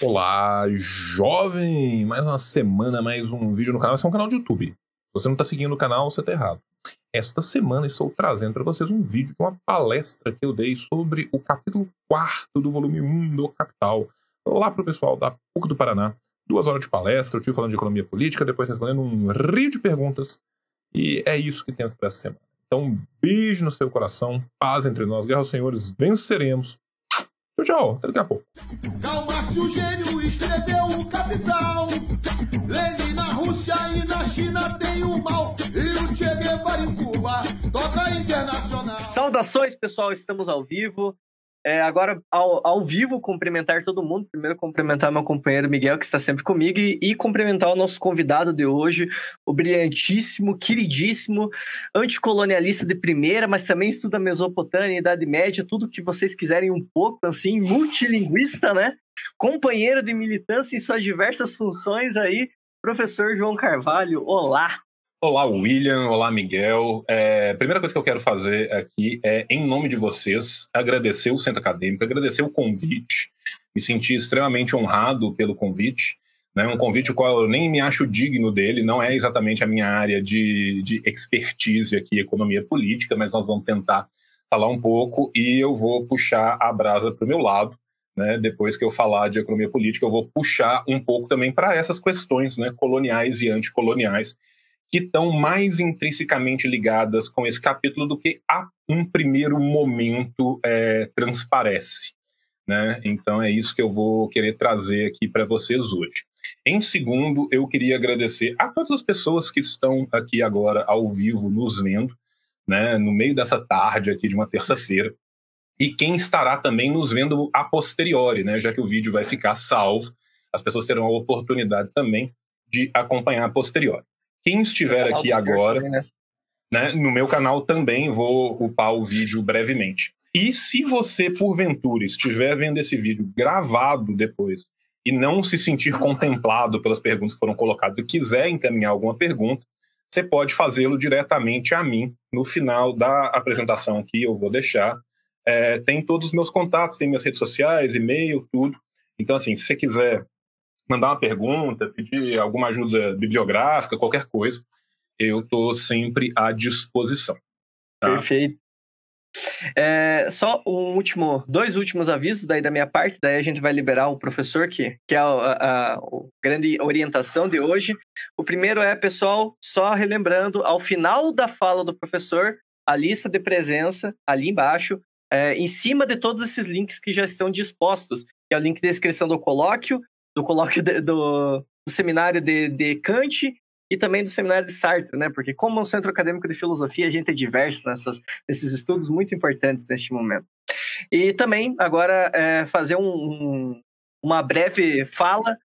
Olá, jovem! Mais uma semana, mais um vídeo no canal. Esse é um canal de YouTube. Se você não está seguindo o canal, você está errado. Esta semana estou trazendo para vocês um vídeo de uma palestra que eu dei sobre o capítulo 4 do volume 1 do Capital, lá para o pessoal da PUC do Paraná. Duas horas de palestra, eu tive falando de economia política, depois respondendo um rio de perguntas. E é isso que temos para essa semana. Então, um beijo no seu coração, paz entre nós, guerra aos senhores, venceremos. Tchau, tchau. Até daqui a pouco. Karl Marx, o gênio, escreveu o Capital. Lenin na Rússia e na China tem o mal. E o Che Guevara em Cuba toca internacional. Saudações, pessoal, estamos ao vivo. É, agora, ao, ao vivo, cumprimentar todo mundo. Primeiro, cumprimentar meu companheiro Miguel, que está sempre comigo, e, e cumprimentar o nosso convidado de hoje, o brilhantíssimo, queridíssimo, anticolonialista de primeira, mas também estuda Mesopotâmia, Idade Média, tudo que vocês quiserem um pouco, assim, multilinguista, né? Companheiro de militância em suas diversas funções aí, professor João Carvalho. Olá! Olá, William. Olá, Miguel. É, primeira coisa que eu quero fazer aqui é, em nome de vocês, agradecer o Centro Acadêmico, agradecer o convite. Me senti extremamente honrado pelo convite. Né? Um convite o qual eu nem me acho digno dele, não é exatamente a minha área de, de expertise aqui, economia política, mas nós vamos tentar falar um pouco e eu vou puxar a brasa para o meu lado. Né? Depois que eu falar de economia política, eu vou puxar um pouco também para essas questões né? coloniais e anticoloniais que estão mais intrinsecamente ligadas com esse capítulo do que a um primeiro momento é, transparece. Né? Então é isso que eu vou querer trazer aqui para vocês hoje. Em segundo, eu queria agradecer a todas as pessoas que estão aqui agora ao vivo nos vendo, né, no meio dessa tarde aqui de uma terça-feira, e quem estará também nos vendo a posteriori, né, já que o vídeo vai ficar salvo, as pessoas terão a oportunidade também de acompanhar a posteriori. Quem estiver aqui agora, também, né? Né, no meu canal também vou upar o vídeo brevemente. E se você, porventura, estiver vendo esse vídeo gravado depois e não se sentir contemplado pelas perguntas que foram colocadas e quiser encaminhar alguma pergunta, você pode fazê-lo diretamente a mim no final da apresentação que eu vou deixar. É, tem todos os meus contatos, tem minhas redes sociais, e-mail, tudo. Então, assim, se você quiser mandar uma pergunta, pedir alguma ajuda bibliográfica, qualquer coisa, eu estou sempre à disposição. Tá? Perfeito. É, só um último, dois últimos avisos daí da minha parte, daí a gente vai liberar o professor que, que é a, a, a grande orientação de hoje. O primeiro é, pessoal, só relembrando, ao final da fala do professor, a lista de presença ali embaixo, é, em cima de todos esses links que já estão dispostos, que é o link de inscrição do colóquio, do colóquio de, do, do, seminário de, de Kant e também do seminário de Sartre, né? Porque como um centro acadêmico de filosofia, a gente é diverso nessas, nesses estudos muito importantes neste momento. E também, agora, é, fazer um, um, uma breve fala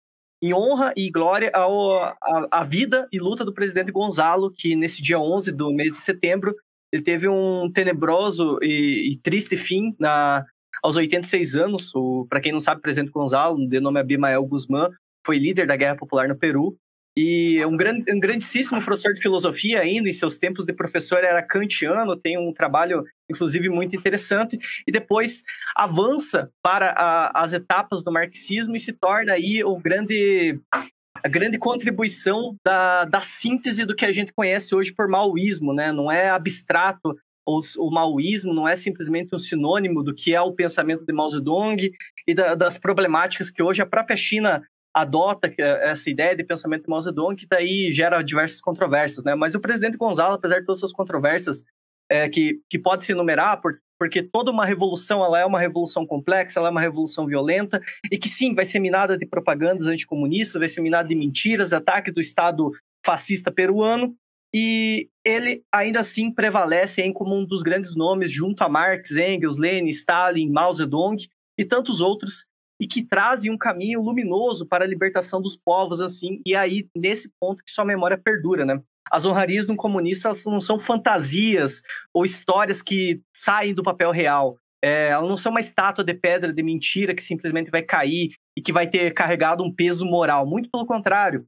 em honra e glória a, vida e luta do presidente Gonzalo, que nesse dia 11 do mês de setembro, ele teve um tenebroso e, e triste fim na, aos 86 anos. Para quem não sabe, o presidente Gonzalo, de nome Abimael Guzmán, foi líder da Guerra Popular no Peru. E é um, grande, um grandíssimo professor de filosofia ainda, em seus tempos de professor era kantiano, tem um trabalho, inclusive, muito interessante, e depois avança para a, as etapas do marxismo e se torna aí o grande, a grande contribuição da, da síntese do que a gente conhece hoje por maoísmo, né? Não é abstrato o, maoísmo não é simplesmente um sinônimo do que é o pensamento de Mao Zedong e da, das problemáticas que hoje a própria China adota é essa ideia de pensamento de Mao Zedong, que daí gera diversas controvérsias, né? Mas o presidente Gonzalo, apesar de todas essas controvérsias, é, que, que pode se enumerar, por, porque toda uma revolução ela é uma revolução complexa, ela é uma revolução violenta, e que sim, vai ser minada de propagandas anticomunistas, vai ser minada de mentiras, de ataque do Estado fascista peruano, e ele ainda assim prevalece em como um dos grandes nomes junto a Marx, Engels, Lenin, Stalin, Mao Zedong e tantos outros e que trazem um caminho luminoso para a libertação dos povos assim e é aí nesse ponto que sua memória perdura, né? As honrarias de um comunista não são fantasias ou histórias que saem do papel real. É, elas não são uma estátua de pedra de mentira que simplesmente vai cair e que vai ter carregado um peso moral. Muito pelo contrário.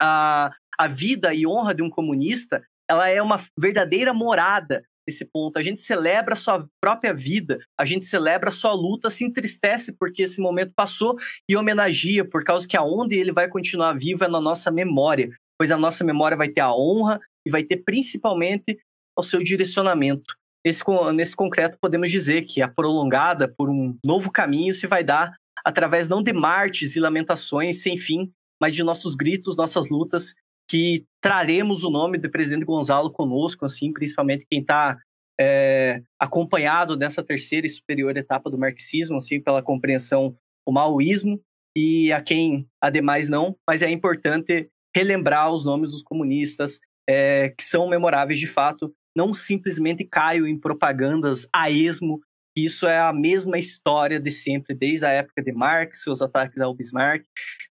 A, a vida e honra de um comunista, ela é uma verdadeira morada esse ponto. A gente celebra a sua própria vida, a gente celebra a sua luta, se entristece porque esse momento passou e homenageia, por causa que aonde ele vai continuar vivo é na nossa memória, pois a nossa memória vai ter a honra e vai ter principalmente o seu direcionamento. Nesse, nesse concreto, podemos dizer que a prolongada por um novo caminho se vai dar através não de martes e lamentações sem fim, mas de nossos gritos, nossas lutas, que traremos o nome do presidente Gonzalo conosco, assim, principalmente quem está é, acompanhado nessa terceira e superior etapa do marxismo, assim, pela compreensão do maoísmo, e a quem, ademais, não, mas é importante relembrar os nomes dos comunistas, é, que são memoráveis de fato, não simplesmente caio em propagandas a esmo isso é a mesma história de sempre, desde a época de Marx, seus ataques ao Bismarck,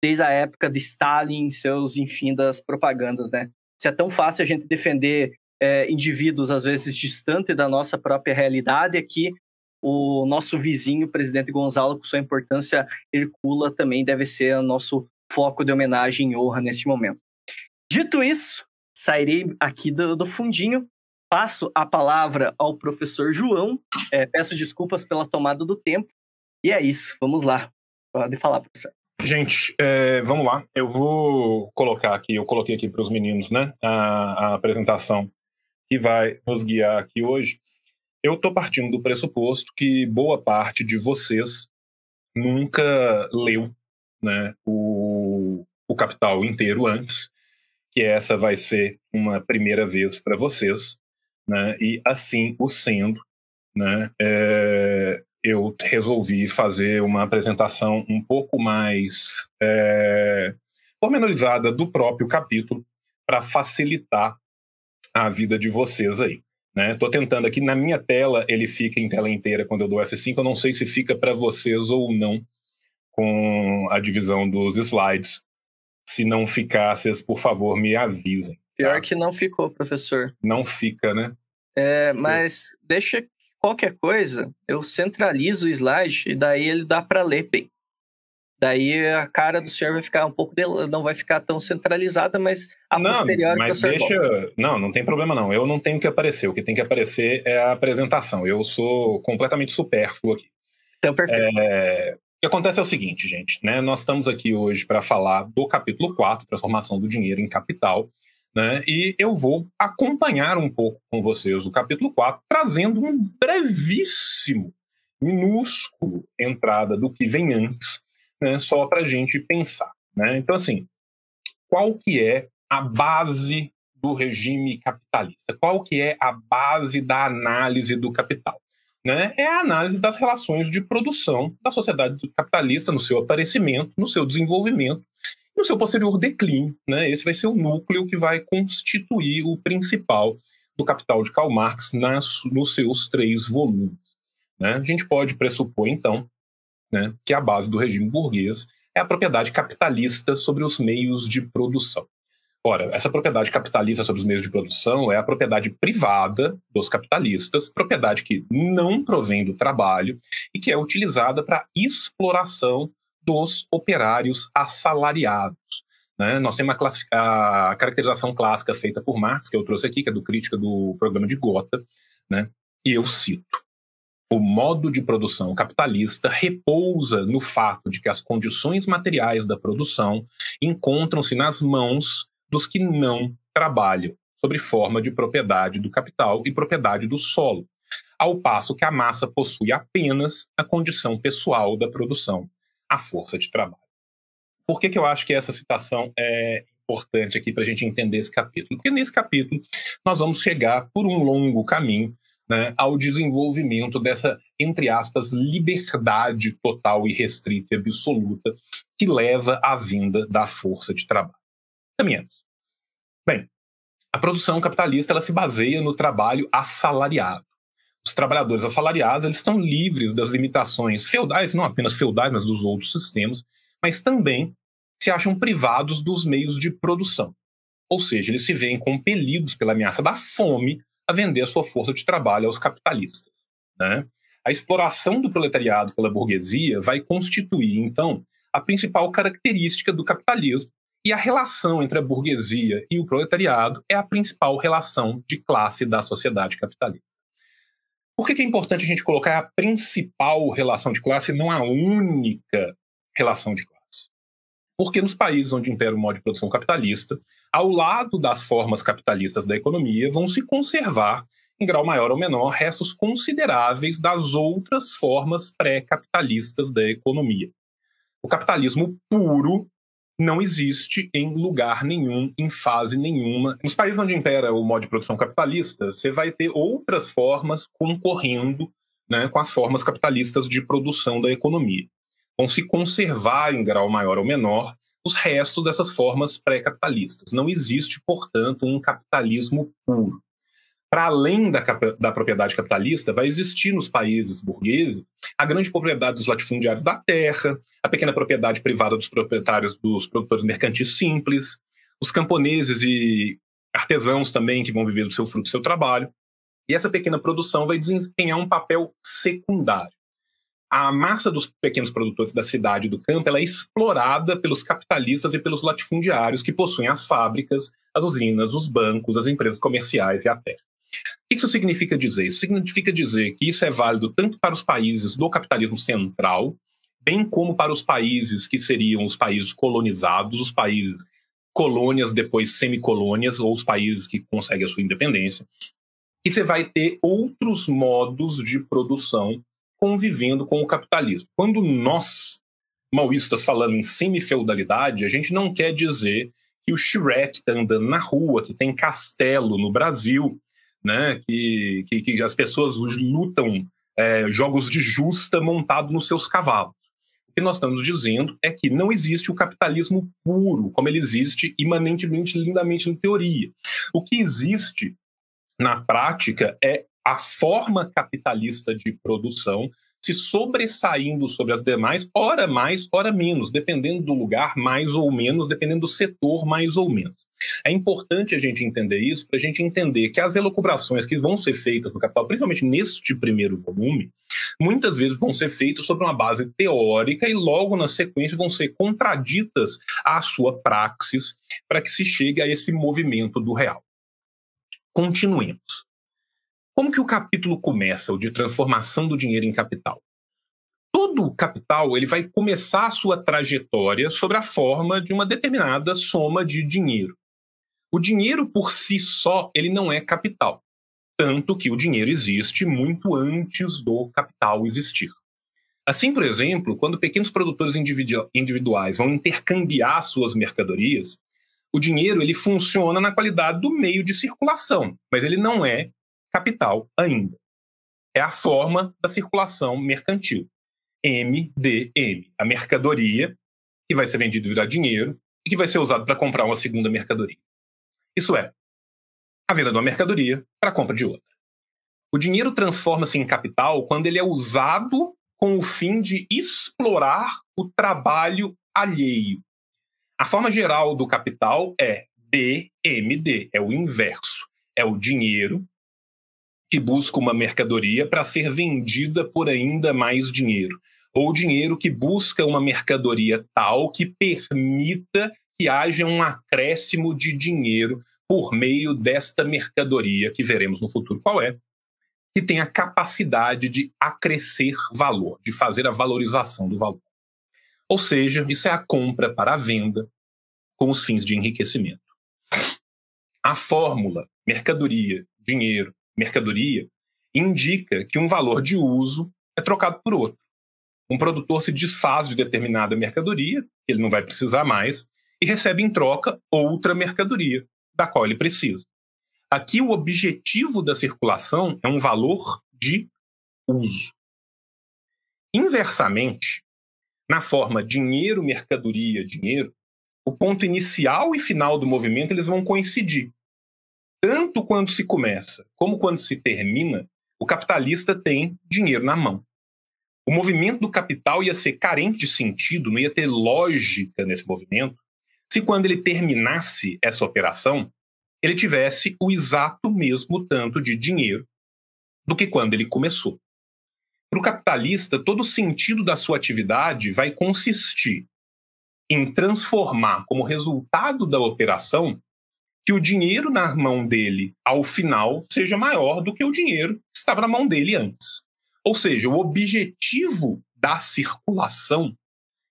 desde a época de Stalin, seus, enfim, das propagandas, né? Se é tão fácil a gente defender é, indivíduos, às vezes, distantes da nossa própria realidade, aqui o nosso vizinho, o presidente Gonzalo, com sua importância hercula, também deve ser o nosso foco de homenagem e honra nesse momento. Dito isso, sairei aqui do, do fundinho passo a palavra ao professor João. É, peço desculpas pela tomada do tempo. E é isso, vamos lá. Pode falar, professor. Gente, é, vamos lá. Eu vou colocar aqui, eu coloquei aqui para os meninos, né, a, a, apresentação que vai nos guiar aqui hoje. Eu estou partindo do pressuposto que boa parte de vocês nunca leu né, o, o Capital inteiro antes, que essa vai ser uma primeira vez para vocês né? E assim o sendo, né? É, eu resolvi fazer uma apresentação um pouco mais é, pormenorizada do próprio capítulo para facilitar a vida de vocês aí. Né? tentando aqui, na minha tela, ele fica em tela inteira quando eu dou F5, eu não sei se fica para vocês ou não com a divisão dos slides. Se não ficar, vocês, por favor, me avisem. Pior tá? que não ficou, professor. Não fica, né? É, mas deixa qualquer coisa, eu centralizo o slide e daí ele dá para ler bem. Daí a cara do senhor vai ficar um pouco de... não vai ficar tão centralizada, mas a não, posteriori mas deixa, volta. não, não tem problema não. Eu não tenho que aparecer. O que tem que aparecer é a apresentação. Eu sou completamente supérfluo aqui. Então perfeito. É... O que acontece é o seguinte, gente, né? Nós estamos aqui hoje para falar do capítulo 4, transformação do dinheiro em capital. Né? E eu vou acompanhar um pouco com vocês o capítulo 4, trazendo um brevíssimo, minúsculo entrada do que vem antes, né? só para a gente pensar. Né? Então, assim, qual que é a base do regime capitalista? Qual que é a base da análise do capital? Né? É a análise das relações de produção da sociedade capitalista no seu aparecimento, no seu desenvolvimento no seu posterior declínio. Né? Esse vai ser o núcleo que vai constituir o principal do Capital de Karl Marx nas, nos seus três volumes. Né? A gente pode pressupor, então, né, que a base do regime burguês é a propriedade capitalista sobre os meios de produção. Ora, essa propriedade capitalista sobre os meios de produção é a propriedade privada dos capitalistas, propriedade que não provém do trabalho e que é utilizada para exploração dos operários assalariados. Né? Nós temos a, a, caracterização clássica feita por Marx, que eu trouxe aqui, que é do crítica do programa de Gotha, né? e eu cito. O modo de produção capitalista repousa no fato de que as condições materiais da produção encontram-se nas mãos dos que não trabalham, sob forma de propriedade do capital e propriedade do solo, ao passo que a massa possui apenas a condição pessoal da produção a força de trabalho. Por que, que eu acho que essa citação é importante aqui para a gente entender esse capítulo? Porque nesse capítulo nós vamos chegar por um longo caminho né, ao desenvolvimento dessa, entre aspas, liberdade total e restrita e absoluta que leva à venda da força de trabalho. Caminhamos. Bem, a produção capitalista ela se baseia no trabalho assalariado os trabalhadores assalariados eles estão livres das limitações feudais, não apenas feudais, mas dos outros sistemas, mas também se acham privados dos meios de produção. Ou seja, eles se veem compelidos pela ameaça da fome a vender a sua força de trabalho aos capitalistas. Né? A exploração do proletariado pela burguesia vai constituir, então, a principal característica do capitalismo, e a relação entre a burguesia e o proletariado é a principal relação de classe da sociedade capitalista. Por que, que é importante a gente colocar a principal relação de classe e não a única relação de classe? Porque nos países onde impera o modo de produção capitalista, ao lado das formas capitalistas da economia, vão se conservar, em grau maior ou menor, restos consideráveis das outras formas pré-capitalistas da economia. O capitalismo puro não existe em lugar nenhum, em fase nenhuma. Nos países onde impera o modo de produção capitalista, você vai ter outras formas concorrendo né, com as formas capitalistas de produção da economia. Vão se conservar em grau maior ou menor os restos dessas formas pré-capitalistas. Não existe, portanto, um capitalismo puro para além da, da, propriedade capitalista, vai existir nos países burgueses a grande propriedade dos latifundiários da terra, a pequena propriedade privada dos proprietários dos produtores mercantis simples, os camponeses e artesãos também que vão viver do seu fruto do seu trabalho. E essa pequena produção vai desempenhar um papel secundário. A massa dos pequenos produtores da cidade e do campo é explorada pelos capitalistas e pelos latifundiários que possuem as fábricas, as usinas, os bancos, as empresas comerciais e a terra. O que isso significa dizer? Isso significa dizer que isso é válido tanto para os países do capitalismo central, bem como para os países que seriam os países colonizados, os países colônias, depois semicolônias, ou os países que conseguem a sua independência. E você vai ter outros modos de produção convivendo com o capitalismo. Quando nós, maoístas, falamos em semifeudalidade, a gente não quer dizer que o Shrek está andando na rua, que tem castelo no Brasil, né? Que, que, que as pessoas lutam é, jogos de justa montado nos seus cavalos. O que nós estamos dizendo é que não existe o capitalismo puro, como ele existe imanentemente, lindamente em teoria. O que existe na prática é a forma capitalista de produção se sobressaindo sobre as demais, ora mais, ora menos, dependendo do lugar, mais ou menos, dependendo do setor, mais ou menos. É importante a gente entender isso para a gente entender que as elucubrações que vão ser feitas no Capital, principalmente neste primeiro volume, muitas vezes vão ser feitas sobre uma base teórica e logo na sequência vão ser contraditas à sua praxis para que se chegue a esse movimento do real. Continuemos. Como que o capítulo começa, o de transformação do dinheiro em capital? Todo capital ele vai começar a sua trajetória sobre a forma de uma determinada soma de dinheiro. O dinheiro por si só ele não é capital, tanto que o dinheiro existe muito antes do capital existir. Assim, por exemplo, quando pequenos produtores individuais vão intercambiar suas mercadorias, o dinheiro ele funciona na qualidade do meio de circulação, mas ele não é capital ainda. É a forma da circulação mercantil. MDM, a mercadoria que vai ser vendida e virar dinheiro e que vai ser usado para comprar uma segunda mercadoria. Isso é, a venda de uma mercadoria para a compra de outra. O dinheiro transforma-se em capital quando ele é usado com o fim de explorar o trabalho alheio. A forma geral do capital é DMD, é o inverso. É o dinheiro que busca uma mercadoria para ser vendida por ainda mais dinheiro, ou dinheiro que busca uma mercadoria tal que permita que haja um acréscimo de dinheiro por meio desta mercadoria que veremos no futuro qual é, que tem a capacidade de acrescer valor, de fazer a valorização do valor. Ou seja, isso é a compra para a venda com os fins de enriquecimento. A fórmula mercadoria, dinheiro, mercadoria, indica que um valor de uso é trocado por outro. Um produtor se desfaz de determinada mercadoria, que ele não vai precisar mais, e recebe em troca outra mercadoria, da qual ele precisa. Aqui, o objetivo da circulação é um valor de uso. Inversamente, na forma dinheiro, mercadoria, dinheiro, o ponto inicial e final do movimento eles vão coincidir tanto quando se começa como quando se termina, o capitalista tem dinheiro na mão. O movimento do capital ia ser carente de sentido, não ia ter lógica nesse movimento, se quando ele terminasse essa operação, ele tivesse o exato mesmo tanto de dinheiro do que quando ele começou. Para o capitalista, todo o sentido da sua atividade vai consistir em transformar, como resultado da operação, que o dinheiro na mão dele ao final seja maior do que o dinheiro que estava na mão dele antes. Ou seja, o objetivo da circulação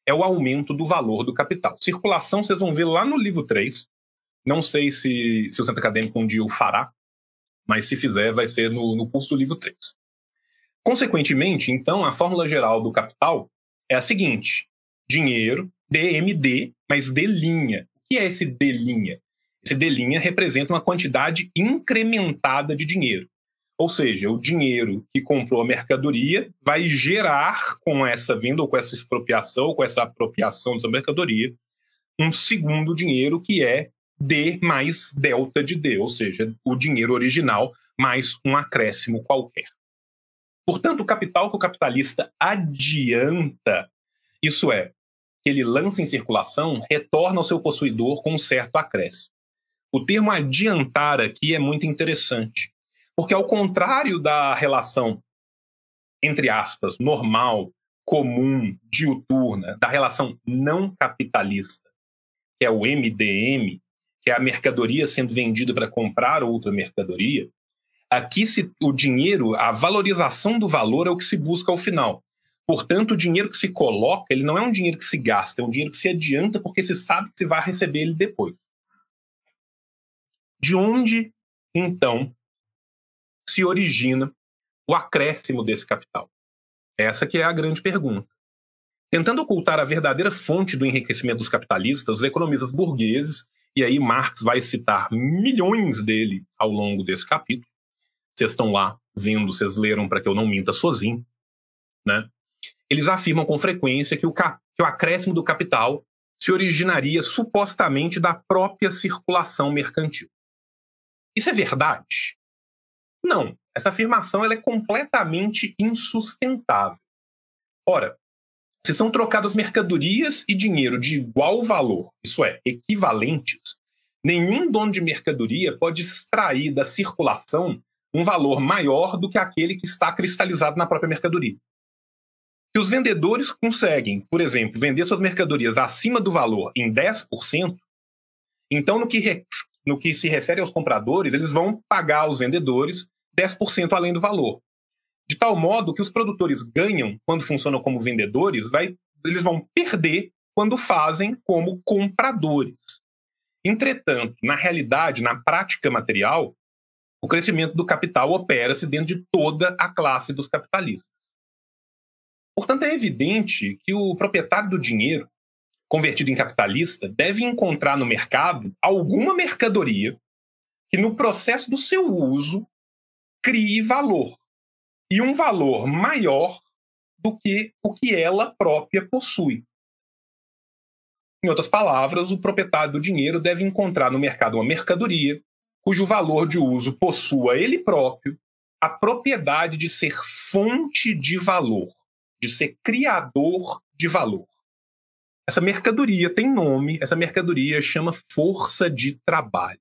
é o aumento do valor do capital. Circulação, vocês vão ver lá no livro 3. Não sei se, se o Centro Acadêmico um dia o fará, mas se fizer, vai ser no, no curso do livro 3. Consequentemente, então, a fórmula geral do capital é a seguinte: dinheiro, DMD, mas D linha. O que é esse D linha? Esse D linha representa uma quantidade incrementada de dinheiro. Ou seja, o dinheiro que comprou a mercadoria vai gerar com essa venda ou com essa expropriação ou com essa apropriação dessa mercadoria um segundo dinheiro que é D mais delta de D, ou seja, o dinheiro original mais um acréscimo qualquer. Portanto, o capital que o capitalista adianta, isso é, que ele lança em circulação, retorna ao seu possuidor com um certo acréscimo. O termo adiantar aqui é muito interessante, porque ao contrário da relação, entre aspas, normal, comum, diuturna, da relação não capitalista, que é o MDM, que é a mercadoria sendo vendida para comprar outra mercadoria, Aqui se, o dinheiro, a valorização do valor é o que se busca ao final. Portanto, o dinheiro que se coloca, ele não é um dinheiro que se gasta, é um dinheiro que se adianta porque se sabe que se vai receber ele depois. De onde, então, se origina o acréscimo desse capital? Essa que é a grande pergunta. Tentando ocultar a verdadeira fonte do enriquecimento dos capitalistas, os economistas burgueses, e aí Marx vai citar milhões dele ao longo desse capítulo, vocês estão lá vendo, vocês leram para que eu não minta sozinho, né? Eles afirmam com frequência que o, que o acréscimo do capital se originaria supostamente da própria circulação mercantil. Isso é verdade? Não. Essa afirmação ela é completamente insustentável. Ora, se são trocadas mercadorias e dinheiro de igual valor, isso é, equivalentes, nenhum dono de mercadoria pode extrair da circulação um valor maior do que aquele que está cristalizado na própria mercadoria. Se os vendedores conseguem, por exemplo, vender suas mercadorias acima do valor em 10%, então no que, re... no que se refere aos compradores, eles vão pagar aos vendedores 10% além do valor. De tal modo que os produtores ganham quando funcionam como vendedores, vai... eles vão perder quando fazem como compradores. Entretanto, na realidade, na prática material, o crescimento do capital opera-se dentro de toda a classe dos capitalistas. Portanto, é evidente que o proprietário do dinheiro, convertido em capitalista, deve encontrar no mercado alguma mercadoria que, no processo do seu uso, crie valor. E um valor maior do que o que ela própria possui. Em outras palavras, o proprietário do dinheiro deve encontrar no mercado uma mercadoria cujo valor de uso possua ele próprio a propriedade de ser fonte de valor, de ser criador de valor. Essa mercadoria tem nome, essa mercadoria chama força de trabalho.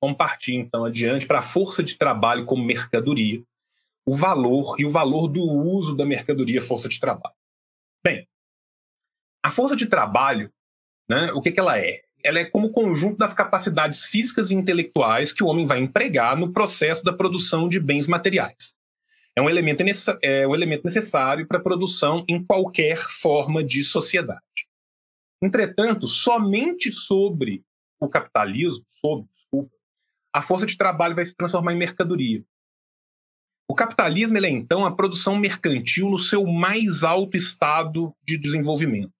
Vamos partir então adiante para a força de trabalho como mercadoria, o valor e o valor do uso da mercadoria força de trabalho. Bem, a força de trabalho, né, o que, que ela é? ela é como conjunto das capacidades físicas e intelectuais que o homem vai empregar no processo da produção de bens materiais. É um elemento, é um elemento necessário para a produção em qualquer forma de sociedade. Entretanto, somente sobre o capitalismo, sobre, a força de trabalho vai se transformar em mercadoria. O capitalismo é, então, a produção mercantil no seu mais alto estado de desenvolvimento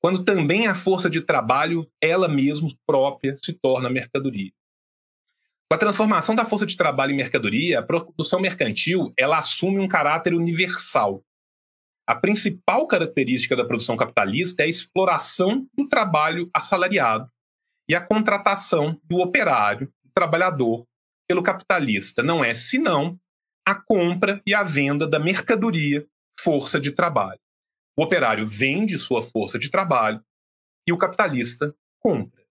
quando também a força de trabalho, ela mesma própria, se torna mercadoria. Com a transformação da força de trabalho em mercadoria, a produção mercantil ela assume um caráter universal. A principal característica da produção capitalista é a exploração do trabalho assalariado e a contratação do operário, do trabalhador, pelo capitalista. Não é senão a compra e a venda da mercadoria, força de trabalho. O operário vende sua força de trabalho e o capitalista compra.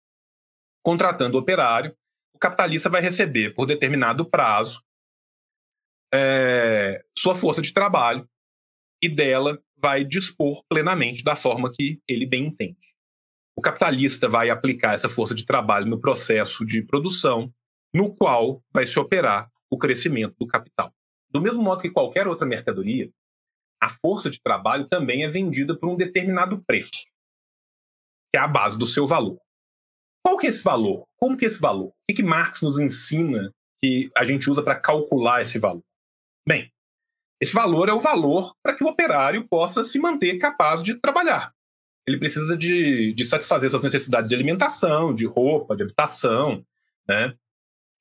Contratando o operário, o capitalista vai receber por determinado prazo é, sua força de trabalho e dela vai dispor plenamente da forma que ele bem entende. O capitalista vai aplicar essa força de trabalho no processo de produção, no qual vai se operar o crescimento do capital. Do mesmo modo que qualquer outra mercadoria, a força de trabalho também é vendida por um determinado preço, que é a base do seu valor. Qual que é esse valor? Como que é esse valor? O que, que Marx nos ensina que a gente usa para calcular esse valor? Bem, esse valor é o valor para que o operário possa se manter capaz de trabalhar. Ele precisa de, de satisfazer suas necessidades de alimentação, de roupa, de habitação, né?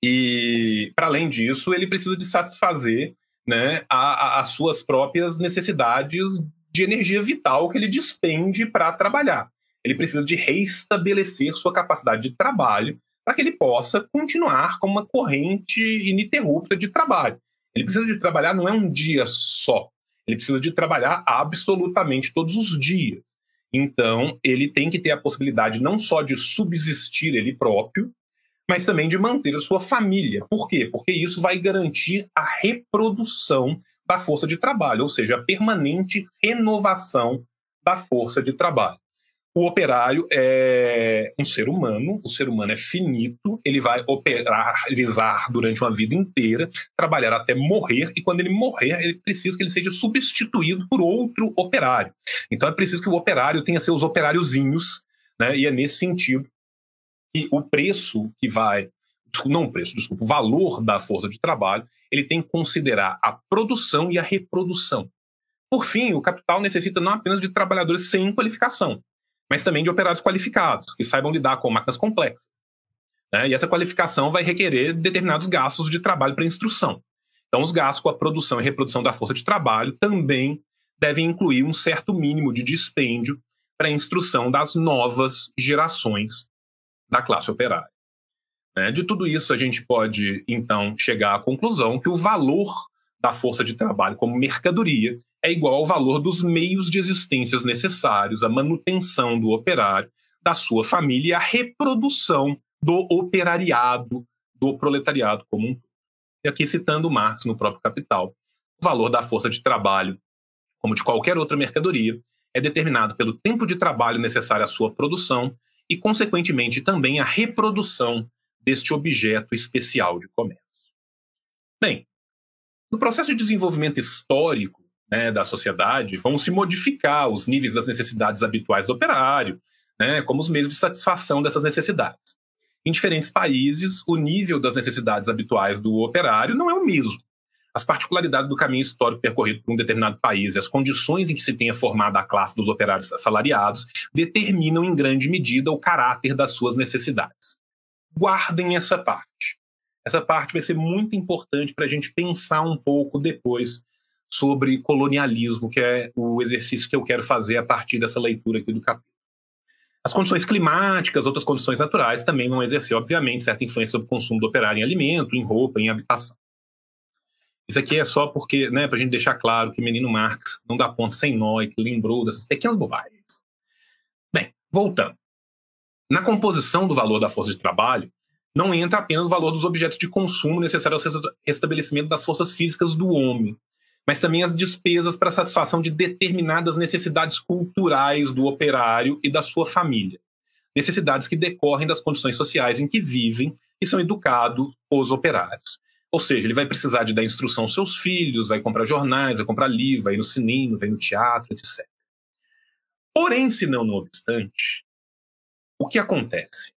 E, para além disso, ele precisa de satisfazer né, a, a, as suas próprias necessidades de energia vital que ele despende para trabalhar. Ele precisa de reestabelecer sua capacidade de trabalho para que ele possa continuar com uma corrente ininterrupta de trabalho. Ele precisa de trabalhar não é um dia só. Ele precisa de trabalhar absolutamente todos os dias. Então, ele tem que ter a possibilidade não só de subsistir ele próprio, mas também de manter a sua família. Por quê? Porque isso vai garantir a reprodução da força de trabalho, ou seja, a permanente renovação da força de trabalho. O operário é um ser humano, o ser humano é finito, ele vai operalizar durante uma vida inteira, trabalhar até morrer, e quando ele morrer, ele precisa que ele seja substituído por outro operário. Então é preciso que o operário tenha seus operáriozinhos, né? e é nesse sentido que o preço que vai, não o preço, desculpa, o valor da força de trabalho, ele tem que considerar a produção e a reprodução. Por fim, o capital necessita não apenas de trabalhadores sem qualificação, mas também de operários qualificados, que saibam lidar com máquinas complexas. Né? E essa qualificação vai requerer determinados gastos de trabalho para instrução. Então, os gastos com a produção e reprodução da força de trabalho também devem incluir um certo mínimo de dispêndio para a instrução das novas gerações da classe operária. Né? De tudo isso, a gente pode, então, chegar à conclusão que o valor da força de trabalho como mercadoria é igual ao valor dos meios de existência necessários à manutenção do operário, da sua família e à reprodução do operariado, do proletariado como um todo. E aqui citando Marx no próprio Capital, o valor da força de trabalho, como de qualquer outra mercadoria, é determinado pelo tempo de trabalho necessário à sua produção e, consequentemente, também a reprodução deste objeto especial de comércio. Bem, no processo de desenvolvimento histórico né, da sociedade, vão se modificar os níveis das necessidades habituais do operário, né, como os meios de satisfação dessas necessidades. Em diferentes países, o nível das necessidades habituais do operário não é o mesmo as particularidades do caminho histórico percorrido por um determinado país e as condições em que se tenha formado a classe dos operários assalariados determinam em grande medida o caráter das suas necessidades. Guardem essa parte. Essa parte vai ser muito importante para a gente pensar um pouco depois sobre colonialismo, que é o exercício que eu quero fazer a partir dessa leitura aqui do capítulo. As condições climáticas, outras condições naturais também vão exercer, obviamente, certa influência sobre o consumo do operário em alimento, em roupa, em habitação. Isso aqui é só porque, né, para a gente deixar claro que Menino Marx não dá ponto sem nó e que lembrou dessas pequenas bobagens. Bem, voltando. Na composição do valor da força de trabalho, não entra apenas o valor dos objetos de consumo necessários ao restabelecimento das forças físicas do homem, mas também as despesas para satisfação de determinadas necessidades culturais do operário e da sua família. Necessidades que decorrem das condições sociais em que vivem e são educados os operários. Ou seja, ele vai precisar de dar instrução aos seus filhos, vai comprar jornais, vai comprar livro, vai no cinema, vai no teatro, etc. Porém, se não, não obstante, o que acontece?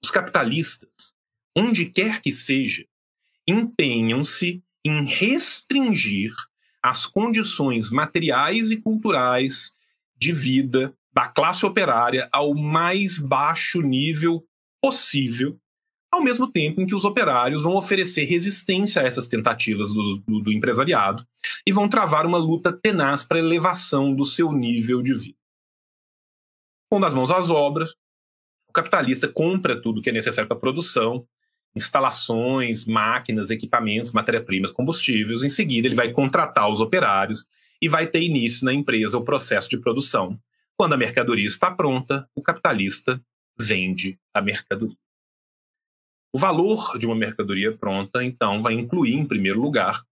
Os capitalistas, onde quer que seja, empenham-se em restringir as condições materiais e culturais de vida da classe operária ao mais baixo nível possível ao mesmo tempo em que os operários vão oferecer resistência a essas tentativas do, do, do empresariado e vão travar uma luta tenaz para a elevação do seu nível de vida. Pondo as mãos às obras, o capitalista compra tudo que é necessário para a produção, instalações, máquinas, equipamentos, matéria-primas, combustíveis. Em seguida, ele vai contratar os operários e vai ter início na empresa o processo de produção. Quando a mercadoria está pronta, o capitalista vende a mercadoria. O valor de uma mercadoria pronta, então, vai incluir, em primeiro lugar,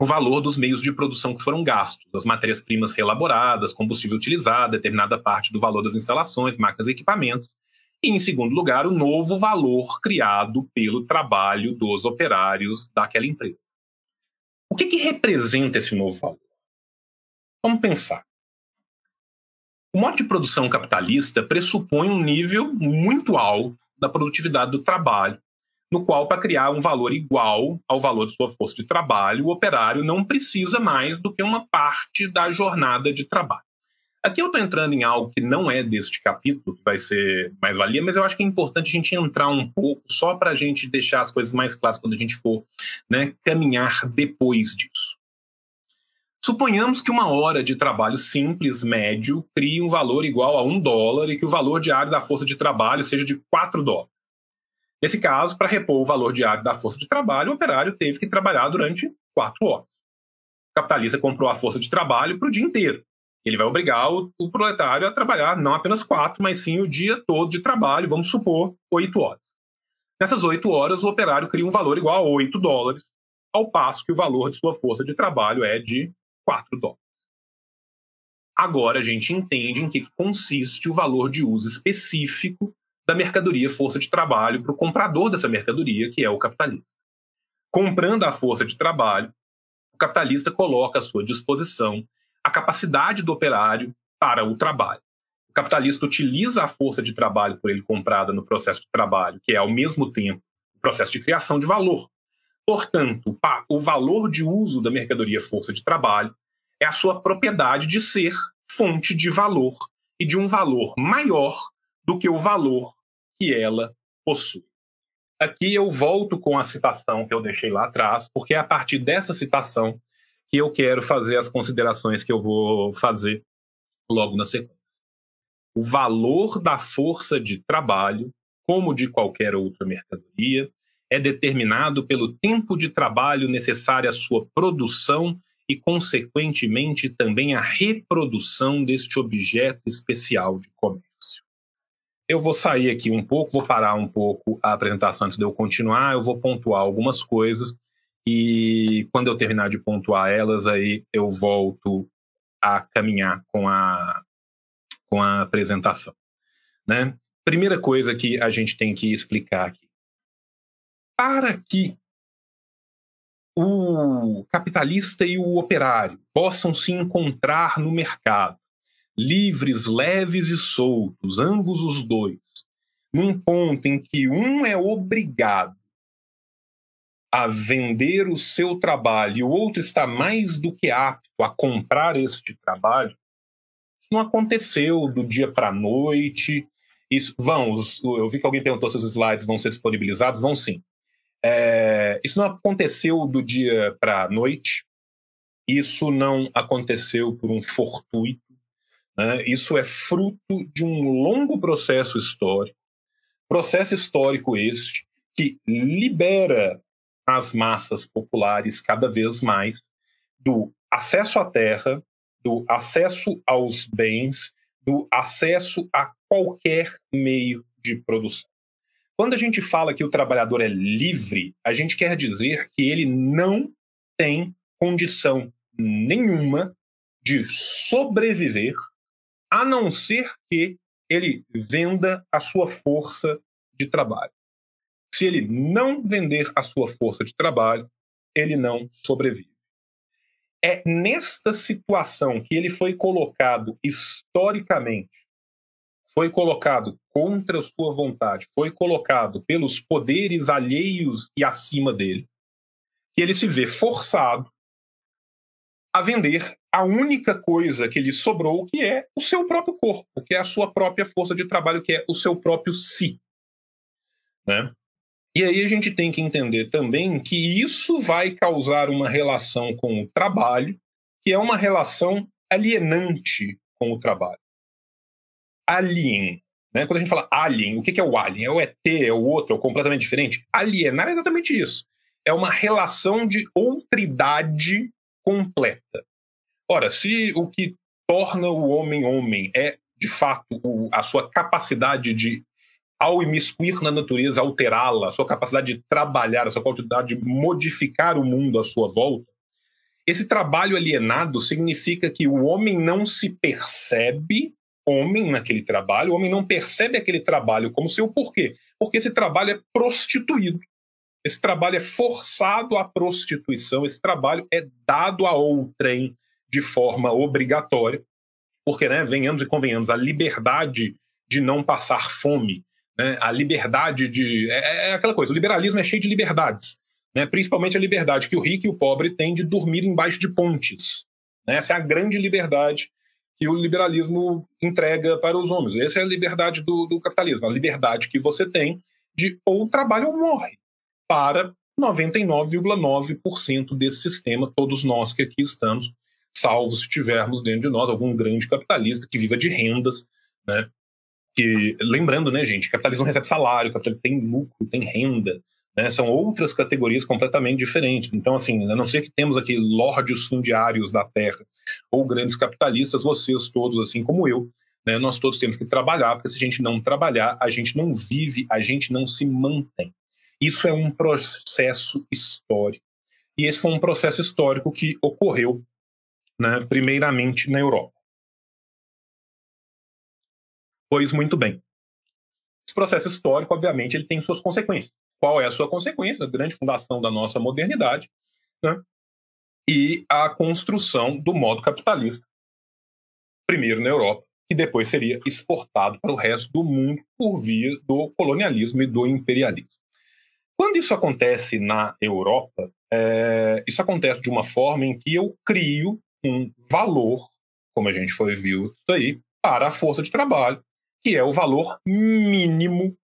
o valor dos meios de produção que foram gastos, as matérias-primas reelaboradas, combustível utilizado, determinada parte do valor das instalações, máquinas e equipamentos. E, em segundo lugar, o novo valor criado pelo trabalho dos operários daquela empresa. O que, que representa esse novo valor? Vamos pensar. O modo de produção capitalista pressupõe um nível muito alto da produtividade do trabalho, no qual, para criar um valor igual ao valor de sua força de trabalho, o operário não precisa mais do que uma parte da jornada de trabalho. Aqui eu estou entrando em algo que não é deste capítulo, que vai ser mais valia, mas eu acho que é importante a gente entrar um pouco só para a gente deixar as coisas mais claras quando a gente for né, caminhar depois disso. Suponhamos que uma hora de trabalho simples, médio, crie um valor igual a um dólar e que o valor diário da força de trabalho seja de 4 dólares. Nesse caso, para repor o valor diário da força de trabalho, o operário teve que trabalhar durante 4 horas. O capitalista comprou a força de trabalho para o dia inteiro. Ele vai obrigar o, o, proletário a trabalhar não apenas quatro, mas sim o dia todo de trabalho, vamos supor, oito horas. Nessas oito horas, o operário cria um valor igual a 8 dólares, ao passo que o valor de sua força de trabalho é de 4 dólares. Agora a gente entende em que consiste o valor de uso específico da mercadoria força de trabalho para o comprador dessa mercadoria, que é o capitalista. Comprando a força de trabalho, o capitalista coloca à sua disposição a capacidade do operário para o trabalho. O capitalista utiliza a força de trabalho por ele comprada no processo de trabalho, que é ao mesmo tempo o processo de criação de valor. Portanto, o valor de uso da mercadoria força de trabalho é a sua propriedade de ser fonte de valor e de um valor maior do que o valor que ela possui. Aqui eu volto com a citação que eu deixei lá atrás, porque é a partir dessa citação que eu quero fazer as considerações que eu vou fazer logo na sequência. O valor da força de trabalho, como de qualquer outra mercadoria, é determinado pelo tempo de trabalho necessário à sua produção e, consequentemente, também à reprodução deste objeto especial de comércio. Eu vou sair aqui um pouco, vou parar um pouco a apresentação antes de eu continuar, eu vou pontuar algumas coisas e quando eu terminar de pontuar elas, aí eu volto a caminhar com a, com a apresentação. Né? Primeira coisa que a gente tem que explicar aqui. Para que o capitalista e o operário possam se encontrar no mercado, livres, leves e soltos, ambos os dois, num ponto em que um é obrigado a vender o seu trabalho e o outro está mais do que apto a comprar este trabalho, isso não aconteceu do dia para a noite. Isso, vão, eu vi que alguém perguntou se os slides vão ser disponibilizados. Vão sim. É, isso não aconteceu do dia para a noite. Isso não aconteceu por um fortuito. Né? Isso é fruto de um longo processo histórico. Processo histórico este que libera as massas populares cada vez mais do acesso à terra, do acesso aos bens, do acesso a qualquer meio de produção. Quando a gente fala que o trabalhador é livre, a gente quer dizer que ele não tem condição nenhuma de sobreviver, a não ser que ele venda a sua força de trabalho. Se ele não vender a sua força de trabalho, ele não sobrevive. É nesta situação que ele foi colocado historicamente, foi colocado contra sua vontade, foi colocado pelos poderes alheios e acima dele, que ele se vê forçado a vender a única coisa que lhe sobrou, que é o seu próprio corpo, que é a sua própria força de trabalho, que é o seu próprio si. Né? E aí a gente tem que entender também que isso vai causar uma relação com o trabalho, que é uma relação alienante com o trabalho. Alien. Né? Quando a gente fala alien, o que é o alien? É o ET, é o outro, é o completamente diferente? Alienar é exatamente isso. É uma relação de outridade completa. Ora, se o que torna o homem homem é, de fato, a sua capacidade de ao imiscuir na natureza, alterá-la, a sua capacidade de trabalhar, a sua capacidade de modificar o mundo à sua volta, Esse trabalho alienado significa que o homem não se percebe homem naquele trabalho, o homem não percebe aquele trabalho como seu. Por quê? Porque esse trabalho é prostituído. Esse trabalho é forçado à prostituição, esse trabalho é dado a outrem de forma obrigatória. Porque, né, venhamos e convenhamos, a liberdade de não passar fome, né, a liberdade de. É, é aquela coisa, o liberalismo é cheio de liberdades. Né, principalmente a liberdade que o rico e o pobre têm de dormir embaixo de pontes. Né, essa é a grande liberdade que o liberalismo entrega para os homens. Essa é a liberdade do, do capitalismo, a liberdade que você tem de ou trabalha ou morre para 99,9% desse sistema, todos nós que aqui estamos, salvo se tivermos dentro de nós algum grande capitalista que viva de rendas, né? Que, lembrando, né, gente, capitalismo recebe salário, capitalismo tem lucro, tem renda, né? São outras categorias completamente diferentes. Então, assim, a não ser que temos aqui lordes fundiários da terra ou grandes capitalistas, vocês todos, assim como eu, né, nós todos temos que trabalhar, porque se a gente não trabalhar, a gente não vive, a gente não se mantém. Isso é um processo histórico. E esse foi um processo histórico que ocorreu, né, primeiramente na Europa. Pois muito bem. Esse processo histórico, obviamente, ele tem suas consequências. Qual é a sua consequência? A grande fundação da nossa modernidade né? e a construção do modo capitalista, primeiro na Europa, que depois seria exportado para o resto do mundo por via do colonialismo e do imperialismo. Quando isso acontece na Europa, é, isso acontece de uma forma em que eu crio um valor, como a gente foi viu isso aí, para a força de trabalho, que é o valor mínimo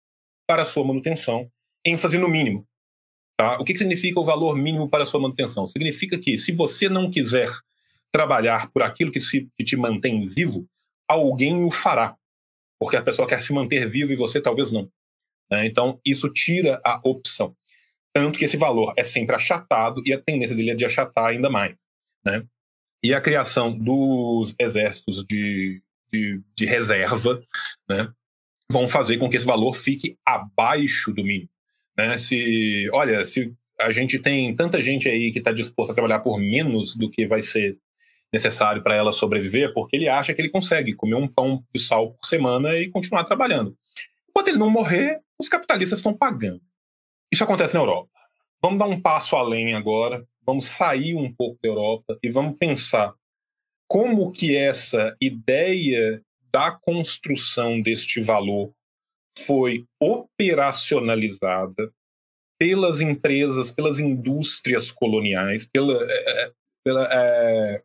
para a sua manutenção, ênfase no mínimo. Tá? O que, que significa o valor mínimo para a sua manutenção? Significa que se você não quiser trabalhar por aquilo que, se, que te mantém vivo, alguém o fará, porque a pessoa quer se manter vivo e você talvez não. Né? Então, isso tira a opção. Tanto que esse valor é sempre achatado e a tendência dele é de achatar ainda mais. Né? E a criação dos exércitos de, de, de reserva né, vão fazer com que esse valor fique abaixo do mínimo. Né? Se, olha, se a gente tem tanta gente aí que está disposta a trabalhar por menos do que vai ser necessário para ela sobreviver, porque ele acha que ele consegue comer um pão de sal por semana e continuar trabalhando. Enquanto ele não morrer, os capitalistas estão pagando. Isso acontece na Europa. Vamos dar um passo além agora, vamos sair um pouco da Europa e vamos pensar como que essa ideia da construção deste valor foi operacionalizada pelas empresas, pelas indústrias coloniais, pela, é, é pela, é,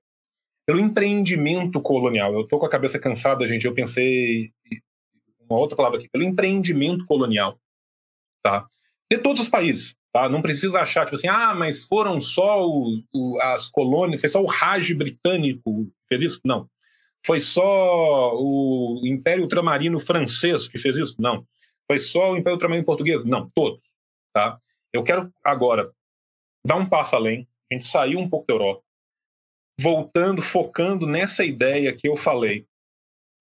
pelo empreendimento colonial. Eu estou com a cabeça cansada, gente. Eu pensei uma outra palavra aqui, pelo empreendimento colonial, tá? De todos os países, tá? Não precisa achar, tipo assim, ah, mas foram só o, o, as colônias, foi só o Raj britânico fez isso? Não. Foi só o Império Ultramarino francês que fez isso? Não. Foi só o Império Ultramarino português? Não, todos, tá? Eu quero agora dar um passo além, a gente saiu um pouco da Europa, voltando, focando nessa ideia que eu falei,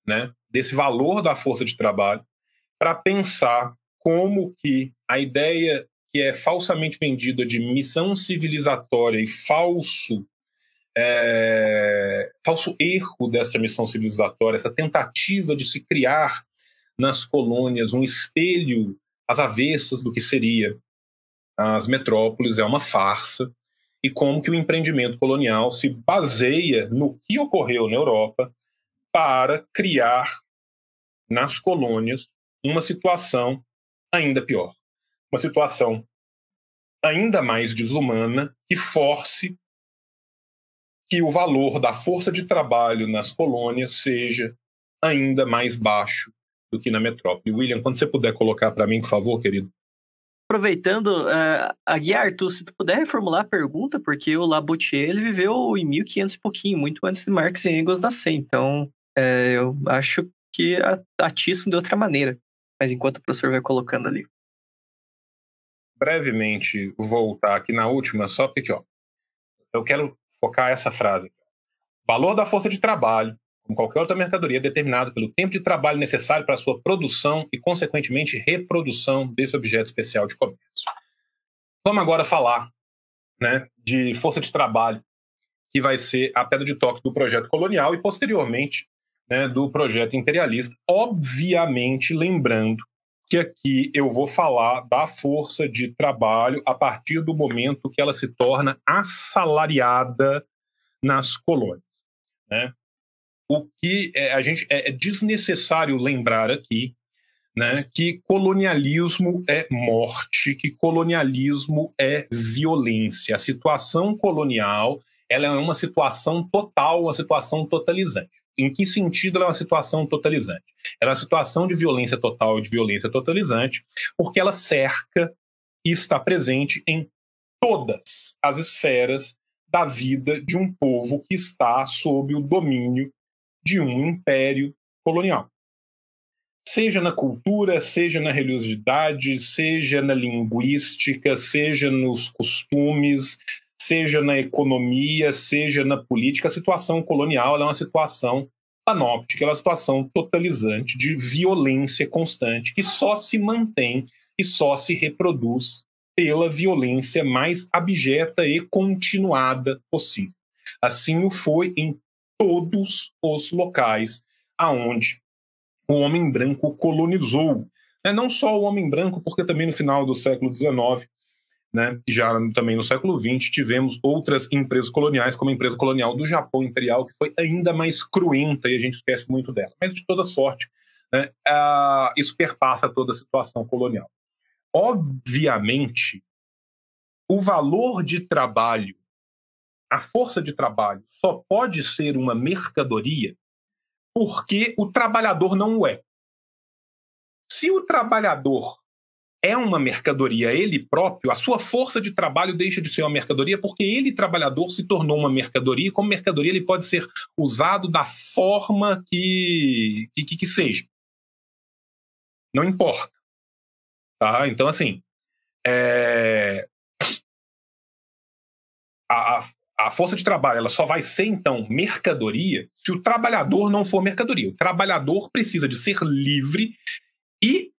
né? desse valor da força de trabalho para pensar como que a ideia que é falsamente vendida de missão civilizatória e falso é, falso erro dessa missão civilizatória, essa tentativa de se criar nas colônias um espelho às avessas do que seria as metrópoles é uma farsa e como que o empreendimento colonial se baseia no que ocorreu na Europa para criar nas colônias uma situação ainda pior. Uma situação ainda mais desumana que force que o valor da força de trabalho nas colônias seja ainda mais baixo do que na metrópole. William, quando você puder colocar para mim, por favor, querido. Aproveitando, uh, Aguiar, tu, se tu puder reformular a pergunta, porque o Laboutier ele viveu em 1500 e pouquinho, muito antes de Marx e Engels nascer. Então, é, eu acho que atiçam de outra maneira. Mas enquanto o professor vai colocando ali. Brevemente, voltar aqui na última, só porque, ó, eu quero focar essa frase. Valor da força de trabalho, como qualquer outra mercadoria, é determinado pelo tempo de trabalho necessário para a sua produção e, consequentemente, reprodução desse objeto especial de comércio. Vamos agora falar né, de força de trabalho que vai ser a pedra de toque do projeto colonial e, posteriormente, né, do projeto imperialista. Obviamente, lembrando que aqui eu vou falar da força de trabalho a partir do momento que ela se torna assalariada nas colônias. Né? O que é, a gente é, é desnecessário lembrar aqui né, que colonialismo é morte, que colonialismo é violência. A situação colonial ela é uma situação total, uma situação totalizante. Em que sentido ela é uma situação totalizante? Ela é uma situação de violência total e de violência totalizante, porque ela cerca e está presente em todas as esferas da vida de um povo que está sob o domínio de um império colonial. Seja na cultura, seja na religiosidade, seja na linguística, seja nos costumes, seja na economia, seja na política, a situação colonial é uma situação panóptica, é uma situação totalizante de violência constante que só se mantém e só se reproduz pela violência mais abjeta e continuada possível. Assim o foi em todos os locais aonde o homem branco colonizou. Não só o homem branco, porque também no final do século XIX né? Já também no século XX tivemos outras empresas coloniais, como a empresa colonial do Japão Imperial, que foi ainda mais cruenta e a gente esquece muito dela. Mas de toda sorte, né, isso perpassa toda a situação colonial. Obviamente, o valor de trabalho, a força de trabalho, só pode ser uma mercadoria porque o trabalhador não o é. Se o trabalhador é uma mercadoria ele próprio, a sua força de trabalho deixa de ser uma mercadoria porque ele, trabalhador, se tornou uma mercadoria e, como mercadoria, ele pode ser usado da forma que, que, que seja. Não importa. Tá? Então, assim, é... a, a, força de trabalho ela só vai ser, então, mercadoria se o trabalhador não for mercadoria. O trabalhador precisa de ser livre e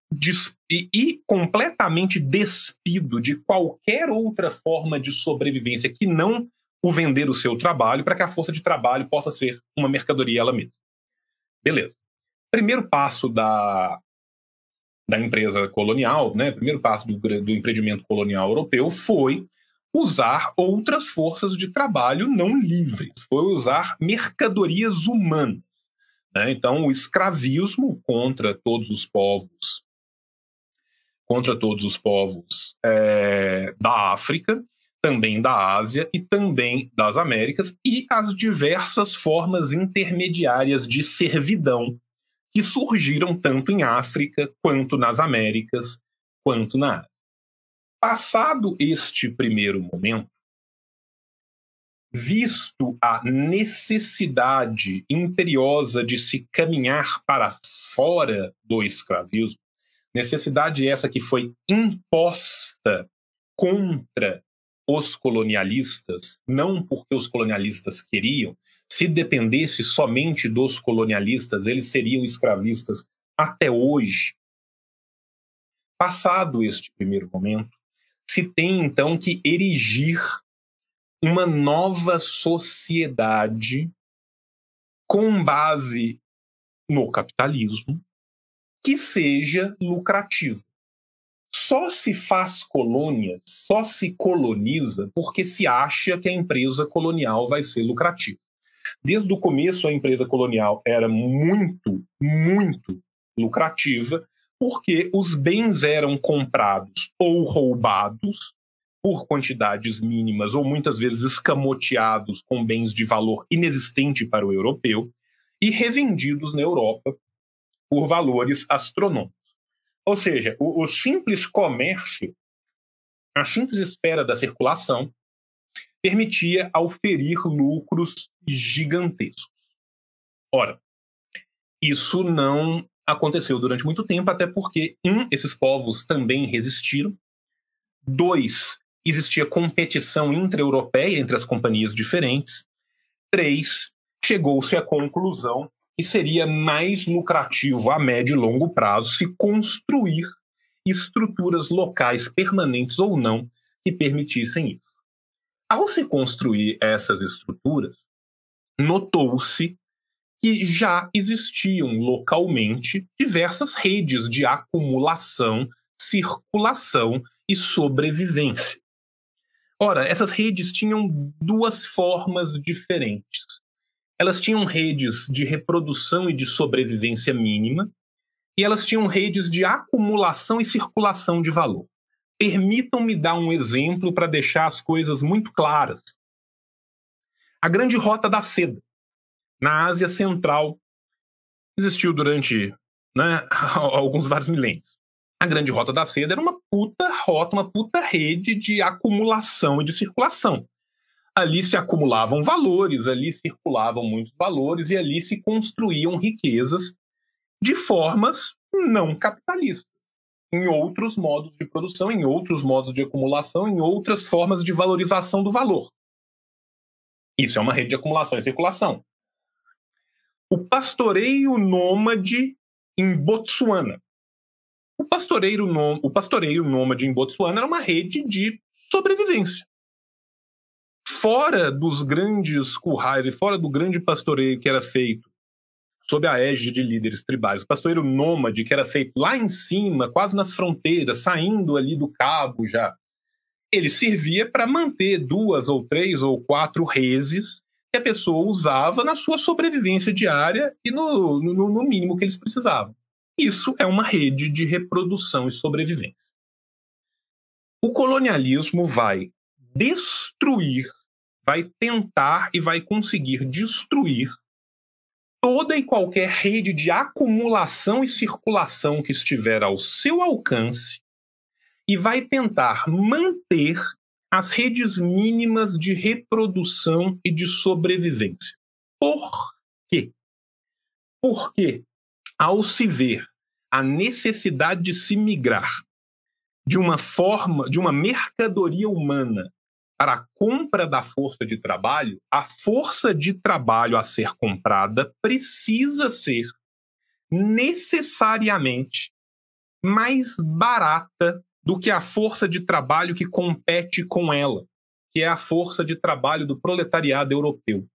e, e, completamente despido de qualquer outra forma de sobrevivência que não o vender o seu trabalho para que a força de trabalho possa ser uma mercadoria ela mesma. Beleza. Primeiro passo da, da empresa colonial, né, primeiro passo do, do empreendimento colonial europeu foi usar outras forças de trabalho não livres, foi usar mercadorias humanas. Né? Então, o escravismo contra todos os povos contra todos os povos é, da África, também da Ásia e também das Américas, e as diversas formas intermediárias de servidão que surgiram tanto em África, quanto nas Américas, quanto na Ásia. Passado este primeiro momento, visto a necessidade imperiosa de se caminhar para fora do escravismo, Necessidade essa que foi imposta contra os colonialistas, não porque os colonialistas queriam. Se dependesse somente dos colonialistas, eles seriam escravistas até hoje. Passado este primeiro momento, se tem então que erigir uma nova sociedade com base no capitalismo, que seja lucrativo. Só se faz colônias, só se coloniza porque se acha que a empresa colonial vai ser lucrativa. Desde o começo, a empresa colonial era muito, muito lucrativa, porque os bens eram comprados ou roubados por quantidades mínimas, ou muitas vezes escamoteados com bens de valor inexistente para o europeu, e revendidos na Europa por valores astronômicos. Ou seja, o, o simples comércio, a simples esfera da circulação, permitia auferir lucros gigantescos. Ora, isso não aconteceu durante muito tempo, até porque, um, esses povos também resistiram, dois, existia competição intra-europeia entre as companhias diferentes, três, chegou-se à conclusão e seria mais lucrativo a médio e longo prazo se construir estruturas locais permanentes ou não que permitissem isso. Ao se construir essas estruturas, notou-se que já existiam localmente diversas redes de acumulação, circulação e sobrevivência. Ora, essas redes tinham duas formas diferentes. Elas tinham redes de reprodução e de sobrevivência mínima, e elas tinham redes de acumulação e circulação de valor. Permitam-me dar um exemplo para deixar as coisas muito claras. A Grande Rota da Seda, na Ásia Central, existiu durante né, alguns vários milênios a Grande Rota da Seda era uma puta rota, uma puta rede de acumulação e de circulação. Ali se acumulavam valores, ali circulavam muitos valores e ali se construíam riquezas de formas não capitalistas, em outros modos de produção, em outros modos de acumulação, em outras formas de valorização do valor. Isso é uma rede de acumulação e circulação. O pastoreio nômade em Botsuana o pastoreiro, nôm, o pastoreio nômade em Botsuana era uma rede de sobrevivência. Fora dos grandes currais e fora do grande pastoreio que era feito sob a égide de líderes tribais, o pastoreiro nômade que era feito lá em cima, quase nas fronteiras, saindo ali do cabo já, ele servia para manter duas ou três ou quatro reses que a pessoa usava na sua sobrevivência diária e no, no, no mínimo que eles precisavam. Isso é uma rede de reprodução e sobrevivência. O colonialismo vai destruir, vai tentar e vai conseguir destruir toda e qualquer rede de acumulação e circulação que estiver ao seu alcance e vai tentar manter as redes mínimas de reprodução e de sobrevivência. Por quê? Porque ao se ver a necessidade de se migrar de uma forma, de uma mercadoria humana para a compra da força de trabalho, a força de trabalho a ser comprada precisa ser necessariamente mais barata do que a força de trabalho que compete com ela, que é a força de trabalho do proletariado europeu.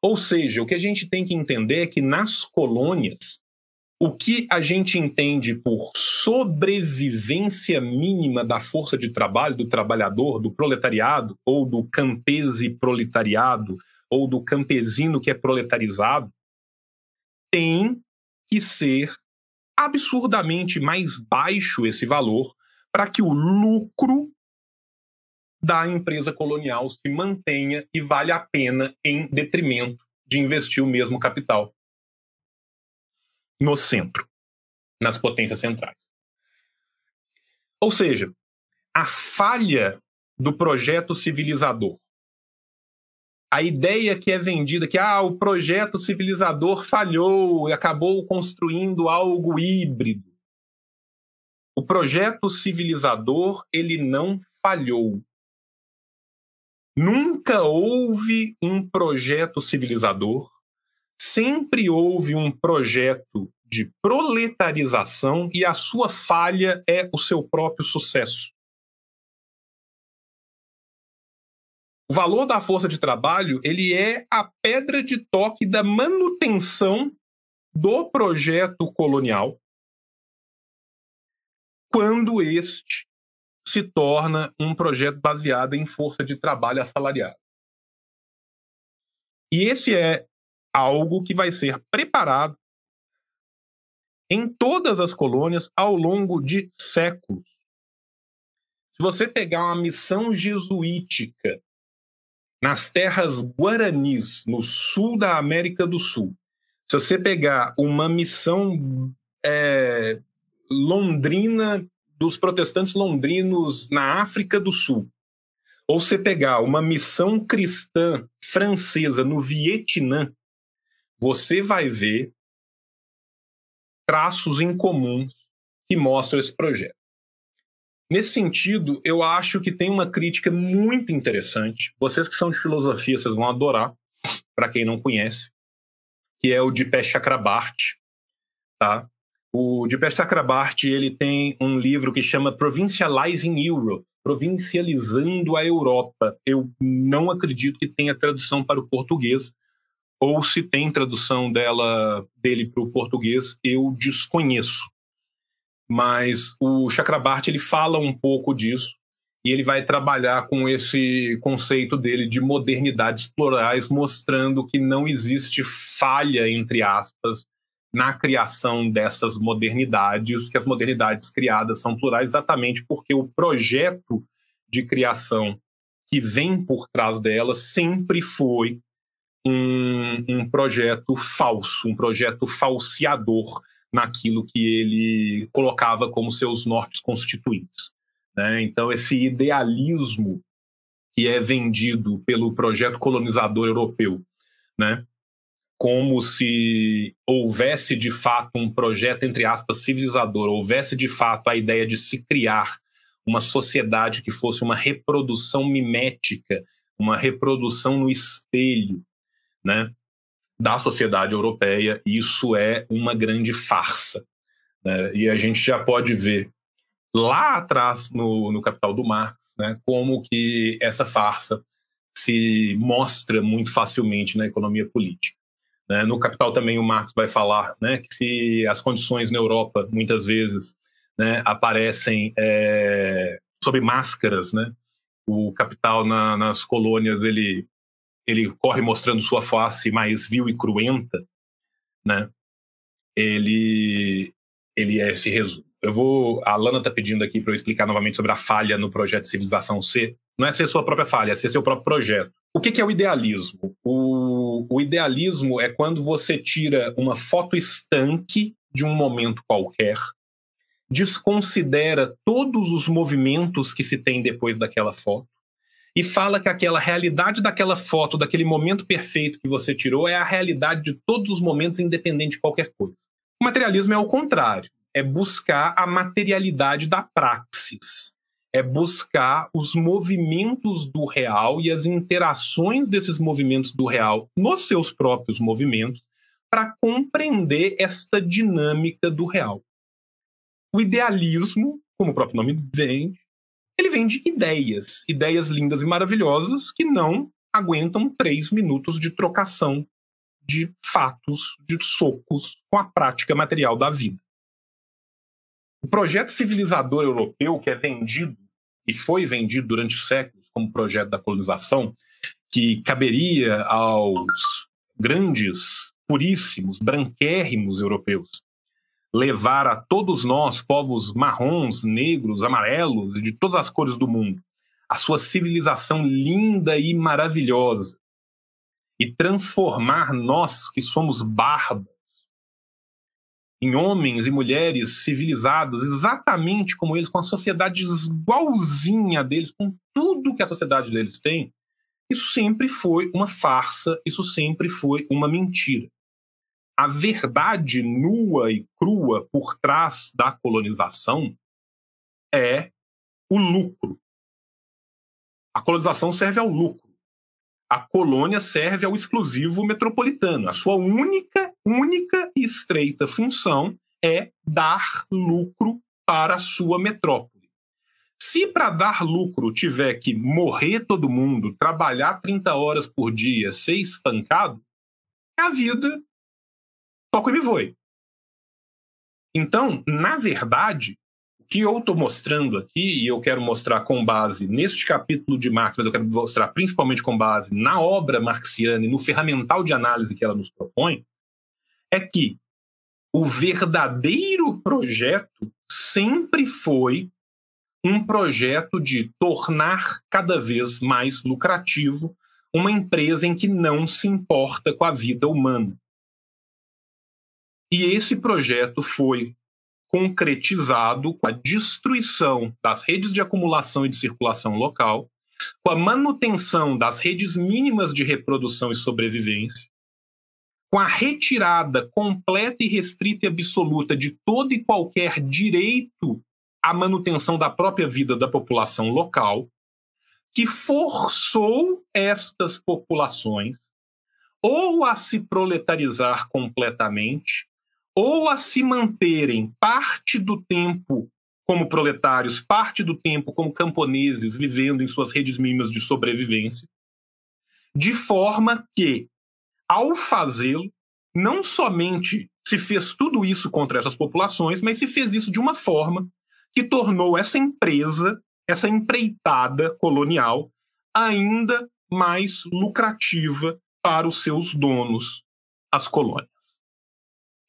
Ou seja, o que a gente tem que entender é que nas colônias o que a gente entende por sobrevivência mínima da força de trabalho do trabalhador, do proletariado, ou do campese proletariado, ou do campesino que é proletarizado, tem que ser absurdamente mais baixo esse valor para que o lucro da empresa colonial se mantenha e vale a pena em detrimento de investir o mesmo capital no centro, nas potências centrais. Ou seja, a falha do projeto civilizador, a ideia que é vendida que ah, o projeto civilizador falhou e acabou construindo algo híbrido. O projeto civilizador ele não falhou. Nunca houve um projeto civilizador sempre houve um projeto de proletarização e a sua falha é o seu próprio sucesso. O valor da força de trabalho ele é a pedra de toque da manutenção do projeto colonial quando este se torna um projeto baseado em força de trabalho assalariada. E esse é algo que vai ser preparado em todas as colônias ao longo de séculos. Se você pegar uma missão jesuítica nas terras guaranis, no sul da América do Sul, se você pegar uma missão é, londrina dos protestantes londrinos na África do Sul, ou você pegar uma missão cristã francesa no Vietnã, você vai ver traços incomuns que mostram esse projeto. Nesse sentido, eu acho que tem uma crítica muito interessante. Vocês que são de filosofia, vocês vão adorar, para quem não conhece, que é o Dipesh Chakrabarti, tá? O Dipesh Chakrabarti, ele tem um livro que chama Provincializing Europe, provincializando a Europa. Eu não acredito que tenha tradução para o português, ou se tem tradução dela dele para o português, eu desconheço. Mas o Chakrabarti ele fala um pouco disso e ele vai trabalhar com esse conceito dele de modernidades plurais, mostrando que não existe falha entre aspas na criação dessas modernidades, que as modernidades criadas são plurais exatamente porque o projeto de criação que vem por trás delas sempre foi um, um projeto falso, um projeto falseador naquilo que ele colocava como seus nortes constituintes. Né? Então, esse idealismo que é vendido pelo projeto colonizador europeu, né? como se houvesse de fato um projeto, entre aspas, civilizador, houvesse de fato a ideia de se criar uma sociedade que fosse uma reprodução mimética, uma reprodução no espelho né, da sociedade europeia, isso é uma grande farsa. Né? E a gente já pode ver lá atrás no, no Capital do Marx né, como que essa farsa se mostra muito facilmente na economia política. Né? No Capital também o Marx vai falar né, que se as condições na Europa muitas vezes né, aparecem é, sob máscaras, né? o Capital na, nas colônias ele ele corre mostrando sua face mais vil e cruenta, né? Ele ele é esse resumo. Eu vou. A Lana está pedindo aqui para eu explicar novamente sobre a falha no projeto Civilização C. Não é ser sua própria falha, é ser seu próprio projeto. O que, que é o idealismo? O, o idealismo é quando você tira uma foto estanque de um momento qualquer, desconsidera todos os movimentos que se tem depois daquela foto e fala que aquela realidade daquela foto, daquele momento perfeito que você tirou, é a realidade de todos os momentos, independente de qualquer coisa. O materialismo é o contrário, é buscar a materialidade da praxis, é buscar os movimentos do real e as interações desses movimentos do real nos seus próprios movimentos para compreender esta dinâmica do real. O idealismo, como o próprio nome vem, ele vem de ideias, ideias lindas e maravilhosas que não aguentam três minutos de trocação de fatos, de socos com a prática material da vida. O projeto civilizador europeu, que é vendido e foi vendido durante séculos como projeto da colonização, que caberia aos grandes, puríssimos, branquérrimos europeus, levar a todos nós, povos marrons, negros, amarelos e de todas as cores do mundo, a sua civilização linda e maravilhosa e transformar nós, que somos bárbaros, em homens e mulheres civilizados, exatamente como eles, com a sociedade igualzinha deles, com tudo que a sociedade deles tem, isso sempre foi uma farsa, isso sempre foi uma mentira a verdade nua e crua por trás da colonização é o lucro. A colonização serve ao lucro. A colônia serve ao exclusivo metropolitano. A sua única, única e estreita função é dar lucro para a sua metrópole. Se para dar lucro tiver que morrer todo mundo, trabalhar 30 horas por dia, ser espancado, a vida toco e me voe. Então, na verdade, o que eu estou mostrando aqui, e eu quero mostrar com base neste capítulo de Marx, mas eu quero mostrar principalmente com base na obra marxiana e no ferramental de análise que ela nos propõe, é que o verdadeiro projeto sempre foi um projeto de tornar cada vez mais lucrativo uma empresa em que não se importa com a vida humana. E esse projeto foi concretizado com a destruição das redes de acumulação e de circulação local, com a manutenção das redes mínimas de reprodução e sobrevivência, com a retirada completa e restrita e absoluta de todo e qualquer direito à manutenção da própria vida da população local, que forçou estas populações ou a se proletarizar completamente ou a se manterem parte do tempo como proletários, parte do tempo como camponeses vivendo em suas redes mínimas de sobrevivência, de forma que, ao fazê-lo, não somente se fez tudo isso contra essas populações, mas se fez isso de uma forma que tornou essa empresa, essa empreitada colonial, ainda mais lucrativa para os seus donos, as colônias.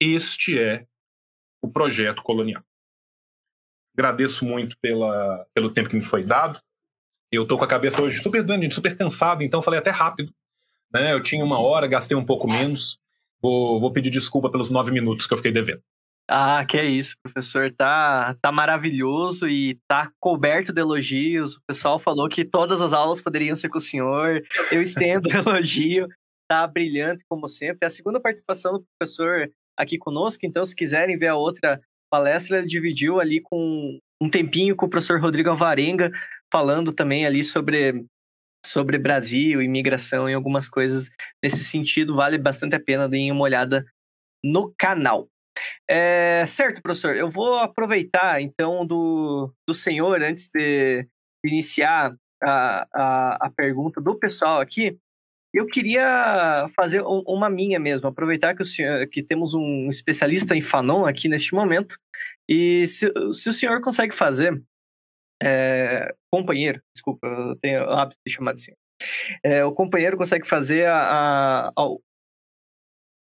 Este é o projeto colonial. Agradeço muito pela, pelo tempo que me foi dado. Eu estou com a cabeça hoje super super cansado, então falei até rápido. Né? Eu tinha uma hora, gastei um pouco menos. Vou, vou pedir desculpa pelos nove minutos que eu fiquei devendo. Ah, que é isso, professor. Tá, tá maravilhoso e tá coberto de elogios. O pessoal falou que todas as aulas poderiam ser com o senhor. Eu estendo o elogio. Tá brilhante, como sempre. A segunda participação do professor aqui conosco, então, se quiserem ver a outra palestra, ele dividiu ali com um tempinho com o professor Rodrigo Alvarenga, falando também ali sobre sobre Brasil, imigração e algumas coisas nesse sentido. Vale bastante a pena dar uma olhada no canal. É, certo, professor. Eu vou aproveitar então do, do senhor antes de iniciar a, a, a pergunta do pessoal aqui. Eu queria fazer uma minha mesmo, aproveitar que, senhor, que temos um especialista em Fanon aqui neste momento, e se, se o senhor consegue fazer, é, companheiro, desculpa, eu tenho o hábito de chamar de senhor, é, o companheiro consegue fazer a, a, a,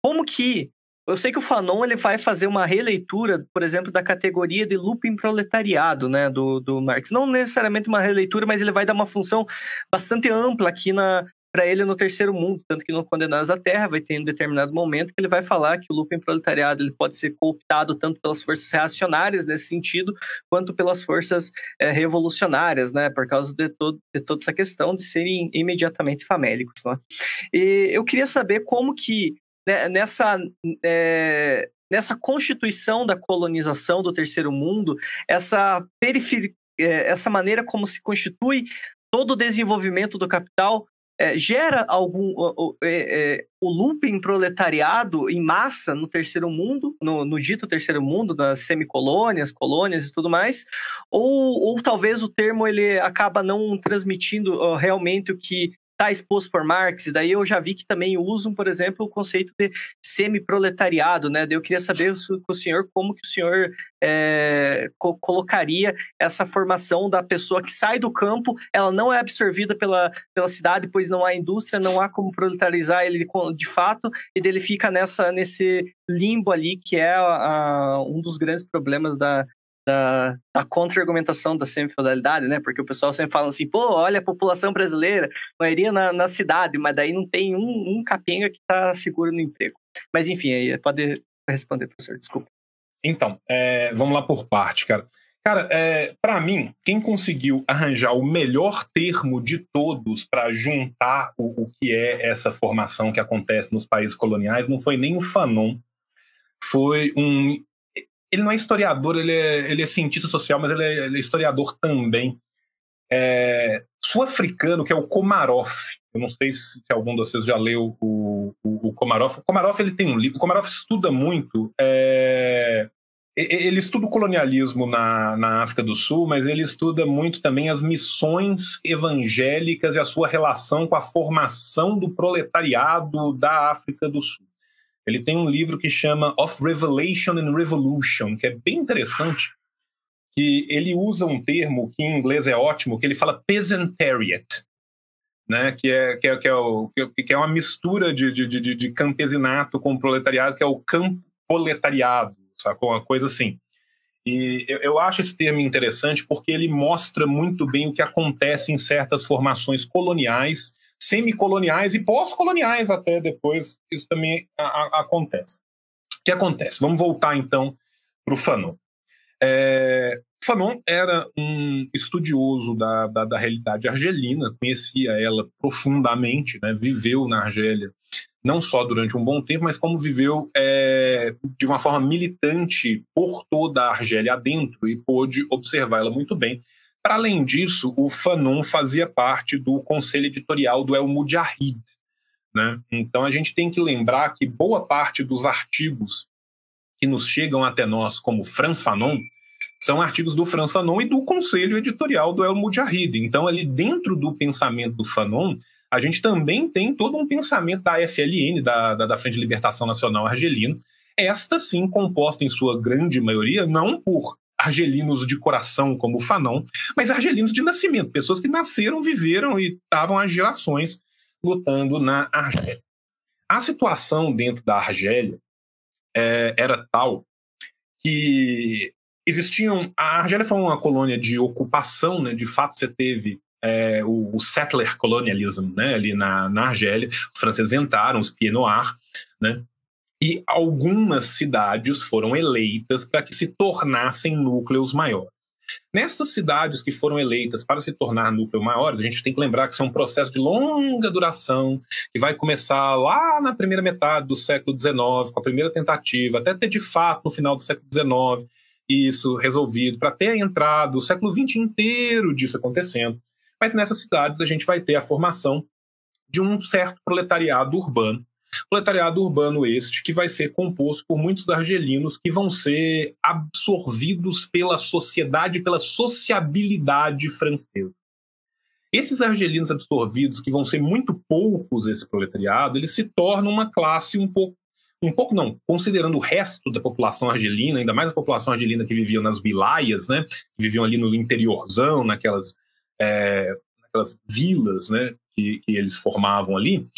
como que eu sei que o Fanon ele vai fazer uma releitura, por exemplo, da categoria de looping proletariado, né, do, do Marx. Não necessariamente uma releitura, mas ele vai dar uma função bastante ampla aqui na para ele no terceiro mundo, tanto que no Condenados à Terra vai ter um determinado momento que ele vai falar que o looping proletariado ele pode ser cooptado tanto pelas forças reacionárias nesse sentido, quanto pelas forças é, revolucionárias, né, por causa de, todo, de toda essa questão de serem imediatamente famélicos. Né? E eu queria saber como que né, nessa, é, nessa constituição da colonização do terceiro mundo, essa periferi é, essa maneira como se constitui todo o desenvolvimento do capital é, gera algum o, é, o looping proletariado em massa no terceiro mundo, no, no dito terceiro mundo, das semicolônias, colônias e tudo mais, ou, ou talvez o termo ele acaba não transmitindo uh, realmente o que está exposto por Marx, e daí eu já vi que também usam, por exemplo, o conceito de semi-proletariado, né? Eu queria saber com o senhor como que o senhor é, co colocaria essa formação da pessoa que sai do campo, ela não é absorvida pela, pela cidade, pois não há indústria, não há como proletarizar ele de fato, e dele fica nessa, nesse limbo ali, que é a, um dos grandes problemas da, da, da contra-argumentação da semi-feudalidade, né? Porque o pessoal sempre fala assim, pô, olha a população brasileira, maioria na, na cidade, mas daí não tem um, um capenga que tá seguro no emprego. Mas enfim, aí pode responder, professor, desculpa. Então, é, vamos lá por parte, cara. Cara, é, para mim, quem conseguiu arranjar o melhor termo de todos para juntar o, o que é essa formação que acontece nos países coloniais não foi nem o Fanon, foi um ele não é historiador, ele é, ele é cientista social, mas ele é, ele é historiador também. É, sul-africano, que é o Komarov. Eu não sei se, algum de vocês já leu o, o, o, Komarov. O Komarov ele tem um livro. O Komarov estuda muito. É, ele estuda o colonialismo na, na África do Sul, mas ele estuda muito também as missões evangélicas e a sua relação com a formação do proletariado da África do Sul. Ele tem um livro que chama Of Revelation and Revolution, que é bem interessante, que ele usa um termo que em inglês é ótimo, que ele fala peasantariat, né? que, é, que, é, que, é, o, que é uma mistura de, de, de, de campesinato com proletariado, que é o campoletariado, sacou? Uma coisa assim. E eu, eu acho esse termo interessante porque ele mostra muito bem o que acontece em certas formações coloniais semicoloniais e pós-coloniais até depois, isso também a, a, acontece. O que acontece? Vamos voltar então para o Fanon. É, Fanon era um estudioso da, da, da, realidade argelina, conhecia ela profundamente, né, viveu na Argélia não só durante um bom tempo, mas como viveu é, de uma forma militante por toda a Argélia adentro e pôde observá-la muito bem para além disso, o Fanon fazia parte do conselho editorial do El Mujahid. Né? Então a gente tem que lembrar que boa parte dos artigos que nos chegam até nós como Franz Fanon são artigos do Franz Fanon e do conselho editorial do El Mujahid. Então, ali dentro do pensamento do Fanon, a gente também tem todo um pensamento da FLN, da, da, da Frente de Libertação Nacional Argelina, esta sim composta em sua grande maioria não por argelinos de coração como o Fanon, mas argelinos de nascimento, pessoas que nasceram, viveram e estavam há gerações lutando na Argélia. A situação dentro da Argélia é, era tal que existiam. A Argélia foi uma colônia de ocupação, né? De fato, você teve é, o, o, settler colonialism, né? Ali na, na Argélia, os franceses entraram, os pieds noirs, né? E algumas cidades foram eleitas para que se tornassem núcleos maiores. Nessas cidades que foram eleitas para se tornar núcleos maiores, a gente tem que lembrar que isso é um processo de longa duração, que vai começar lá na primeira metade do século XIX, com a primeira tentativa, até ter de fato no final do século XIX isso resolvido, para ter a entrada do século XX inteiro disso acontecendo. Mas nessas cidades a gente vai ter a formação de um certo proletariado urbano. Proletariado urbano este que vai ser composto por muitos argelinos que vão ser absorvidos pela sociedade, pela sociabilidade francesa. Esses argelinos absorvidos, que vão ser muito poucos esse proletariado, eles se tornam uma classe um pouco um pouco não, considerando o resto da população argelina, ainda mais a população argelina que vivia nas vilaias, né, que viviam ali no interiorzão, naquelas, é, naquelas vilas, né, que, que eles formavam ali,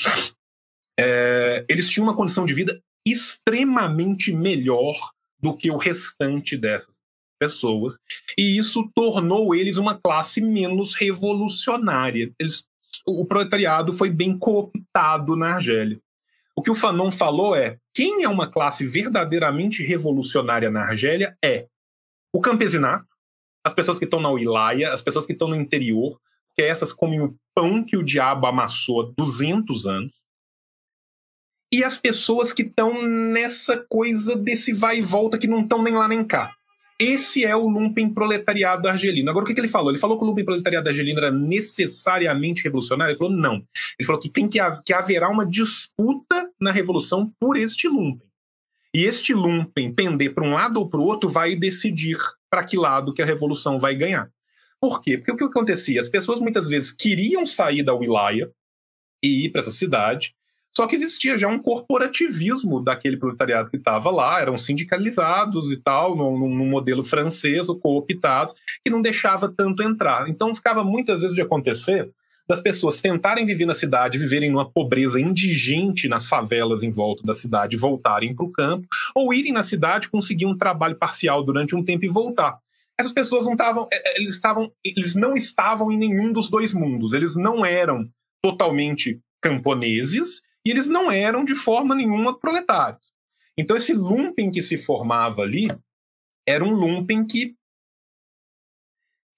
é, eles tinham uma condição de vida extremamente melhor do que o restante dessas pessoas, e isso tornou eles uma classe menos revolucionária. Eles, o proletariado foi bem cooptado na Argélia. O que o Fanon falou é: quem é uma classe verdadeiramente revolucionária na Argélia é o campesinato, as pessoas que estão na Wilaia, as pessoas que estão no interior, que essas comem o pão que o diabo amassou há 200 anos, e as pessoas que estão nessa coisa desse vai e volta que não estão nem lá nem cá. Esse é o lumpen proletariado argelino. Agora, o que, que ele falou? Ele falou que o lumpen proletariado argelino era necessariamente revolucionário? Ele falou não. Ele falou que tem que, que haverá uma disputa na revolução por este lumpen. E este lumpen pender para um lado ou para o outro vai decidir para que lado que a revolução vai ganhar. Por quê? Porque o que acontecia? As pessoas muitas vezes queriam sair da Wilaya e ir para essa cidade, só que existia já um corporativismo daquele proletariado que estava lá, eram sindicalizados e tal, num, num modelo francês, cooptados, que não deixava tanto entrar. Então ficava muitas vezes de acontecer das pessoas tentarem viver na cidade, viverem numa pobreza indigente nas favelas em volta da cidade, voltarem para o campo, ou irem na cidade, conseguir um trabalho parcial durante um tempo e voltar. Essas pessoas não estavam, é, é, eles estavam, eles não estavam em nenhum dos dois mundos. Eles não eram totalmente camponeses e eles não eram de forma nenhuma proletários. Então esse lumpen que se formava ali era um lumpen que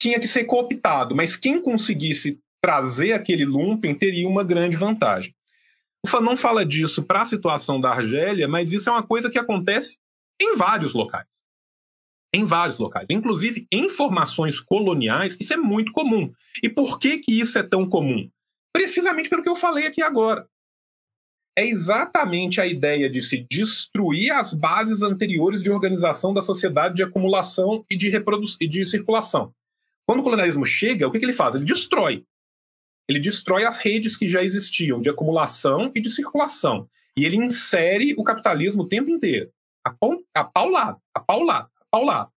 tinha que ser cooptado, mas quem conseguisse trazer aquele lumpen teria uma grande vantagem. O Fanon fala disso para a situação da Argélia, mas isso é uma coisa que acontece em vários locais. Em vários locais. Inclusive, em formações coloniais, isso é muito comum. E por que, que isso é tão comum? Precisamente pelo que eu falei aqui agora é exatamente a ideia de se destruir as bases anteriores de organização da sociedade de acumulação e de, e de circulação. Quando o colonialismo chega, o que, que ele faz? Ele destrói. Ele destrói as redes que já existiam de acumulação e de circulação. E ele insere o capitalismo o tempo inteiro. A paulada, a paulada, a paulada.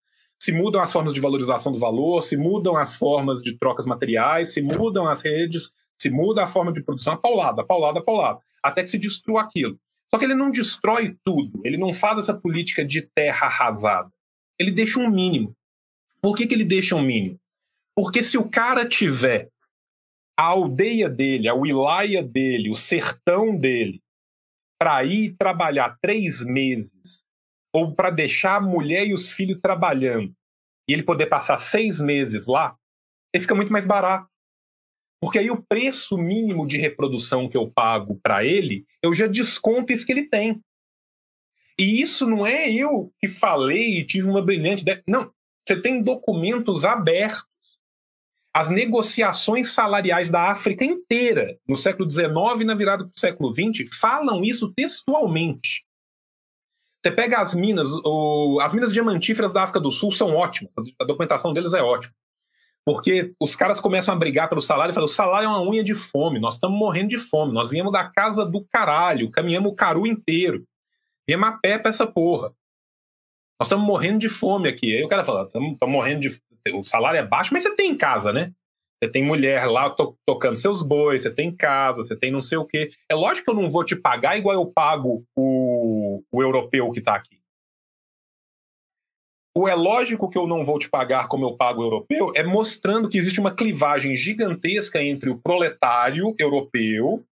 Se mudam as formas de valorização do valor, se mudam as formas de trocas materiais, se mudam as redes, se muda a forma de produção, a paulada, a paulada, a paulada até que se destrua aquilo. Só que ele não destrói tudo, ele não faz essa política de terra arrasada. Ele deixa um mínimo. Por que, que ele deixa um mínimo? Porque se o cara tiver a aldeia dele, a wilaia dele, o sertão dele, para ir trabalhar três meses, ou para deixar a mulher e os filhos trabalhando, e ele poder passar seis meses lá, ele fica muito mais barato. Porque aí o preço mínimo de reprodução que eu pago para ele, eu já desconto isso que ele tem. E isso não é eu que falei e tive uma brilhante ideia. Não, você tem documentos abertos. As negociações salariais da África inteira, no século XIX e na virada do século XX, falam isso textualmente. Você pega as minas, o, as minas diamantíferas da África do Sul são ótimas, a documentação deles é ótima. Porque os caras começam a brigar pelo salário e falam: o salário é uma unha de fome, nós estamos morrendo de fome, nós viemos da casa do caralho, caminhamos o caru inteiro, viemos a pé pra essa porra. Nós estamos morrendo de fome aqui. Aí o cara fala: estamos morrendo de. O salário é baixo, mas você tem em casa, né? Você tem mulher lá to tocando seus bois, você tem casa, você tem não sei o quê. É lógico que eu não vou te pagar igual eu pago o, o europeu que está aqui. O é lógico que eu não vou te pagar como eu pago o europeu é mostrando que existe uma clivagem gigantesca entre o proletário europeu,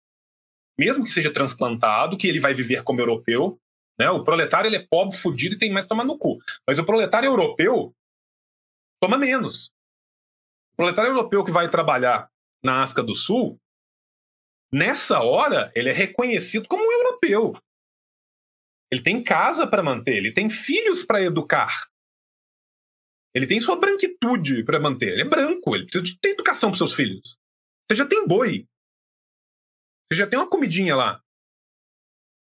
mesmo que seja transplantado, que ele vai viver como europeu. Né? O proletário ele é pobre, fudido e tem mais que tomar no cu. Mas o proletário europeu toma menos. O proletário europeu que vai trabalhar na África do Sul, nessa hora, ele é reconhecido como um europeu. Ele tem casa para manter, ele tem filhos para educar. Ele tem sua branquitude para manter. Ele é branco, ele precisa de ter educação para seus filhos. Você já tem boi. Você já tem uma comidinha lá.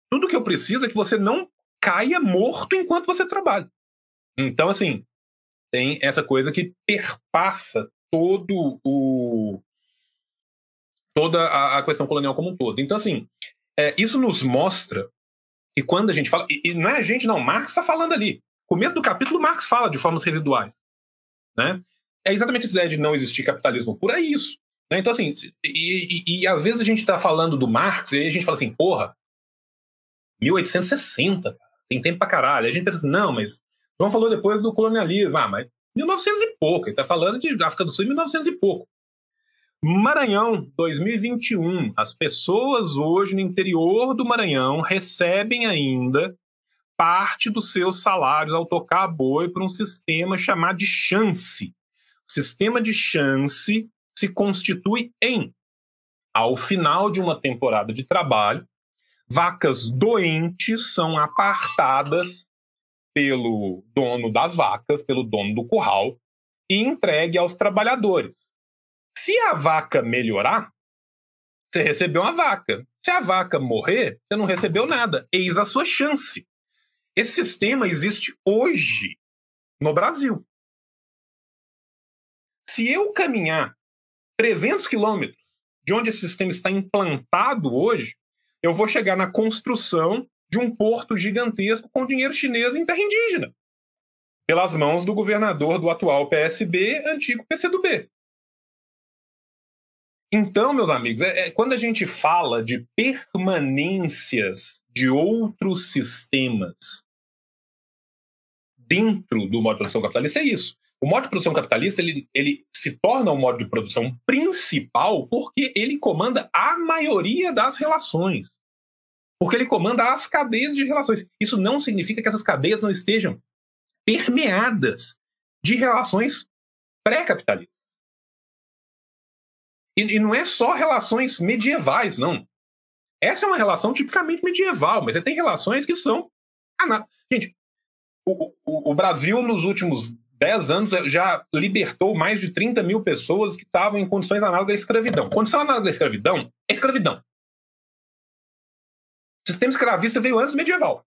Tudo que eu preciso é que você não caia morto enquanto você trabalha. Então, assim, tem essa coisa que perpassa todo o toda a, a questão colonial como um todo. Então, assim, é, isso nos mostra que quando a gente fala. E, e não é a gente, não, Marx está falando ali. Começo do capítulo, Marx fala de formas residuais. Né? É exatamente essa ideia de não existir capitalismo puro, é isso. Né? Então, assim, e, e, e às vezes a gente está falando do Marx e a gente fala assim, porra, 1860, cara, tem tempo pra caralho. a gente pensa assim, não, mas João falou depois do colonialismo. Ah, mas 1900 e pouco. Ele está falando de África do Sul em 1900 e pouco. Maranhão, 2021. As pessoas hoje no interior do Maranhão recebem ainda parte dos seus salários ao tocar boi para um sistema chamado de chance. O sistema de chance se constitui em, ao final de uma temporada de trabalho, vacas doentes são apartadas pelo dono das vacas, pelo dono do curral, e entregue aos trabalhadores. Se a vaca melhorar, você recebeu uma vaca. Se a vaca morrer, você não recebeu nada. Eis a sua chance. Esse sistema existe hoje no Brasil. Se eu caminhar 300 quilômetros de onde esse sistema está implantado hoje, eu vou chegar na construção de um porto gigantesco com dinheiro chinês em terra indígena, pelas mãos do governador do atual PSB, antigo PCdoB. Então, meus amigos, é, é, quando a gente fala de permanências de outros sistemas dentro do modo de produção capitalista, é isso. O modo de produção capitalista ele, ele se torna o modo de produção principal porque ele comanda a maioria das relações. Porque ele comanda as cadeias de relações. Isso não significa que essas cadeias não estejam permeadas de relações pré-capitalistas. E, e, não é só relações medievais, não. Essa é uma relação tipicamente medieval, mas tem relações que são. Gente, o, o, o Brasil, nos últimos 10 anos, já libertou mais de 30 mil pessoas que estavam em condições análogas à escravidão. Condição análoga à escravidão é escravidão. O sistema escravista veio antes do medieval.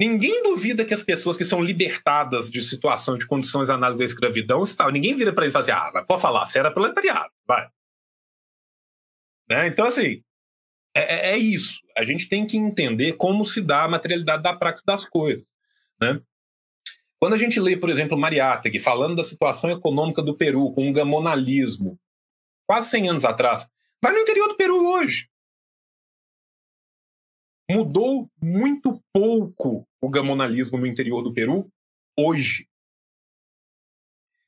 Ninguém duvida que as pessoas que são libertadas de situações de condições análogas à escravidão estão. Ninguém vira para ele e fala assim: ah, pode falar, você era proletariado, vai. Né? Então, assim, é, é, é, isso. A gente tem que entender como se dá a materialidade da prática das coisas. Né? Quando a gente lê, por exemplo, Mariátegui falando da situação econômica do Peru com um gamonalismo, quase 100 anos atrás, vai no interior do Peru hoje mudou muito pouco o gamonalismo no interior do Peru hoje.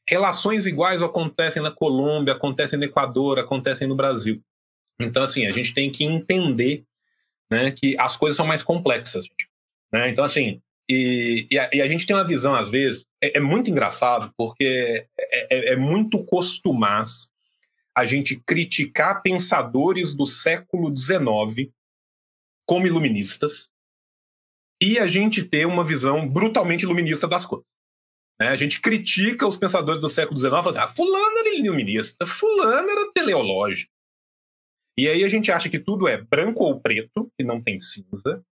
Relações iguais acontecem na Colômbia, acontecem no Equador, acontecem no Brasil. Então, assim, a gente tem que entender né, que as coisas são mais complexas. Né? Então, assim, e, e, a, e, a, gente tem uma visão, às vezes, é, é muito engraçado, porque é, é, é muito costumaz a gente criticar pensadores do século XIX como iluministas e a gente ter uma visão brutalmente iluminista das coisas. Né? A gente critica os pensadores do século XIX, assim, ah, fulano era iluminista, fulano era teleológico. E aí a gente acha que tudo é branco ou preto, que não tem cinza,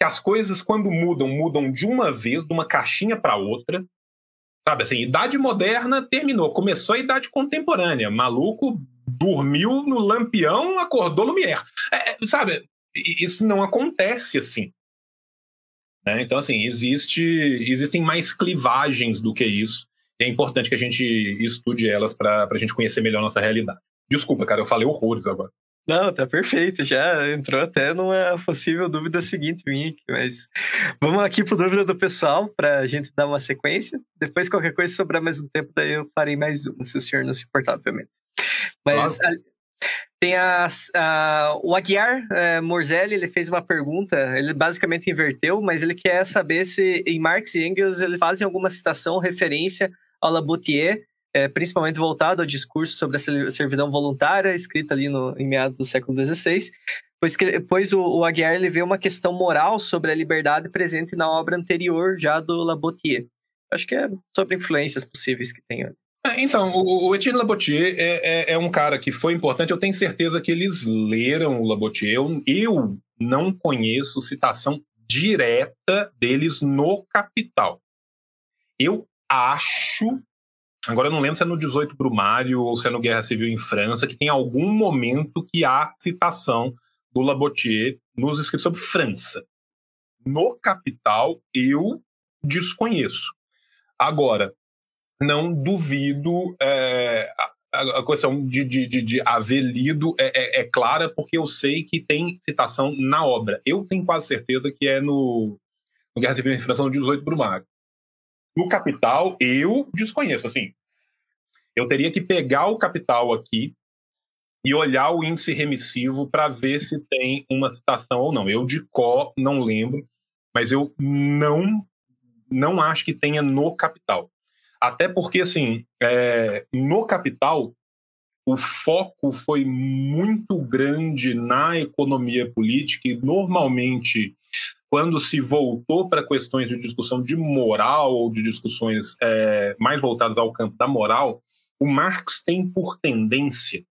que as coisas, quando mudam, mudam de uma vez, de uma caixinha para outra. Sabe assim, idade moderna terminou, começou a idade contemporânea. Maluco dormiu no lampião, acordou Lumière. É, sabe, isso não acontece assim. Né? Então, assim, existe, existem mais clivagens do que isso. E é importante que a gente estude elas para a gente conhecer melhor a nossa realidade. Desculpa, cara, eu falei horrores agora. Não, tá perfeito. Já entrou até numa possível dúvida seguinte minha aqui, mas vamos aqui para dúvida do pessoal para a gente dar uma sequência. Depois, qualquer coisa sobrar mais um tempo, daí eu farei mais uma, se o senhor não se importar, obviamente. Mas claro. a, tem a, a, o Aguiar é, Morzelli, ele fez uma pergunta, ele basicamente inverteu, mas ele quer saber se em Marx e Engels eles fazem alguma citação, referência ao Laboutier, é, principalmente voltado ao discurso sobre a servidão voluntária, escrito ali no, em meados do século XVI, pois, que, pois o, o Aguiar ele vê uma questão moral sobre a liberdade presente na obra anterior já do Laboutier. Acho que é sobre influências possíveis que tem. É, então, o, o Etienne Laboutier é, é, é, um cara que foi importante. Eu tenho certeza que eles leram o Laboutier. Eu, eu não conheço citação direta deles no Capital. Eu acho Agora eu não lembro se é no 18 Brumário ou se é no Guerra Civil em França, que tem algum momento que há citação do Labotier nos escritos sobre França. No Capital, eu desconheço. Agora, não duvido. É, a, a, questão de, de, de, de haver lido é, é, é, clara, porque eu sei que tem citação na obra. Eu tenho quase certeza que é no, no Guerra Civil em França, no 18 Brumário. No capital, eu desconheço. Assim, eu teria que pegar o capital aqui e olhar o índice remissivo para ver se tem uma citação ou não. Eu de có não lembro, mas eu não não acho que tenha no capital. Até porque, assim, é, no capital, o foco foi muito grande na economia política e, normalmente, quando se voltou para questões de discussão de moral ou de discussões é, mais voltadas ao campo da moral, o Marx tem por tendência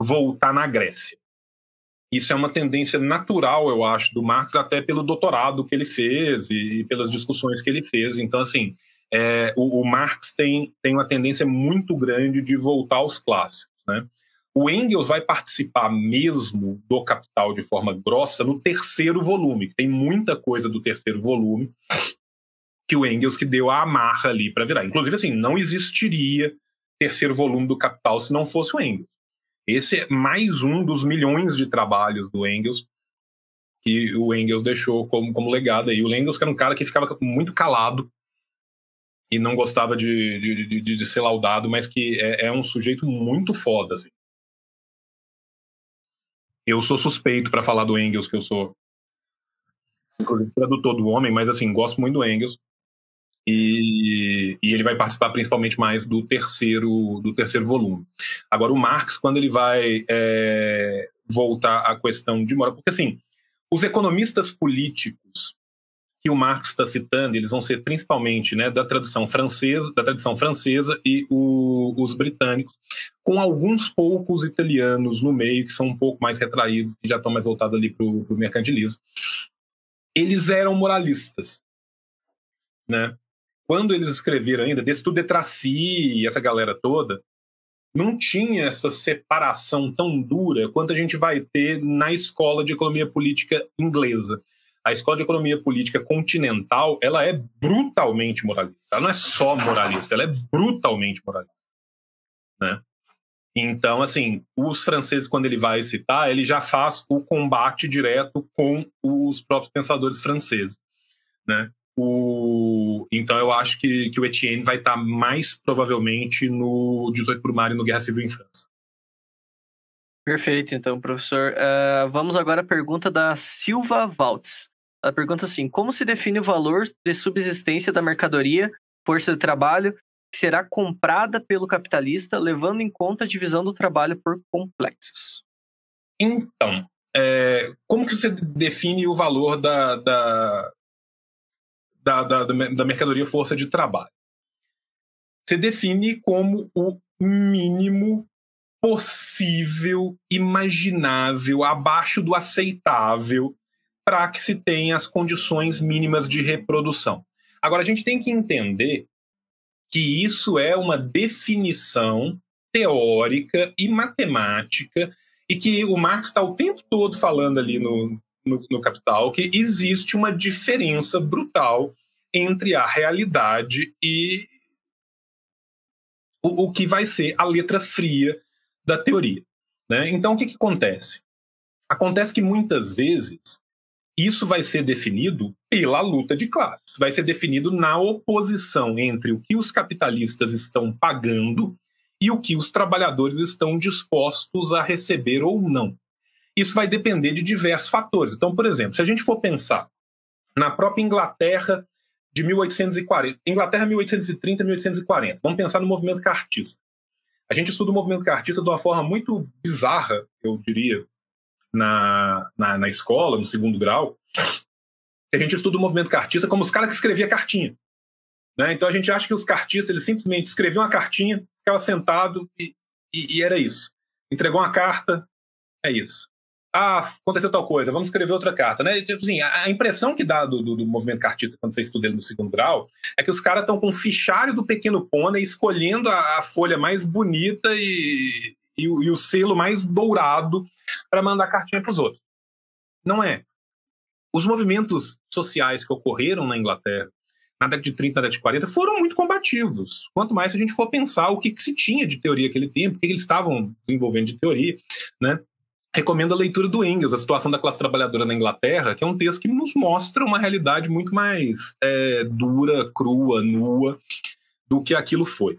voltar na Grécia. Isso é uma tendência natural, eu acho, do Marx, até pelo doutorado que ele fez e, pelas discussões que ele fez. Então, assim, é, o, o, Marx tem, tem uma tendência muito grande de voltar aos clássicos. Né? O Engels vai participar mesmo do Capital de forma grossa no terceiro volume, que tem muita coisa do terceiro volume que o Engels que deu a amarra ali para virar. Inclusive, assim, não existiria terceiro volume do Capital se não fosse o Engels. Esse é mais um dos milhões de trabalhos do Engels que o Engels deixou como, como legado aí. O Engels que era um cara que ficava muito calado e não gostava de, de, de, de ser laudado, mas que é, é um sujeito muito foda, assim. Eu sou suspeito para falar do Engels, que eu sou inclusive tradutor do homem, mas assim, gosto muito do Engels. E, e, ele vai participar principalmente mais do terceiro do terceiro volume. Agora o Marx, quando ele vai é, voltar à questão de moral, porque assim, os economistas políticos que o Marx está citando, eles vão ser principalmente né, da tradição francesa, da tradição francesa e o, os britânicos, com alguns poucos italianos no meio que são um pouco mais retraídos, que já estão mais voltados ali para o mercantilismo. Eles eram moralistas, né? Quando eles escreveram ainda, desse tudo de Tracy e essa galera toda, não tinha essa separação tão dura quanto a gente vai ter na escola de economia política inglesa a escola de economia política continental ela é brutalmente moralista. Ela não é só moralista, ela é brutalmente moralista, né? Então, assim, os franceses, quando ele vai citar, ele já faz o combate direto com os próprios pensadores franceses, né? O... Então, eu acho que, que o Etienne vai estar mais provavelmente no 18 Brumário no Guerra Civil em França. Perfeito, então, professor. Uh, vamos agora à pergunta da Silva Valtz. Ela pergunta assim: como se define o valor de subsistência da mercadoria, força de trabalho, que será comprada pelo capitalista, levando em conta a divisão do trabalho por complexos? Então, é, como que você define o valor da, da, da, da, da mercadoria força de trabalho? Você define como o mínimo possível, imaginável, abaixo do aceitável para que se tenha as condições mínimas de reprodução. Agora, a gente tem que entender que isso é uma definição teórica e matemática e que o Marx está o tempo todo falando ali no, no, no, Capital que existe uma diferença brutal entre a realidade e o, o que vai ser a letra fria da teoria. Né? Então, o que, que acontece? Acontece que muitas vezes isso vai ser definido pela luta de classes, vai ser definido na oposição entre o que os capitalistas estão pagando e o que os trabalhadores estão dispostos a receber ou não. Isso vai depender de diversos fatores. Então, por exemplo, se a gente for pensar na própria Inglaterra de 1840, Inglaterra 1830 1840, vamos pensar no movimento cartista. A gente estuda o movimento cartista de uma forma muito bizarra, eu diria, na, na, na escola, no segundo grau. A gente estuda o movimento cartista como os caras que escreviam cartinha. Né? Então a gente acha que os cartistas eles simplesmente escreviam uma cartinha, ficava sentado e, e, e era isso. Entregou uma carta, é isso. Ah, aconteceu tal coisa, vamos escrever outra carta, né? Tipo assim, a impressão que dá do, do, do movimento cartista quando você estuda ele no segundo grau é que os caras estão com o fichário do pequeno pônei escolhendo a, a folha mais bonita e, e, e, o selo mais dourado para mandar cartinha para os outros. Não é. Os movimentos sociais que ocorreram na Inglaterra na década de 30, na década de 40, foram muito combativos. Quanto mais se a gente for pensar o que, que se tinha de teoria naquele tempo, o que, que eles estavam desenvolvendo de teoria, né? Recomendo a leitura do Engels, A Situação da Classe Trabalhadora na Inglaterra, que é um texto que nos mostra uma realidade muito mais é, dura, crua, nua do que aquilo foi.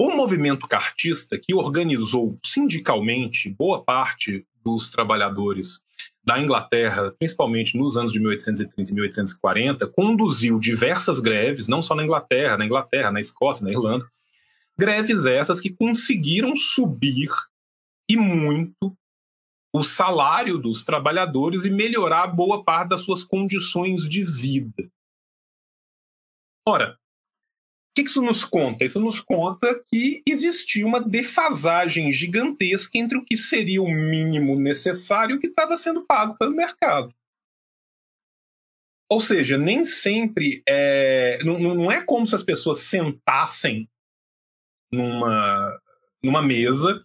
O movimento cartista, que organizou sindicalmente boa parte dos trabalhadores da Inglaterra, principalmente nos anos de 1830 e 1840, conduziu diversas greves, não só na Inglaterra, na Inglaterra, na Escócia, na Irlanda, greves essas que conseguiram subir e muito o salário dos trabalhadores e melhorar boa parte das suas condições de vida. Ora, que, que isso nos conta? Isso nos conta que existia uma defasagem gigantesca entre o que seria o mínimo necessário e o que estava sendo pago pelo mercado. Ou seja, nem sempre é, não, não é como se as pessoas sentassem numa, numa mesa,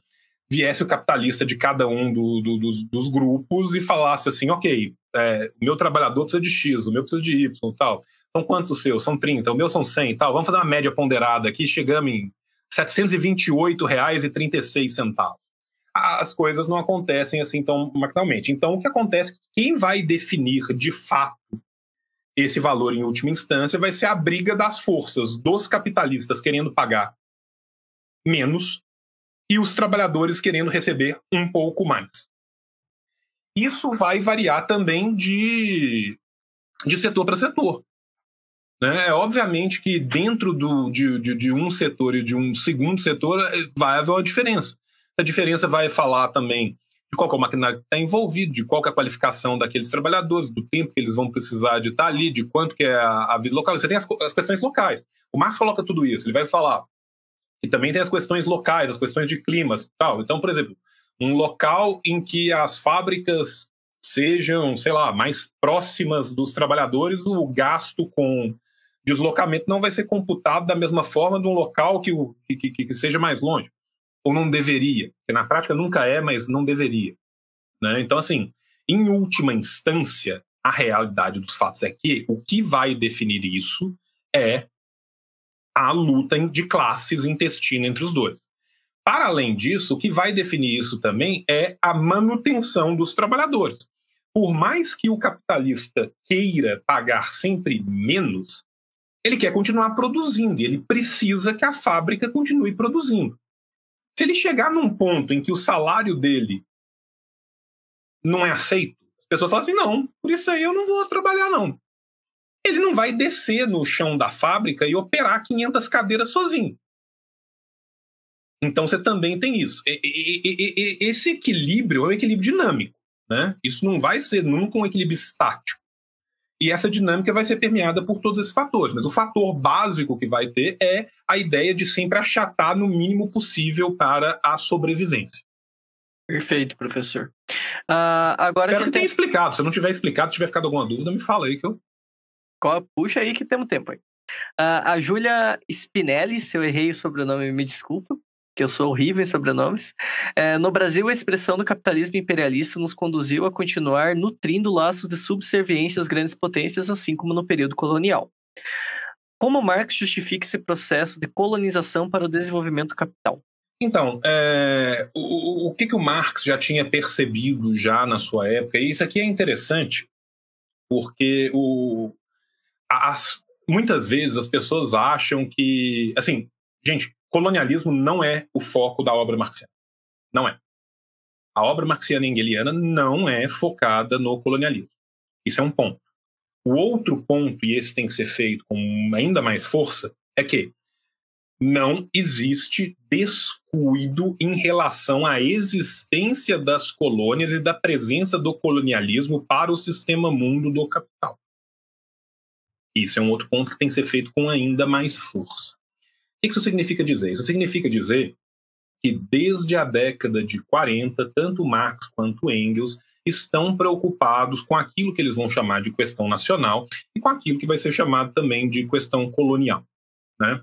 viesse o capitalista de cada um do, do, dos, dos, grupos e falasse assim: ok, é, o meu trabalhador precisa de X, o meu precisa de Y tal. São quantos os seus? São 30, o meu são 100 e tal. Vamos fazer uma média ponderada aqui, chegamos em R$ 728,36. As coisas não acontecem assim tão maquinalmente. Então, o que acontece é que quem vai definir de fato esse valor em última instância vai ser a briga das forças dos capitalistas querendo pagar menos e os trabalhadores querendo receber um pouco mais. Isso vai variar também de, de setor para setor. Né? É obviamente que dentro do, de, de, de, um setor e de um segundo setor eh, vai haver uma diferença. Essa diferença vai falar também de qual é o maquinário que está envolvido, de qual é a qualificação daqueles trabalhadores, do tempo que eles vão precisar de estar tá ali, de quanto que é a, a vida local. Você tem as, as, questões locais. O Marx coloca tudo isso. Ele vai falar. E também tem as questões locais, as questões de climas tal. Então, por exemplo, um local em que as fábricas sejam, sei lá, mais próximas dos trabalhadores, o gasto com deslocamento não vai ser computado da mesma forma de um local que, que, que, que seja mais longe. Ou não deveria. Que na prática nunca é, mas não deveria. Né? Então, assim, em última instância, a realidade dos fatos é que o que vai definir isso é a luta de classes intestina entre os dois. Para além disso, o que vai definir isso também é a manutenção dos trabalhadores. Por mais que o capitalista queira pagar sempre menos, ele quer continuar produzindo e ele precisa que a fábrica continue produzindo. Se ele chegar num ponto em que o salário dele não é aceito, as pessoas falam assim: não, por isso aí eu não vou trabalhar, não. Ele não vai descer no chão da fábrica e operar 500 cadeiras sozinho. Então você também tem isso. E, e, e, esse equilíbrio é um equilíbrio dinâmico. Né? Isso não vai ser nunca um equilíbrio estático. E essa dinâmica vai ser permeada por todos esses fatores. Mas o fator básico que vai ter é a ideia de sempre achatar no mínimo possível para a sobrevivência. Perfeito, professor. Uh, agora Espero que tem... tenha explicado. Se não tiver explicado, tiver ficado alguma dúvida, me fala aí que eu. Puxa aí que temos tempo aí. Uh, a Júlia Spinelli, se eu errei o sobrenome, me desculpa, que eu sou horrível em sobrenomes. É, no Brasil, a expressão do capitalismo imperialista nos conduziu a continuar nutrindo laços de subserviência às grandes potências, assim como no período colonial. Como Marx justifica esse processo de colonização para o desenvolvimento do capital? Então, é, o, o que, que o Marx já tinha percebido já na sua época, e isso aqui é interessante, porque o, as, muitas vezes as pessoas acham que, assim, gente, colonialismo não é o foco da obra marxiana. Não é. A obra marxiana engeliana não é focada no colonialismo. Isso é um ponto. O outro ponto, e esse tem que ser feito com ainda mais força, é que não existe descuido em relação à existência das colônias e da presença do colonialismo para o sistema mundo do capital. Isso é um outro ponto que tem que ser feito com ainda mais força. O que isso significa dizer? Isso significa dizer que desde a década de 40, tanto Marx quanto Engels estão preocupados com aquilo que eles vão chamar de questão nacional e com aquilo que vai ser chamado também de questão colonial. Né?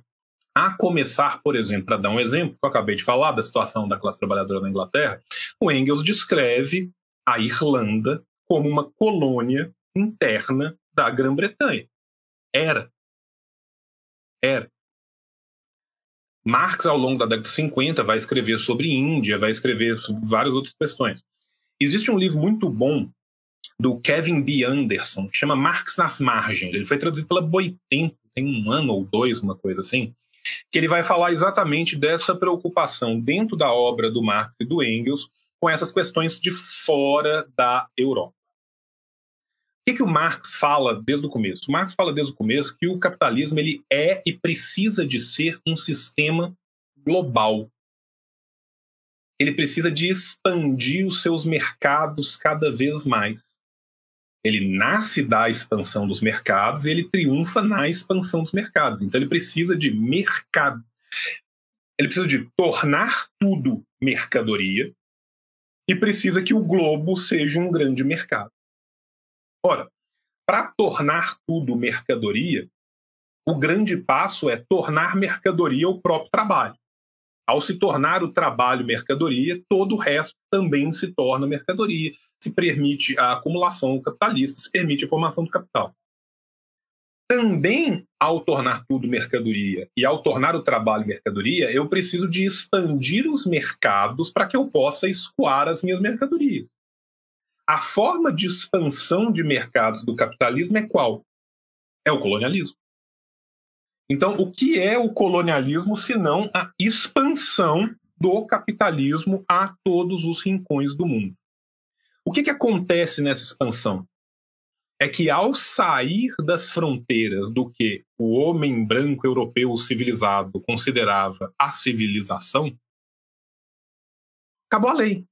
A começar, por exemplo, para dar um exemplo, que eu acabei de falar da situação da classe trabalhadora na Inglaterra, o Engels descreve a Irlanda como uma colônia interna da Grã-Bretanha. Era. Era. Marx, ao longo da década de 50, vai escrever sobre Índia, vai escrever sobre várias outras questões. Existe um livro muito bom do Kevin B. Anderson, que chama Marx nas Margens. Ele foi traduzido pela Boitempo, tem um ano ou dois, uma coisa assim, que ele vai falar exatamente dessa preocupação dentro da obra do Marx e do Engels com essas questões de fora da Europa. O que, que o Marx fala desde o começo? O Marx fala desde o começo que o capitalismo ele é e precisa de ser um sistema global, ele precisa de expandir os seus mercados cada vez mais. Ele nasce da expansão dos mercados e ele triunfa na expansão dos mercados. Então ele precisa de mercado. Ele precisa de tornar tudo mercadoria e precisa que o globo seja um grande mercado. Ora, para tornar tudo mercadoria, o grande passo é tornar mercadoria o próprio trabalho. Ao se tornar o trabalho mercadoria, todo o resto também se torna mercadoria. Se permite a acumulação capitalista, se permite a formação do capital. Também, ao tornar tudo mercadoria e ao tornar o trabalho mercadoria, eu preciso de expandir os mercados para que eu possa escoar as minhas mercadorias. A forma de expansão de mercados do capitalismo é qual? É o colonialismo. Então, o que é o colonialismo se não a expansão do capitalismo a todos os rincões do mundo? O que, que acontece nessa expansão? É que ao sair das fronteiras do que o homem branco europeu civilizado considerava a civilização, acabou a lei.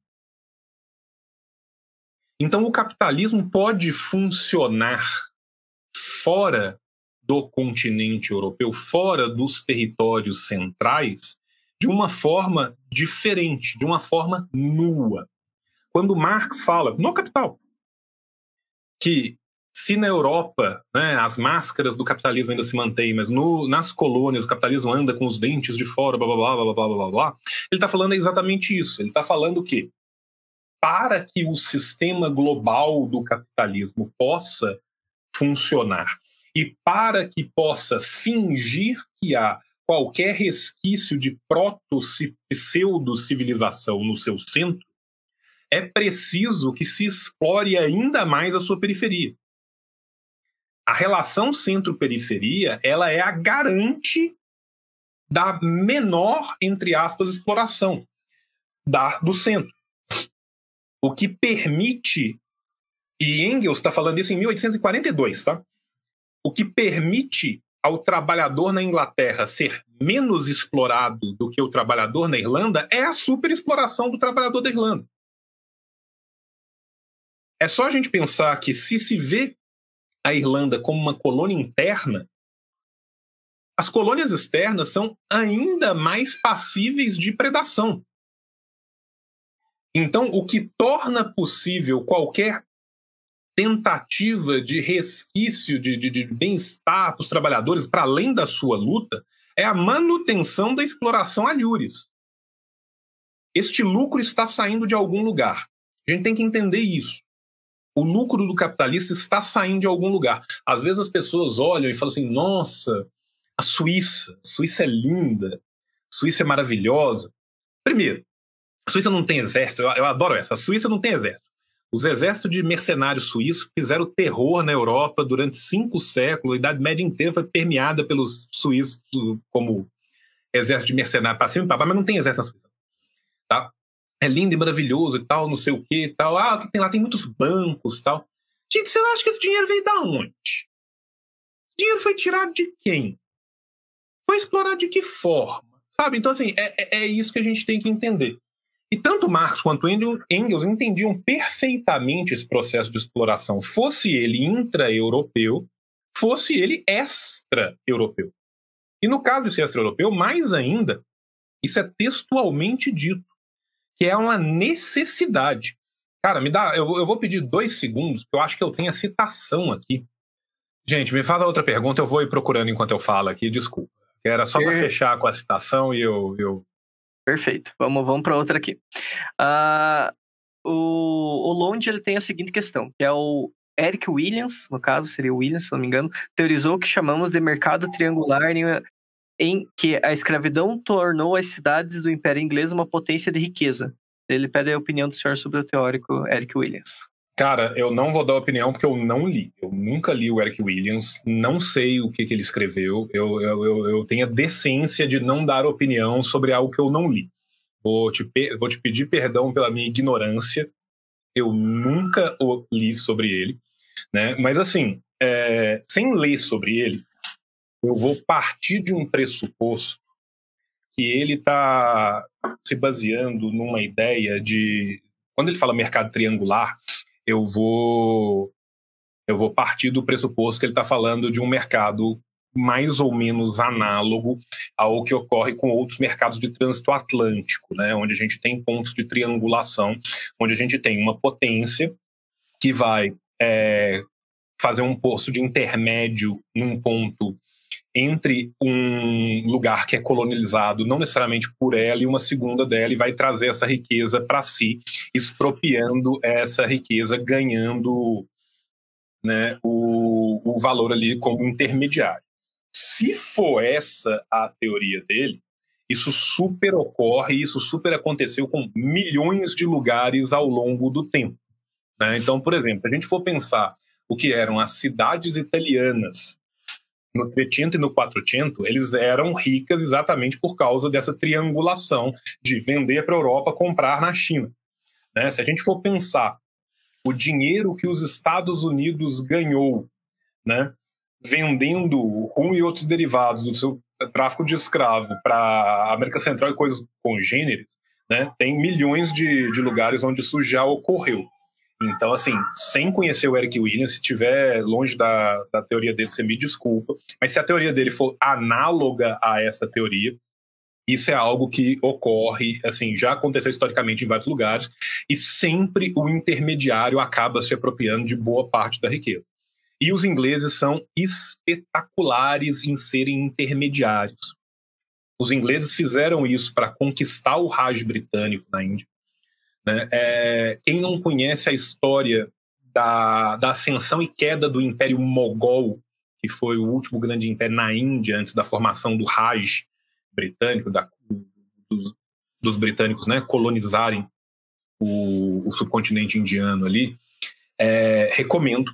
Então o capitalismo pode funcionar fora do continente europeu, fora dos territórios centrais, de uma forma diferente, de uma forma nua. Quando Marx fala, no Capital, que se na Europa né, as máscaras do capitalismo ainda se mantêm, mas no, nas colônias o capitalismo anda com os dentes de fora, blá blá blá blá blá blá blá, ele está falando exatamente isso. Ele está falando que para que o sistema global do capitalismo possa funcionar e para que possa fingir que há qualquer resquício de proto-pseudo-civilização no seu centro, é preciso que se explore ainda mais a sua periferia. A relação centro-periferia ela é a garante da menor, entre aspas, exploração da, do centro. O que permite, e Engels está falando isso em 1842, tá? o que permite ao trabalhador na Inglaterra ser menos explorado do que o trabalhador na Irlanda é a superexploração do trabalhador da Irlanda. É só a gente pensar que se se vê a Irlanda como uma colônia interna, as colônias externas são ainda mais passíveis de predação. Então, o que torna possível qualquer tentativa de resquício de, de, de bem-estar para os trabalhadores, para além da sua luta, é a manutenção da exploração alhures. Este lucro está saindo de algum lugar. A gente tem que entender isso. O lucro do capitalista está saindo de algum lugar. Às vezes as pessoas olham e falam assim: nossa, a Suíça, a Suíça é linda, a Suíça é maravilhosa. Primeiro, a Suíça não tem exército, eu, eu adoro essa. A Suíça não tem exército. Os exércitos de mercenários suíços fizeram terror na Europa durante cinco séculos. A Idade Média inteira foi permeada pelos suíços como exército de mercenários para cima e para baixo, mas não tem exército na Suíça. Tá? É lindo e maravilhoso e tal, não sei o que e tal. Ah, o que tem lá? Tem muitos bancos e tal. Gente, você acha que esse dinheiro veio da onde? O dinheiro foi tirado de quem? Foi explorado de que forma? Sabe? Então, assim, é, é, é isso que a gente tem que entender. E tanto Marx quanto Engels entendiam perfeitamente esse processo de exploração, fosse ele intra-europeu, fosse ele extra-europeu. E no caso desse extra-europeu, mais ainda, isso é textualmente dito, que é uma necessidade. Cara, me dá, eu, eu vou pedir dois segundos, porque eu acho que eu tenho a citação aqui. Gente, me faz a outra pergunta, eu vou ir procurando enquanto eu falo aqui, desculpa. Era só para fechar com a citação e eu, eu Perfeito. Vamos, vamos para outra aqui. Uh, o, o Lond ele tem a seguinte questão, que é o Eric Williams, no caso, seria Williams, se não me engano, teorizou o que chamamos de mercado triangular em, em que a escravidão tornou as cidades do Império Inglês uma potência de riqueza. Ele pede a opinião do senhor sobre o teórico Eric Williams. Cara, eu não vou dar opinião porque eu não li. Eu nunca li o Eric Williams, não sei o que, que ele escreveu. Eu, eu, eu, eu, tenho a decência de não dar opinião sobre algo que eu não li. Vou te, vou te pedir perdão pela minha ignorância. Eu nunca li sobre ele. Né? Mas, assim, é, sem ler sobre ele, eu vou partir de um pressuposto que ele está se baseando numa ideia de. Quando ele fala mercado triangular, eu vou eu vou partir do pressuposto que ele está falando de um mercado mais ou menos análogo ao que ocorre com outros mercados de trânsito atlântico, né, onde a gente tem pontos de triangulação, onde a gente tem uma potência que vai é, fazer um posto de intermédio num ponto entre um lugar que é colonizado, não necessariamente por ela, e uma segunda dela, e vai trazer essa riqueza para si, expropriando essa riqueza, ganhando né, o, o valor ali como intermediário. Se for essa a teoria dele, isso super ocorre, isso super aconteceu com milhões de lugares ao longo do tempo. Né? Então, por exemplo, se a gente for pensar o que eram as cidades italianas no Trecento e no Quattrocento, eles eram ricas exatamente por causa dessa triangulação de vender para a Europa, comprar na China. Né? Se a gente for pensar o dinheiro que os Estados Unidos ganhou, né, vendendo rum e outros derivados do seu tráfico de escravo para a América Central e coisas congêneres, né, tem milhões de, de lugares onde isso já ocorreu. Então, assim, sem conhecer o Eric Williams, se estiver longe da, da teoria dele, você me desculpa. Mas se a teoria dele for análoga a essa teoria, isso é algo que ocorre, assim, já aconteceu historicamente em vários lugares, e sempre o intermediário acaba se apropriando de boa parte da riqueza. E os ingleses são espetaculares em serem intermediários. Os ingleses fizeram isso para conquistar o Raj britânico na Índia. Né? É, quem não conhece a história da, da ascensão e queda do Império Mogol, que foi o último grande império na Índia antes da formação do Raj britânico, da, dos, dos, britânicos né, colonizarem o, o, subcontinente indiano ali, é, recomendo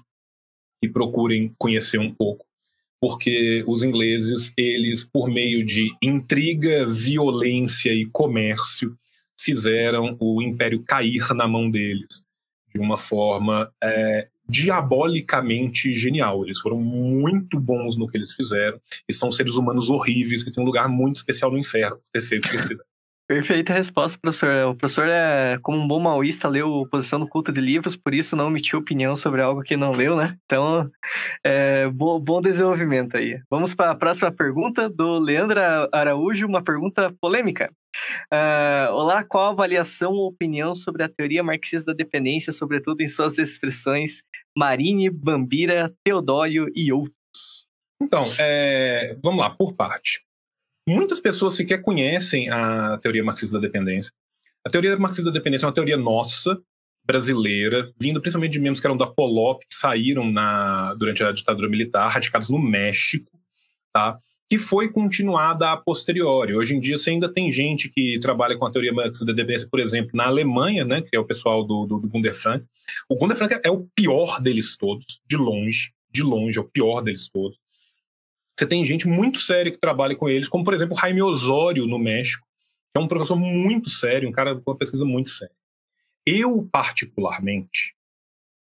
que procurem conhecer um pouco, porque os ingleses, eles, por meio de intriga, violência e comércio, fizeram o império cair na mão deles de uma forma é, diabolicamente genial. Eles foram muito bons no que eles fizeram e são seres humanos horríveis que têm um lugar muito especial no inferno por ter feito o que eles fizeram. Perfeita resposta, professor. O professor, é, como um bom maoísta, leu Posição do Culto de Livros, por isso não emitiu opinião sobre algo que não leu, né? Então, é, bom, bom desenvolvimento aí. Vamos para a próxima pergunta do Leandro Araújo, uma pergunta polêmica. Uh, olá, qual a avaliação ou opinião sobre a teoria marxista da dependência, sobretudo em suas expressões Marine, Bambira, Teodório e outros? Então, é, vamos lá, por parte. Muitas pessoas sequer conhecem a teoria marxista da dependência. A teoria marxista da dependência é uma teoria nossa, brasileira, vindo principalmente de membros que eram da Polop, que saíram na, durante a ditadura militar, radicados no México, tá? que foi continuada a posteriori. Hoje em dia, você ainda tem gente que trabalha com a teoria marxista da dependência, por exemplo, na Alemanha, né, que é o pessoal do, do, do Gunder Frank. O Gunder Frank é o pior deles todos, de longe, de longe, é o pior deles todos. Você tem gente muito séria que trabalha com eles, como por exemplo Jaime Osório no México, que é um professor muito sério, um cara com uma pesquisa muito séria. Eu, particularmente,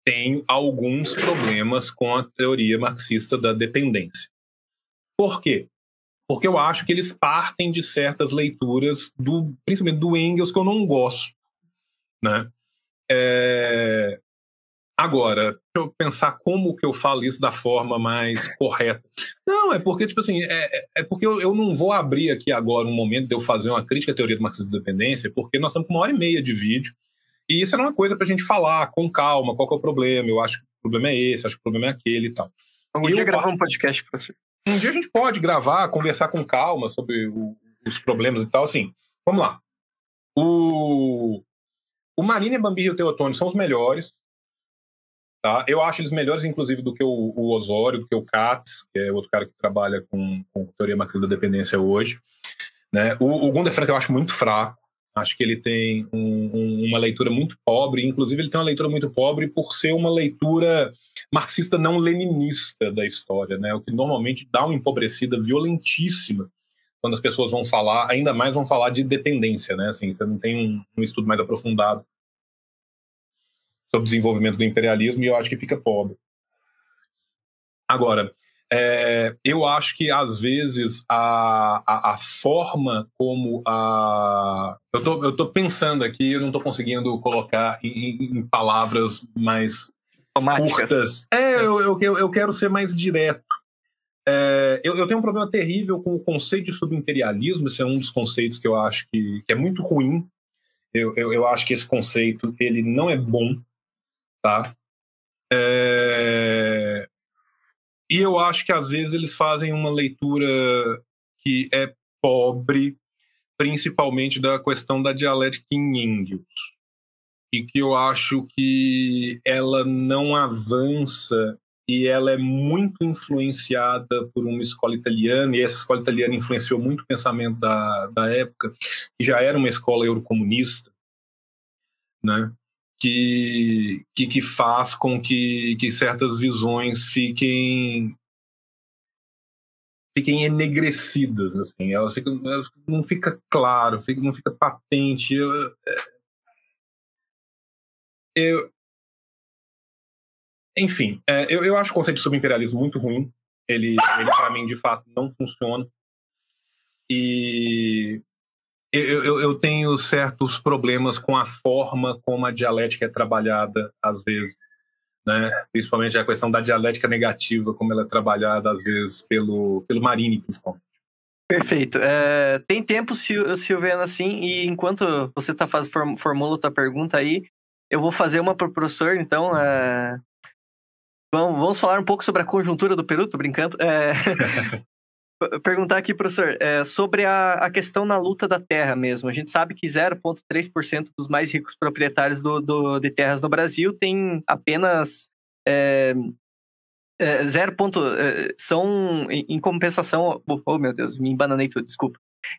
tenho alguns problemas com a teoria marxista da dependência. Por quê? Porque eu acho que eles partem de certas leituras, do, principalmente do Engels, que eu não gosto. Né? É, Agora, deixa eu pensar como que eu falo isso da forma mais correta. Não, é porque, tipo assim, é, é, é porque eu, eu, não vou abrir aqui agora um momento de eu fazer uma crítica à teoria do marxismo de dependência, porque nós estamos com uma hora e meia de vídeo, e isso é uma coisa para a gente falar com calma, qual é o problema, eu acho que o problema é esse, acho que o problema é aquele e tal. Um dia gravar um podcast para você. Um dia a gente pode gravar, conversar com calma sobre o, os problemas e tal, assim, vamos lá. O, o Marina, Bambis e o Teotônio são os melhores, Tá? Eu acho eles melhores, inclusive, do que o, o Osório, do que o Katz, que é outro cara que trabalha com, com teoria marxista da dependência hoje. Né? O, o Gunder Frank eu acho muito fraco. Acho que ele tem um, um, uma leitura muito pobre, inclusive ele tem uma leitura muito pobre por ser uma leitura marxista não leninista da história, né? o que normalmente dá uma empobrecida violentíssima quando as pessoas vão falar, ainda mais vão falar de dependência, né? Assim, você não tem um, um estudo mais aprofundado sobre o desenvolvimento do imperialismo e eu acho que fica pobre. Agora, é, eu acho que às vezes a, a, a, forma como a. Eu tô, eu tô pensando aqui, eu não tô conseguindo colocar em, em palavras mais curtas. É, eu, eu, eu, quero ser mais direto. É, eu, eu, tenho um problema terrível com o conceito de subimperialismo, esse é um dos conceitos que eu acho que, que é muito ruim. Eu, eu, eu acho que esse conceito ele não é bom tá? É... E eu acho que às vezes eles fazem uma leitura que é pobre, principalmente da questão da dialética em Engels, e que eu acho que ela não avança e ela é muito influenciada por uma escola italiana, e essa escola italiana influenciou muito o pensamento da, da época, que já era uma escola eurocomunista, né? Que, que, que faz com que, que certas visões fiquem fiquem enegrecidas assim. Elas, ficam, elas não fica claro fica, não fica patente. Eu, eu enfim é, eu, eu acho o conceito de subimperialismo muito ruim. Ele, ele para mim de fato não funciona. E eu, eu, eu, tenho certos problemas com a forma como a dialética é trabalhada, às vezes. Né? Principalmente a questão da dialética negativa, como ela é trabalhada, às vezes, pelo, pelo Marini, principalmente. Perfeito. É, tem tempo, Silviana, assim, e enquanto você tá faz, formula a tua pergunta aí, eu vou fazer uma para o professor, então. É... Vamos, vamos falar um pouco sobre a conjuntura do Peru, tô brincando. É... perguntar aqui, professor, é, sobre a, a, questão na luta da terra mesmo. A gente sabe que 0,3% dos mais ricos proprietários do, do, de terras no Brasil tem apenas. É, é, zero ponto, é, são em, em compensação. Oh, oh, meu Deus, me embananei tudo, desculpa.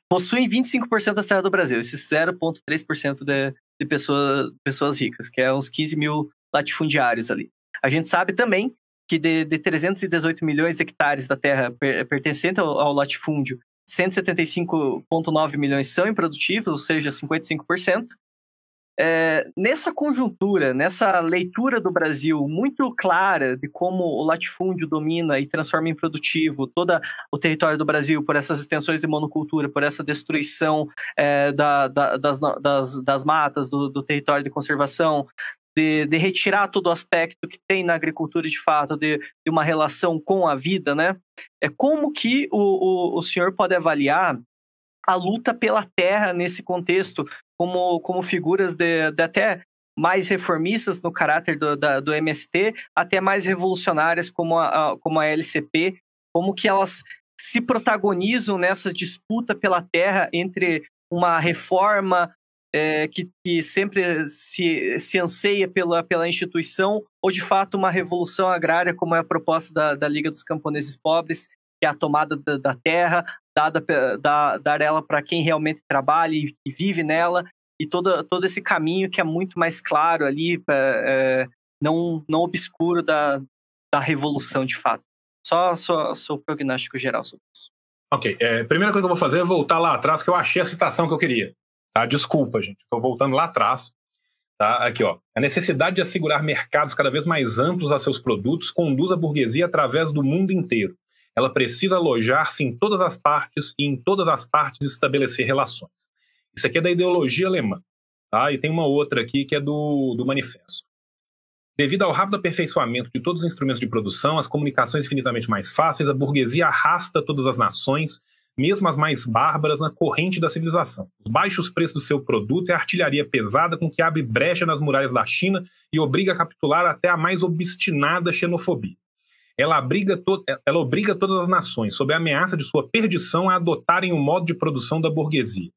Possuem 25% das terras do Brasil, esses 0,3% de, de pessoas, pessoas ricas, que é uns 15 mil latifundiários ali. A gente sabe também que de, de 318 milhões de hectares da terra per, pertencente ao, ao latifúndio, 175,9 milhões são improdutivos, ou seja, 55%. é, nessa conjuntura, nessa leitura do Brasil muito clara de como o latifúndio domina e transforma em produtivo todo o território do Brasil por essas extensões de monocultura, por essa destruição é, da, da, das, das, das, matas, do, do, território de conservação, de, de, retirar todo o aspecto que tem na agricultura de fato, de, de uma relação com a vida, né? É como que o, o, o senhor pode avaliar a luta pela terra nesse contexto, como, como figuras de, de até mais reformistas no caráter do, da, do MST, até mais revolucionárias como a, a, como a LCP, como que elas se protagonizam nessa disputa pela terra entre uma reforma é, que, que, sempre se, se anseia pela, pela instituição, ou de fato uma revolução agrária, como é a proposta da, da Liga dos Camponeses Pobres, que é a tomada da, da terra, dada, da, dar ela para quem realmente trabalha e, vive nela, e todo, todo esse caminho que é muito mais claro ali, é, não, não obscuro da, da revolução de fato. Só seu prognóstico geral sobre isso. Ok, é, primeira coisa que eu vou fazer é voltar lá atrás, que eu achei a citação que eu queria. Tá? Desculpa, gente, estou voltando lá atrás. Tá? Aqui, ó. A necessidade de assegurar mercados cada vez mais amplos a seus produtos conduz a burguesia através do mundo inteiro ela precisa alojar-se em todas as partes e em todas as partes estabelecer relações. Isso aqui é da ideologia alemã. Tá? E tem uma outra aqui que é do, do manifesto. Devido ao rápido aperfeiçoamento de todos os instrumentos de produção, as comunicações infinitamente mais fáceis, a burguesia arrasta todas as nações, mesmo as mais bárbaras, na corrente da civilização. Os baixos preços do seu produto é a artilharia pesada com que abre brecha nas muralhas da China e obriga a capitular até a mais obstinada xenofobia. Ela, abriga ela obriga todas as nações, sob a ameaça de sua perdição, a adotarem o modo de produção da burguesia.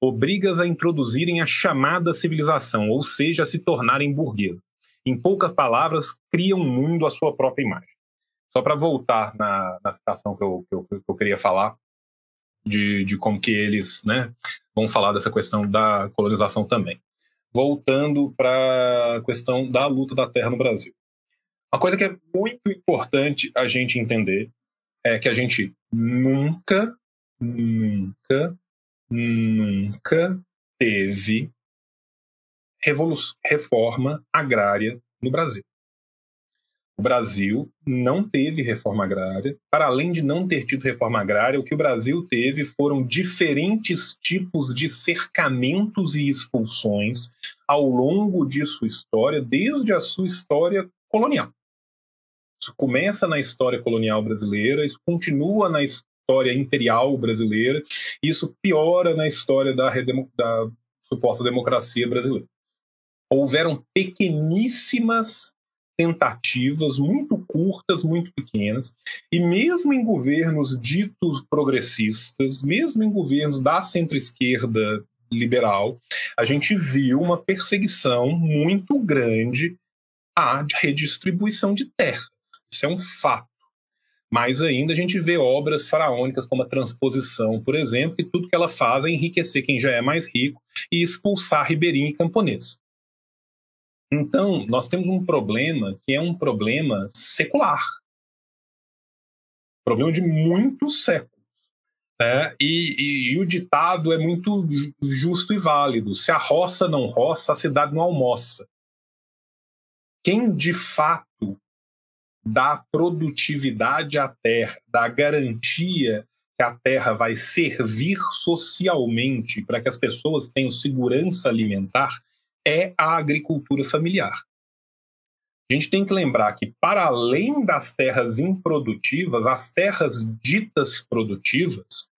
Obriga-as a introduzirem a chamada civilização, ou seja, a se tornarem burguesas. Em poucas palavras, cria um mundo à sua própria imagem. Só para voltar na, na citação que eu, que, eu, que eu queria falar, de, de como que eles né, vão falar dessa questão da colonização também. Voltando para a questão da luta da terra no Brasil. Uma coisa que é muito importante a gente entender é que a gente nunca, nunca, nunca teve reforma agrária no Brasil. O Brasil não teve reforma agrária. Para além de não ter tido reforma agrária, o que o Brasil teve foram diferentes tipos de cercamentos e expulsões ao longo de sua história, desde a sua história colonial. Isso começa na história colonial brasileira, isso continua na história imperial brasileira, e isso piora na história da, da suposta democracia brasileira. Houveram pequeníssimas tentativas muito curtas, muito pequenas, e mesmo em governos ditos progressistas, mesmo em governos da centro-esquerda liberal, a gente viu uma perseguição muito grande à redistribuição de terra. Isso é um fato. Mais ainda, a gente vê obras faraônicas como a transposição, por exemplo, que tudo que ela faz é enriquecer quem já é mais rico e expulsar ribeirinho e camponês. Então, nós temos um problema que é um problema secular. Problema de muitos séculos. Né? E, e, e, o ditado é muito justo e válido. Se a roça não roça, a cidade não almoça. Quem de fato da produtividade à terra, da garantia que a terra vai servir socialmente para que as pessoas tenham segurança alimentar, é a agricultura familiar. A gente tem que lembrar que, para além das terras improdutivas, as terras ditas produtivas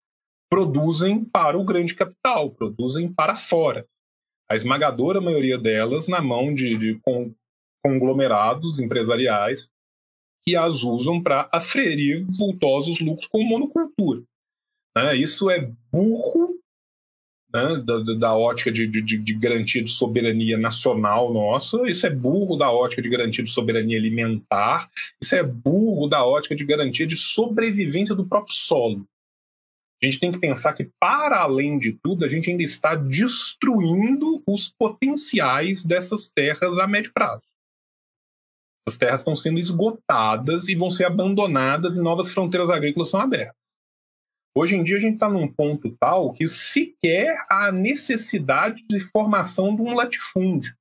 produzem para o grande capital, produzem para fora. A esmagadora maioria delas na mão de, de conglomerados empresariais que as usam para aferir vultosos lucros com monocultura. Né? Isso é burro né? da, da, ótica de, de, de, garantia de soberania nacional nossa, isso é burro da ótica de garantia de soberania alimentar, isso é burro da ótica de garantia de sobrevivência do próprio solo. A gente tem que pensar que, para além de tudo, a gente ainda está destruindo os potenciais dessas terras a médio prazo. As terras estão sendo esgotadas e vão ser abandonadas e novas fronteiras agrícolas são abertas. Hoje em dia a gente está num ponto tal que sequer há necessidade de formação de um latifúndio.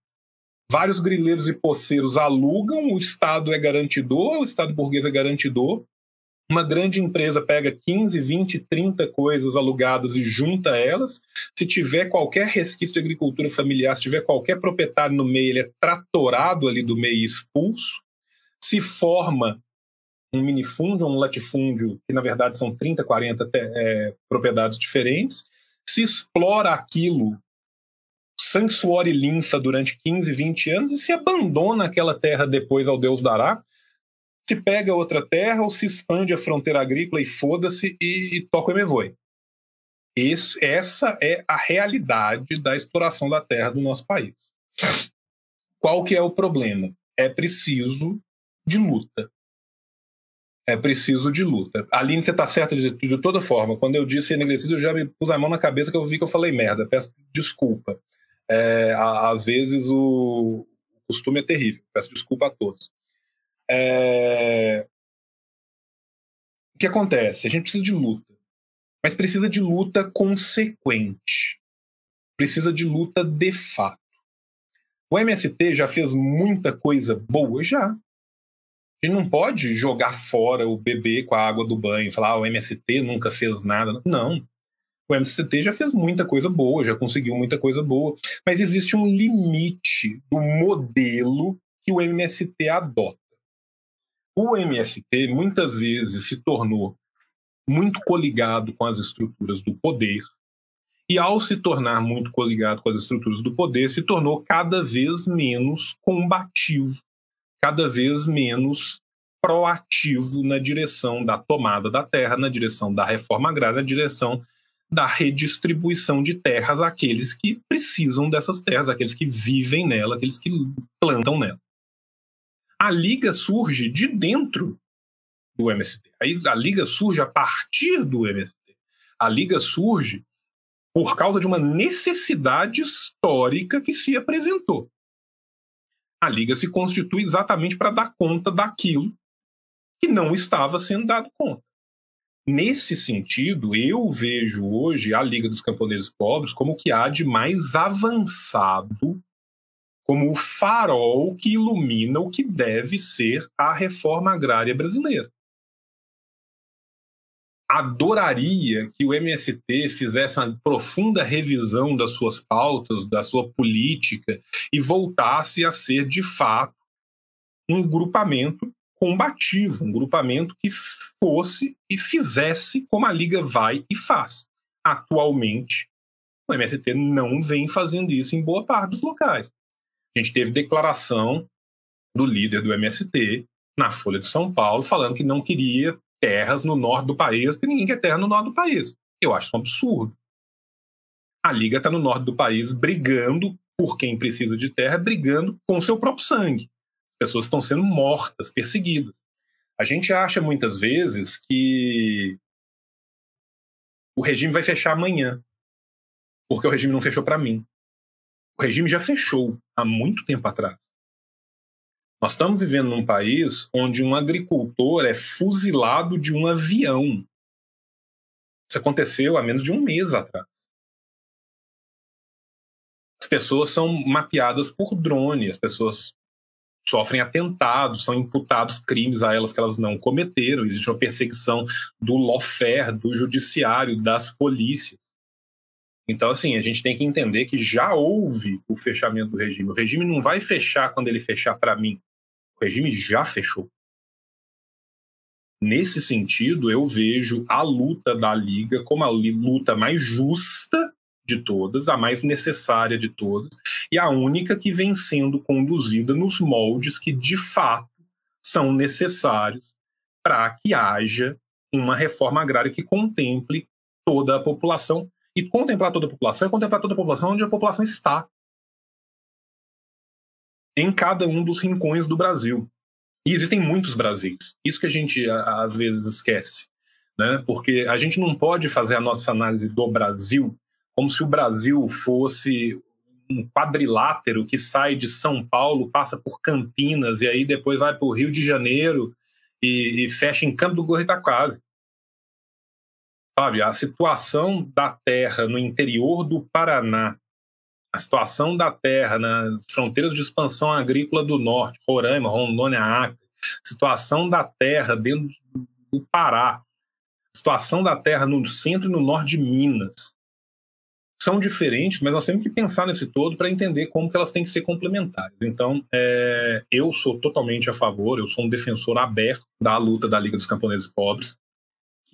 Vários grileiros e poceiros alugam, o Estado é garantidor, o Estado burguês é garantidor. Uma grande empresa pega 15, 20, 30 coisas alugadas e junta elas. Se tiver qualquer resquício de agricultura familiar, se tiver qualquer proprietário no meio, ele é tratorado ali do meio e expulso. Se forma um minifúndio, um latifúndio, que na verdade são 30, 40 é, propriedades diferentes, se explora aquilo sangue, suor e linfa durante 15, 20 anos e se abandona aquela terra depois ao Deus dará, se pega outra terra ou se expande a fronteira agrícola e foda-se e, e toca o emevoi. Esse, essa é a realidade da exploração da terra do nosso país. Qual que é o problema? É preciso de luta é preciso de luta. Aline, você está certa de, de, toda forma. Quando eu disse enegrecido, eu já me pus a mão na cabeça que eu vi que eu falei merda. Peço desculpa. É, às vezes o costume é terrível. Peço desculpa a todos. É... O que acontece? A gente precisa de luta. Mas precisa de luta consequente. Precisa de luta de fato. O MST já fez muita coisa boa? Já gente não pode jogar fora o bebê com a água do banho, falar ah, o MST nunca fez nada. Não. O MST já fez muita coisa boa, já conseguiu muita coisa boa, mas existe um limite do modelo que o MST adota. O MST muitas vezes se tornou muito coligado com as estruturas do poder, e ao se tornar muito coligado com as estruturas do poder, se tornou cada vez menos combativo cada vez menos proativo na direção da tomada da terra, na direção da reforma agrária, na direção da redistribuição de terras àqueles que precisam dessas terras, aqueles que vivem nela, aqueles que plantam nela. A liga surge de dentro do MST. A liga surge a partir do MST. A liga surge por causa de uma necessidade histórica que se apresentou a liga se constitui exatamente para dar conta daquilo que não estava sendo dado conta. Nesse sentido, eu vejo hoje a Liga dos Camponeses Pobres como o que há de mais avançado, como o farol que ilumina o que deve ser a reforma agrária brasileira adoraria que o MST fizesse uma profunda revisão das suas pautas, da sua política e voltasse a ser, de fato, um grupamento combativo, um grupamento que fosse e fizesse como a Liga vai e faz. Atualmente, o MST não vem fazendo isso em boa parte dos locais. A gente teve declaração do líder do MST na Folha de São Paulo falando que não queria terras no norte do país, porque ninguém quer terra no norte do país. Eu acho um absurdo. A Liga está no norte do país brigando por quem precisa de terra, brigando com o seu próprio sangue. As pessoas estão sendo mortas, perseguidas. A gente acha muitas vezes que o regime vai fechar amanhã, porque o regime não fechou para mim. O regime já fechou há muito tempo atrás. Nós estamos vivendo num país onde um agricultor é fuzilado de um avião. Isso aconteceu há menos de um mês atrás. As pessoas são mapeadas por drone, as pessoas sofrem atentados, são imputados crimes a elas que elas não cometeram, existe uma perseguição do lawfare, do judiciário, das polícias. Então, assim, a gente tem que entender que já houve o fechamento do regime. O regime não vai fechar quando ele fechar para mim. O regime já fechou. Nesse sentido, eu vejo a luta da Liga como a luta mais justa de todas, a mais necessária de todas, e a única que vem sendo conduzida nos moldes que de fato são necessários para que haja uma reforma agrária que contemple toda a população. E contemplar toda a população é contemplar toda a população onde a população está em cada um dos rincões do Brasil. E existem muitos Brasis. Isso que a gente às vezes esquece, né? Porque a gente não pode fazer a nossa análise do Brasil como se o Brasil fosse um quadrilátero que sai de São Paulo, passa por Campinas e aí depois vai para o Rio de Janeiro e, e, fecha em Campo do Goitacazes. Sabe? A situação da terra no interior do Paraná, a situação da terra nas fronteiras de expansão agrícola do norte, Roraima, Rondônia, Acre, situação da terra dentro do Pará, situação da terra no centro e no norte de Minas, são diferentes, mas nós temos que pensar nesse todo para entender como que elas têm que ser complementares. Então, é, eu sou totalmente a favor, eu sou um defensor aberto da luta da Liga dos Camponeses Pobres,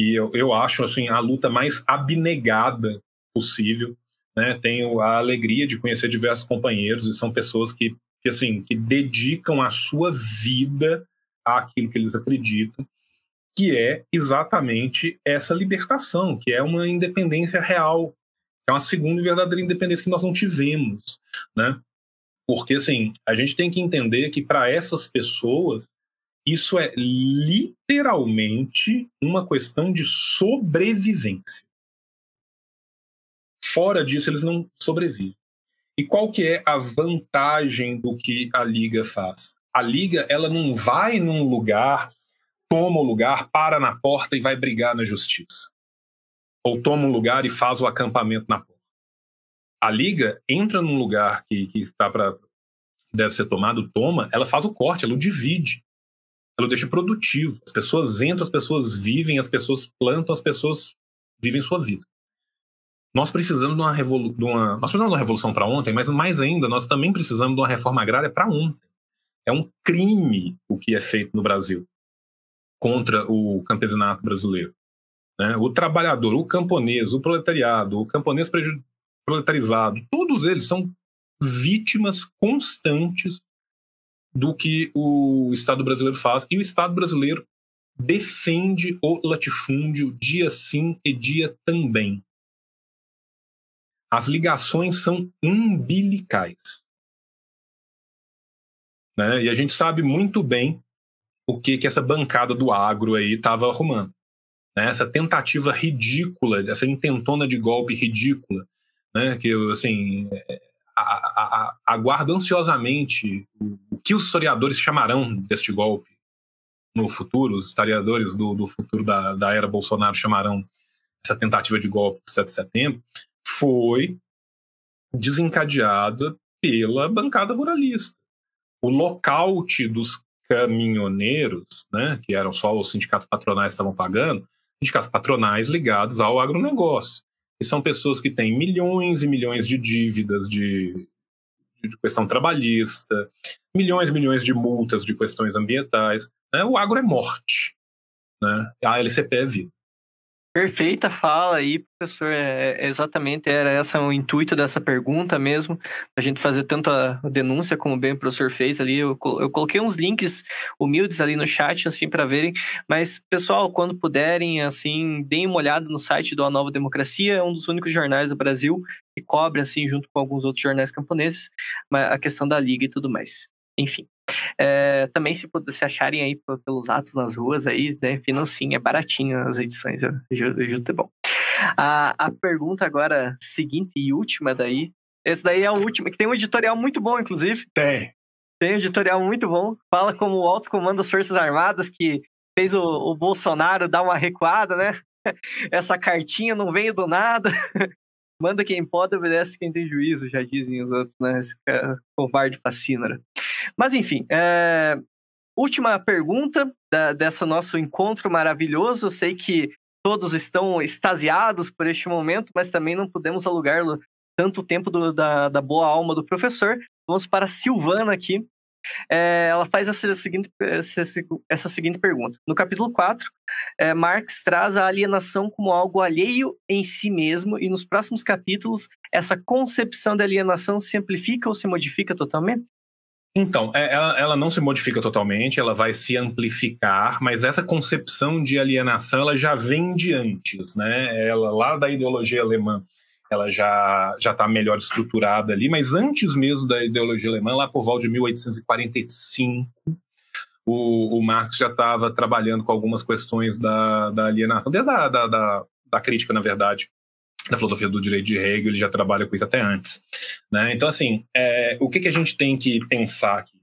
que eu, eu acho assim a luta mais abnegada possível. Né? Tenho a alegria de conhecer diversos companheiros e são pessoas que, que assim que dedicam a sua vida àquilo que eles acreditam, que é exatamente essa libertação, que é uma independência real, é uma segunda e verdadeira independência que nós não tivemos, né? Porque assim, a gente tem que entender que para essas pessoas isso é literalmente uma questão de sobrevivência. Fora disso, eles não sobrevivem. E qual que é a vantagem do que a liga faz? A liga, ela não vai num lugar, toma o lugar, para na porta e vai brigar na justiça. Ou toma um lugar e faz o acampamento na porta. A liga entra num lugar que, que está para deve ser tomado, toma, ela faz o corte, ela o divide ela deixa produtivo. As pessoas entram, as pessoas vivem, as pessoas plantam, as pessoas vivem sua vida. Nós precisamos de uma, nós precisamos de uma revolução para ontem, mas mais ainda, nós também precisamos de uma reforma agrária para ontem. É um crime o que é feito no Brasil contra o campesinato brasileiro. Né? O trabalhador, o camponês, o proletariado, o camponês proletarizado, todos eles são vítimas constantes do que o Estado brasileiro faz. E o Estado brasileiro defende o latifúndio dia sim e dia também. As ligações são umbilicais. Né? E a gente sabe muito bem o que, que essa bancada do agro aí estava arrumando. Né? Essa tentativa ridícula, essa intentona de golpe ridícula, né? que assim, aguardo ansiosamente o, que os historiadores chamarão deste golpe no futuro, os historiadores do, do futuro da, da, era Bolsonaro chamarão essa tentativa de golpe do 7 de setembro, foi desencadeada pela bancada ruralista. O lockout dos caminhoneiros, né, que eram só os sindicatos patronais que estavam pagando, sindicatos patronais ligados ao agronegócio e são pessoas que têm milhões e milhões de dívidas de, de questão trabalhista, milhões e milhões de multas de questões ambientais. Né? O agro é morte. Né? A LCP é vida. Perfeita fala aí, professor. É, é, exatamente, era esse o intuito dessa pergunta mesmo, a gente fazer tanto a denúncia como bem o professor fez ali. Eu, eu coloquei uns links humildes ali no chat, assim, para verem. Mas, pessoal, quando puderem, assim, deem uma olhada no site do A Nova Democracia, é um dos únicos jornais do Brasil que cobre, assim, junto com alguns outros jornais camponeses, a questão da liga e tudo mais. Enfim. É, também se, se acharem aí pelos atos nas ruas aí, né, financinho, é baratinho as edições, é, é justo e bom. A, a pergunta agora seguinte e última daí, esse daí é a última, que tem um editorial muito bom, inclusive. Tem. Tem um editorial muito bom, fala como o alto comando das Forças Armadas que fez o, o Bolsonaro dar uma recuada, né? Essa cartinha não veio do nada. Manda quem pode, obedece quem tem juízo, já dizem os outros, né? Esse covarde fascínora. Mas enfim, é... última pergunta da, dessa nosso encontro maravilhoso. Eu sei que todos estão extasiados por este momento, mas também não podemos alugar tanto tempo do, da, da boa alma do professor. Vamos para a Silvana aqui. É, ela faz essa seguinte, essa, essa, seguinte pergunta. No capítulo 4, é, Marx traz a alienação como algo alheio em si mesmo, e nos próximos capítulos, essa concepção de alienação se amplifica ou se modifica totalmente? Então, é, ela, ela, não se modifica totalmente, ela vai se amplificar, mas essa concepção de alienação ela já vem de antes, né? Ela lá da ideologia alemã, ela já já está melhor estruturada ali, mas antes mesmo da ideologia alemã, lá por volta de 1845, o, o Marx já estava trabalhando com algumas questões da, da alienação, desde a da, da, da crítica, na verdade, da filosofia do direito de Hegel, ele já trabalha com isso até antes. Né? Então, assim, é, o que, que a gente tem que pensar aqui?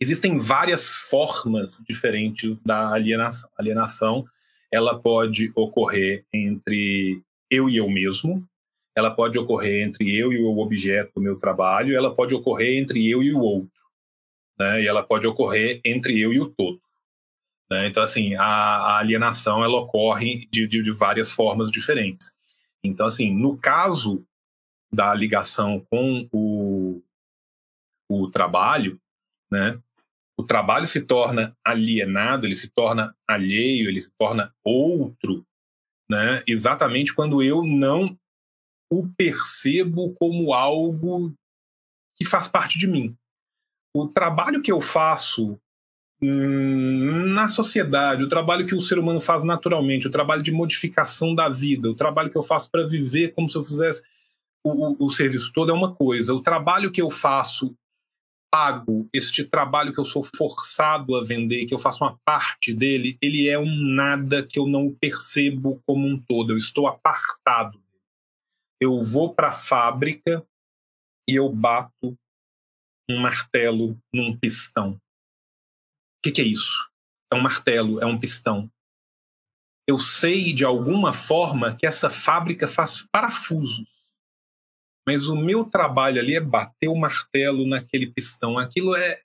Existem várias formas diferentes da alienação. A alienação ela pode ocorrer entre eu e eu mesmo, ela pode ocorrer entre eu e o objeto do meu trabalho, ela pode ocorrer entre eu e o outro, né? E ela pode ocorrer entre eu e o todo. Né? Então, assim, a, a, alienação ela ocorre de, de, de várias formas diferentes. Então, assim, no caso da ligação com o, o trabalho, né? O trabalho se torna alienado, ele se torna alheio, ele se torna outro, né? Exatamente quando eu não o percebo como algo que faz parte de mim. O trabalho que eu faço na sociedade, o trabalho que o ser humano faz naturalmente, o trabalho de modificação da vida, o trabalho que eu faço para viver como se eu fizesse o, o, o, serviço todo é uma coisa. O trabalho que eu faço pago, este trabalho que eu sou forçado a vender, que eu faço uma parte dele, ele é um nada que eu não percebo como um todo. Eu estou apartado. Eu vou para a fábrica e eu bato um martelo num pistão. O que, que é isso? É um martelo, é um pistão. Eu sei de alguma forma que essa fábrica faz parafusos mas o meu trabalho ali é bater o martelo naquele pistão. Aquilo é.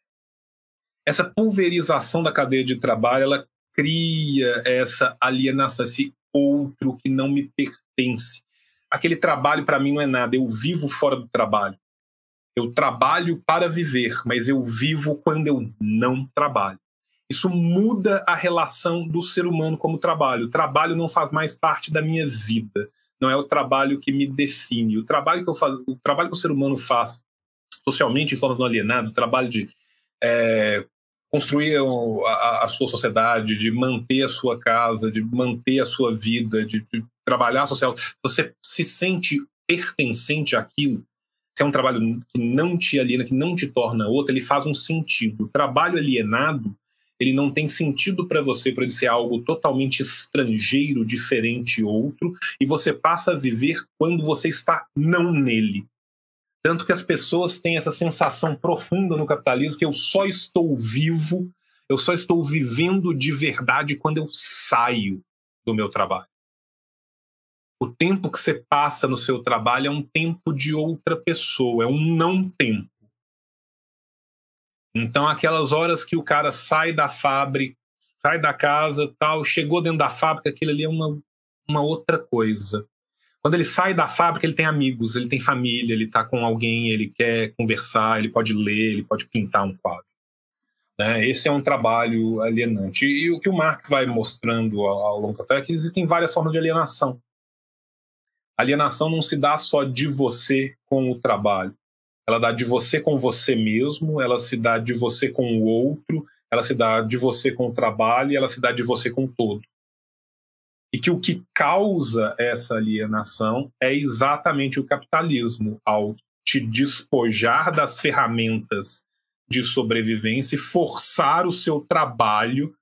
Essa pulverização da cadeia de trabalho, ela cria essa alienação, esse outro que não me pertence. Aquele trabalho para mim não é nada, eu vivo fora do trabalho. Eu trabalho para viver, mas eu vivo quando eu não trabalho. Isso muda a relação do ser humano como trabalho. O trabalho não faz mais parte da minha vida não é o trabalho que me define. O trabalho que eu faço, o trabalho que o ser humano faz socialmente em formas não alienadas, o trabalho de é, construir a, a, sua sociedade, de manter a sua casa, de manter a sua vida, de, de trabalhar social, você se sente pertencente àquilo, se é um trabalho que não te aliena, que não te torna outro, ele faz um sentido. O trabalho alienado ele não tem sentido para você, para ele ser algo totalmente estrangeiro, diferente, outro, e você passa a viver quando você está não nele. Tanto que as pessoas têm essa sensação profunda no capitalismo que eu só estou vivo, eu só estou vivendo de verdade quando eu saio do meu trabalho. O tempo que você passa no seu trabalho é um tempo de outra pessoa, é um não tempo. Então, aquelas horas que o cara sai da fábrica, sai da casa, tal, chegou dentro da fábrica, aquilo ali é uma, uma outra coisa. Quando ele sai da fábrica, ele tem amigos, ele tem família, ele está com alguém, ele quer conversar, ele pode ler, ele pode pintar um quadro. Né? Esse é um trabalho alienante. E, e o que o Marx vai mostrando ao, ao longo do é que existem várias formas de alienação. Alienação não se dá só de você com o trabalho ela dá de você com você mesmo, ela se dá de você com o outro, ela se dá de você com o trabalho ela se dá de você com todo. E que o que causa essa alienação é exatamente o capitalismo, ao te despojar das ferramentas de sobrevivência e forçar o seu trabalho,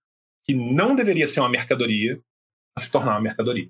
que não deveria ser uma mercadoria, a se tornar uma mercadoria.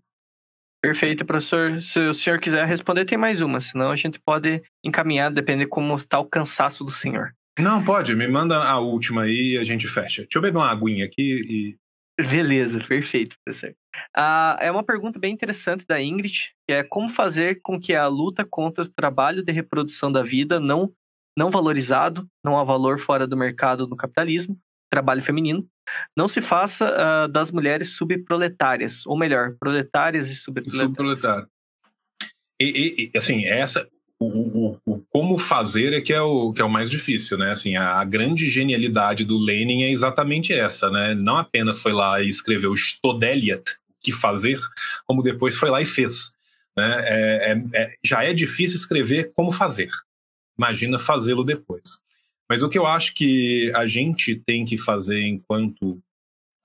Perfeito, professor. Se o senhor quiser responder, tem mais uma, senão a gente pode encaminhar, depende de como está o cansaço do senhor. Não, pode, me manda a última aí e a gente fecha. Deixa eu beber uma aguinha aqui e. Beleza, perfeito, professor. Ah, é uma pergunta bem interessante da Ingrid, que é como fazer com que a luta contra o trabalho de reprodução da vida não, não valorizado, não há valor fora do mercado no capitalismo, trabalho feminino, não se faça uh, das mulheres subproletárias, ou melhor, proletárias e subproletárias. Subproletário. E, e, assim, essa, o, o, o, como fazer é que é o, que é o mais difícil, né? Assim, a, a, grande genialidade do Lenin é exatamente essa, né? Não apenas foi lá e escreveu Stodeliat, que fazer, como depois foi lá e fez. Né? É, é, é, já é difícil escrever como fazer. Imagina fazê-lo depois. Mas o que eu acho que a gente tem que fazer enquanto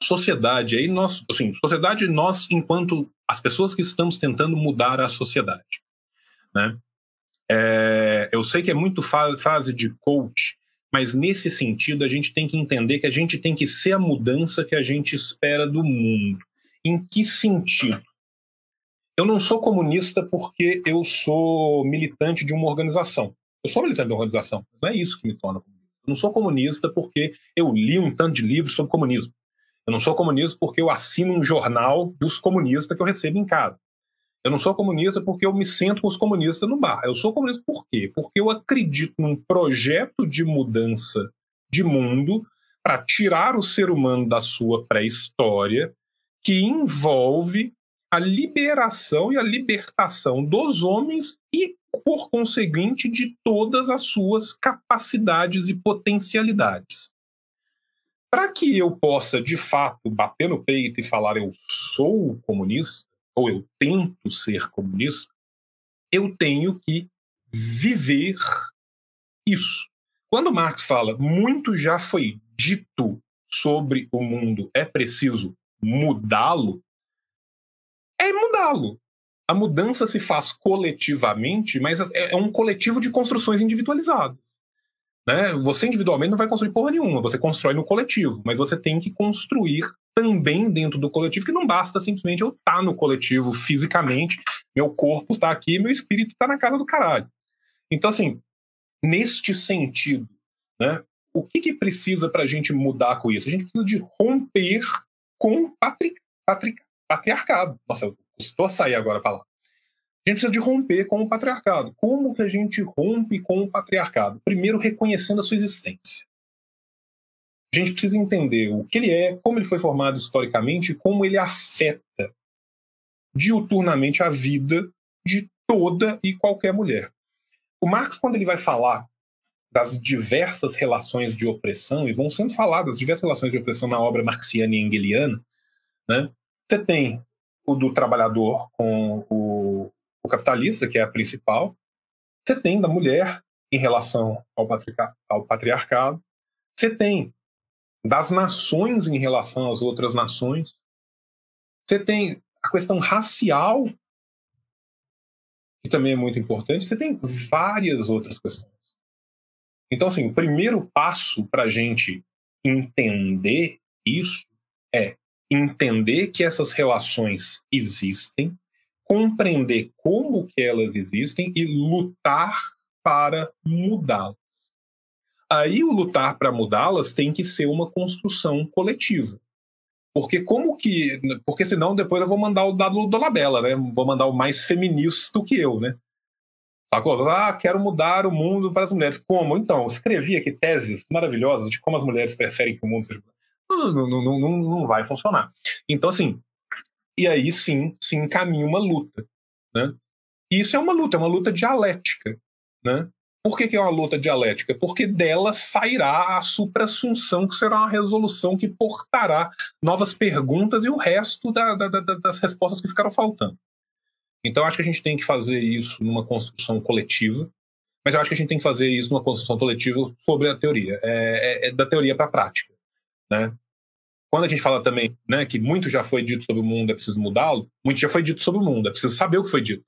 sociedade, aí nós, assim, sociedade nós enquanto as pessoas que estamos tentando mudar a sociedade, né? É, eu sei que é muito fase de coach, mas nesse sentido a gente tem que entender que a gente tem que ser a mudança que a gente espera do mundo. Em que sentido? Eu não sou comunista porque eu sou militante de uma organização. Eu sou militante de uma organização, não é isso que me torna comunista. Eu não sou comunista porque eu li um tanto de livros sobre comunismo. Eu não sou comunista porque eu assino um jornal dos comunistas que eu recebo em casa. Eu não sou comunista porque eu me sento com os comunistas no bar. Eu sou comunista por quê? Porque eu acredito num projeto de mudança de mundo para tirar o ser humano da sua pré-história, que envolve a liberação e a libertação dos homens e, por conseguinte, de todas as suas capacidades e potencialidades. Para que eu possa, de fato, bater no peito e falar eu sou comunista, ou eu tento ser comunista, eu tenho que viver isso. Quando Marx fala muito já foi dito sobre o mundo, é preciso mudá-lo, é mudá-lo. A mudança se faz coletivamente, mas é, é um coletivo de construções individualizadas. Né? Você individualmente não vai construir porra nenhuma, você constrói no coletivo, mas você tem que construir também dentro do coletivo, que não basta simplesmente eu estar tá no coletivo fisicamente, meu corpo está aqui, meu espírito está na casa do caralho. Então, assim, neste sentido, né, o que, que precisa para a gente mudar com isso? A gente precisa de romper com patri, patri, patriarcado. Nossa, estou a sair agora para lá. A gente precisa de romper com o patriarcado. Como que a gente rompe com o patriarcado? Primeiro, reconhecendo a sua existência. A gente precisa entender o que ele é, como ele foi formado historicamente, como ele afeta diuturnamente a vida de toda e qualquer mulher. O Marx, quando ele vai falar das diversas relações de opressão, e vão sendo faladas diversas relações de opressão na obra marxiana e engeliana, né? você tem o do trabalhador com o, o capitalista, que é a principal, você tem da mulher em relação ao, ao patriarcado, você tem das nações em relação às outras nações, você tem a questão racial, que também é muito importante, você tem várias outras questões. Então, assim, o primeiro passo para a gente entender isso é entender que essas relações existem, compreender como que elas existem e lutar para mudá-las. Aí o lutar para mudá-las tem que ser uma construção coletiva. Porque como que. Porque senão depois eu vou mandar o dado do Labela, né? Vou mandar o mais feminista que eu, né? Ah, quero mudar o mundo para as mulheres. Como? Então, escrevi aqui teses maravilhosas de como as mulheres preferem que o mundo seja. Não, não, não, não vai funcionar. Então, assim, e aí sim se encaminha uma luta. Né? E isso é uma luta, é uma luta dialética. Né? Por que, que é uma luta dialética? Porque dela sairá a suprassunção, que será uma resolução que portará novas perguntas e o resto da, da, da, das respostas que ficaram faltando. Então, acho que a gente tem que fazer isso numa construção coletiva, mas eu acho que a gente tem que fazer isso numa construção coletiva sobre a teoria, é, é, é da teoria para a prática. Né? Quando a gente fala também né, que muito já foi dito sobre o mundo, é preciso mudá-lo, muito já foi dito sobre o mundo, é preciso saber o que foi dito.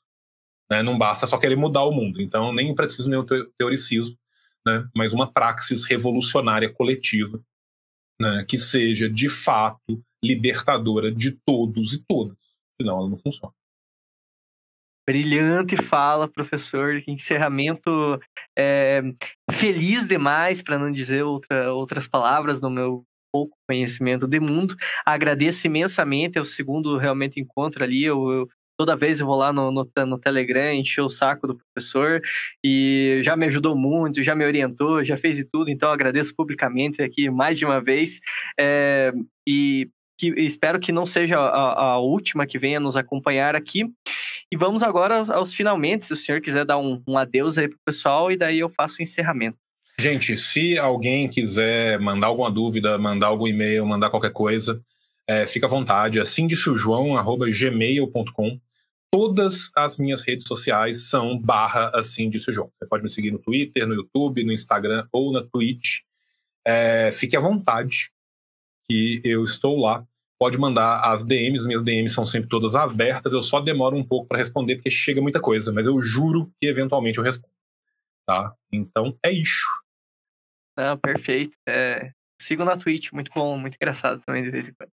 Né? Não basta só querer mudar o mundo. Então, nem preciso nenhum teoricismo, né? mas uma praxis revolucionária coletiva né? que seja, de fato, libertadora de todos e todas. Senão ela não funciona. Brilhante fala, professor. Encerramento é, feliz demais, para não dizer outra, outras palavras no meu pouco conhecimento de mundo. Agradeço imensamente, é o segundo realmente encontro ali. Eu, eu toda vez eu vou lá no, no, no, Telegram, encher o saco do professor e já me ajudou muito, já me orientou, já fez de tudo, então agradeço publicamente aqui mais de uma vez. É, e que, espero que não seja a, a última que venha nos acompanhar aqui. E vamos agora aos, aos finalmente, se o senhor quiser dar um, um adeus aí pro pessoal, e daí eu faço o encerramento. Gente, se alguém quiser mandar alguma dúvida, mandar algum e-mail, mandar qualquer coisa, é, fica à vontade. Assim disse o João, arroba gmail.com. Todas as minhas redes sociais são barra assim disse o João. Você pode me seguir no Twitter, no YouTube, no Instagram ou na Twitch. É, fique à vontade, que eu estou lá pode mandar as DMs, minhas DMs são sempre todas abertas, eu só demoro um pouco para responder porque chega muita coisa, mas eu juro que eventualmente eu respondo. Tá? Então é isso. Perfeito. É, na Twitch, muito bom, muito engraçado também de vez em quando.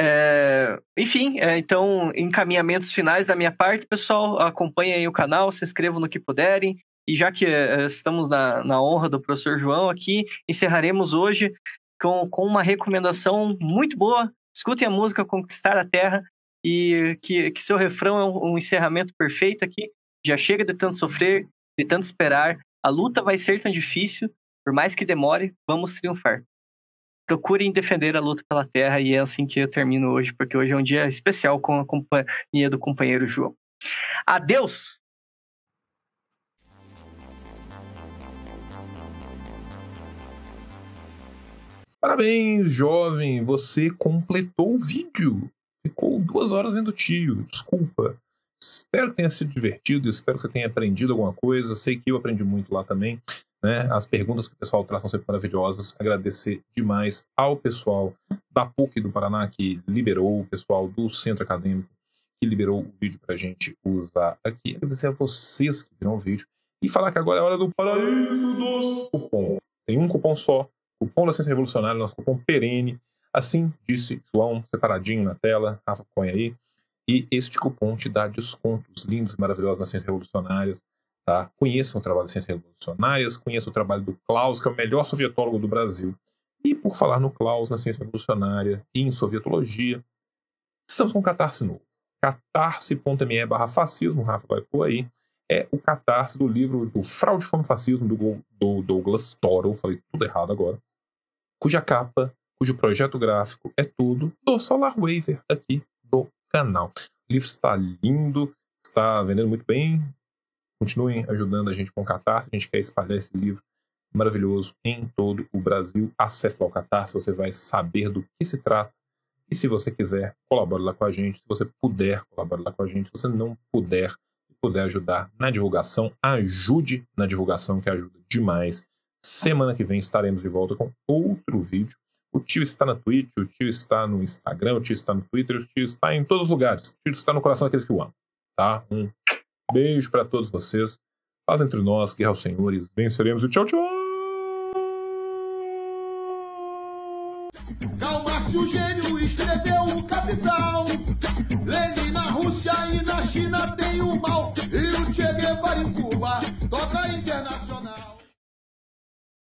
É, enfim, é, então, encaminhamentos finais da minha parte, pessoal, acompanhem o canal, se inscrevam no que puderem. E já que é, estamos na, na honra do professor João aqui, encerraremos hoje com, com uma recomendação muito boa. Escutem a música Conquistar a Terra e que, que seu refrão é um, um encerramento perfeito aqui. Já chega de tanto sofrer, de tanto esperar. A luta vai ser tão difícil, por mais que demore, vamos triunfar. Procurem defender a luta pela terra e é assim que eu termino hoje, porque hoje é um dia especial com a companhia do companheiro João. Adeus! Parabéns, jovem! Você completou o vídeo. Ficou duas horas vendo tio. Desculpa. Espero que tenha sido divertido, espero que você tenha aprendido alguma coisa. Sei que eu aprendi muito lá também. Né? As perguntas que o pessoal traz são sempre maravilhosas. Agradecer demais ao pessoal da PUC do Paraná que liberou, o pessoal do Centro Acadêmico que liberou o vídeo para a gente usar aqui. Agradecer a vocês que viram o vídeo e falar que agora é hora do paraíso dos cupom. Tem um cupom só, cupom da Ciência Revolucionária, nosso cupom perene. Assim disse João, separadinho na tela. Rafa põe aí. E este cupom te dá descontos lindos e maravilhosos nas Ciências Revolucionárias. Tá? Conheçam o trabalho das Ciências Revolucionárias, conheçam o trabalho do Klaus, que é o melhor sovietólogo do Brasil. E por falar no Klaus, na ciência revolucionária e em sovietologia, estamos com um catarse novo. catarse.me barra fascismo, Rafa vai por aí. É o catarse do livro do Fraude, Fome Fascismo, do, do Douglas Toro, falei tudo errado agora, cuja capa, cujo projeto gráfico é tudo do Solar Waver aqui do canal. O livro está lindo, está vendendo muito bem, Continuem ajudando a gente com o Catarse, a gente quer espalhar esse livro maravilhoso em todo o Brasil. Acesse lá o Catarse, você vai saber do que se trata. E se você quiser, colabore lá com a gente. Se você puder, colabore lá com a gente. Se você não puder puder ajudar na divulgação, ajude na divulgação, que ajuda demais. Semana que vem estaremos de volta com outro vídeo. O tio está na Twitch, o tio está no Instagram, o tio está no Twitter, o tio está em todos os lugares. O tio está no coração daqueles que o amam. Tá? Um Beijo para todos vocês. Paz entre nós, guerra aos senhores. Venceremos tchau, tchau. Karl Marx, o gênio, escreveu o Capital. Lenin na Rússia e na China tem o mal. E o Che Guevara em Cuba toca internacional.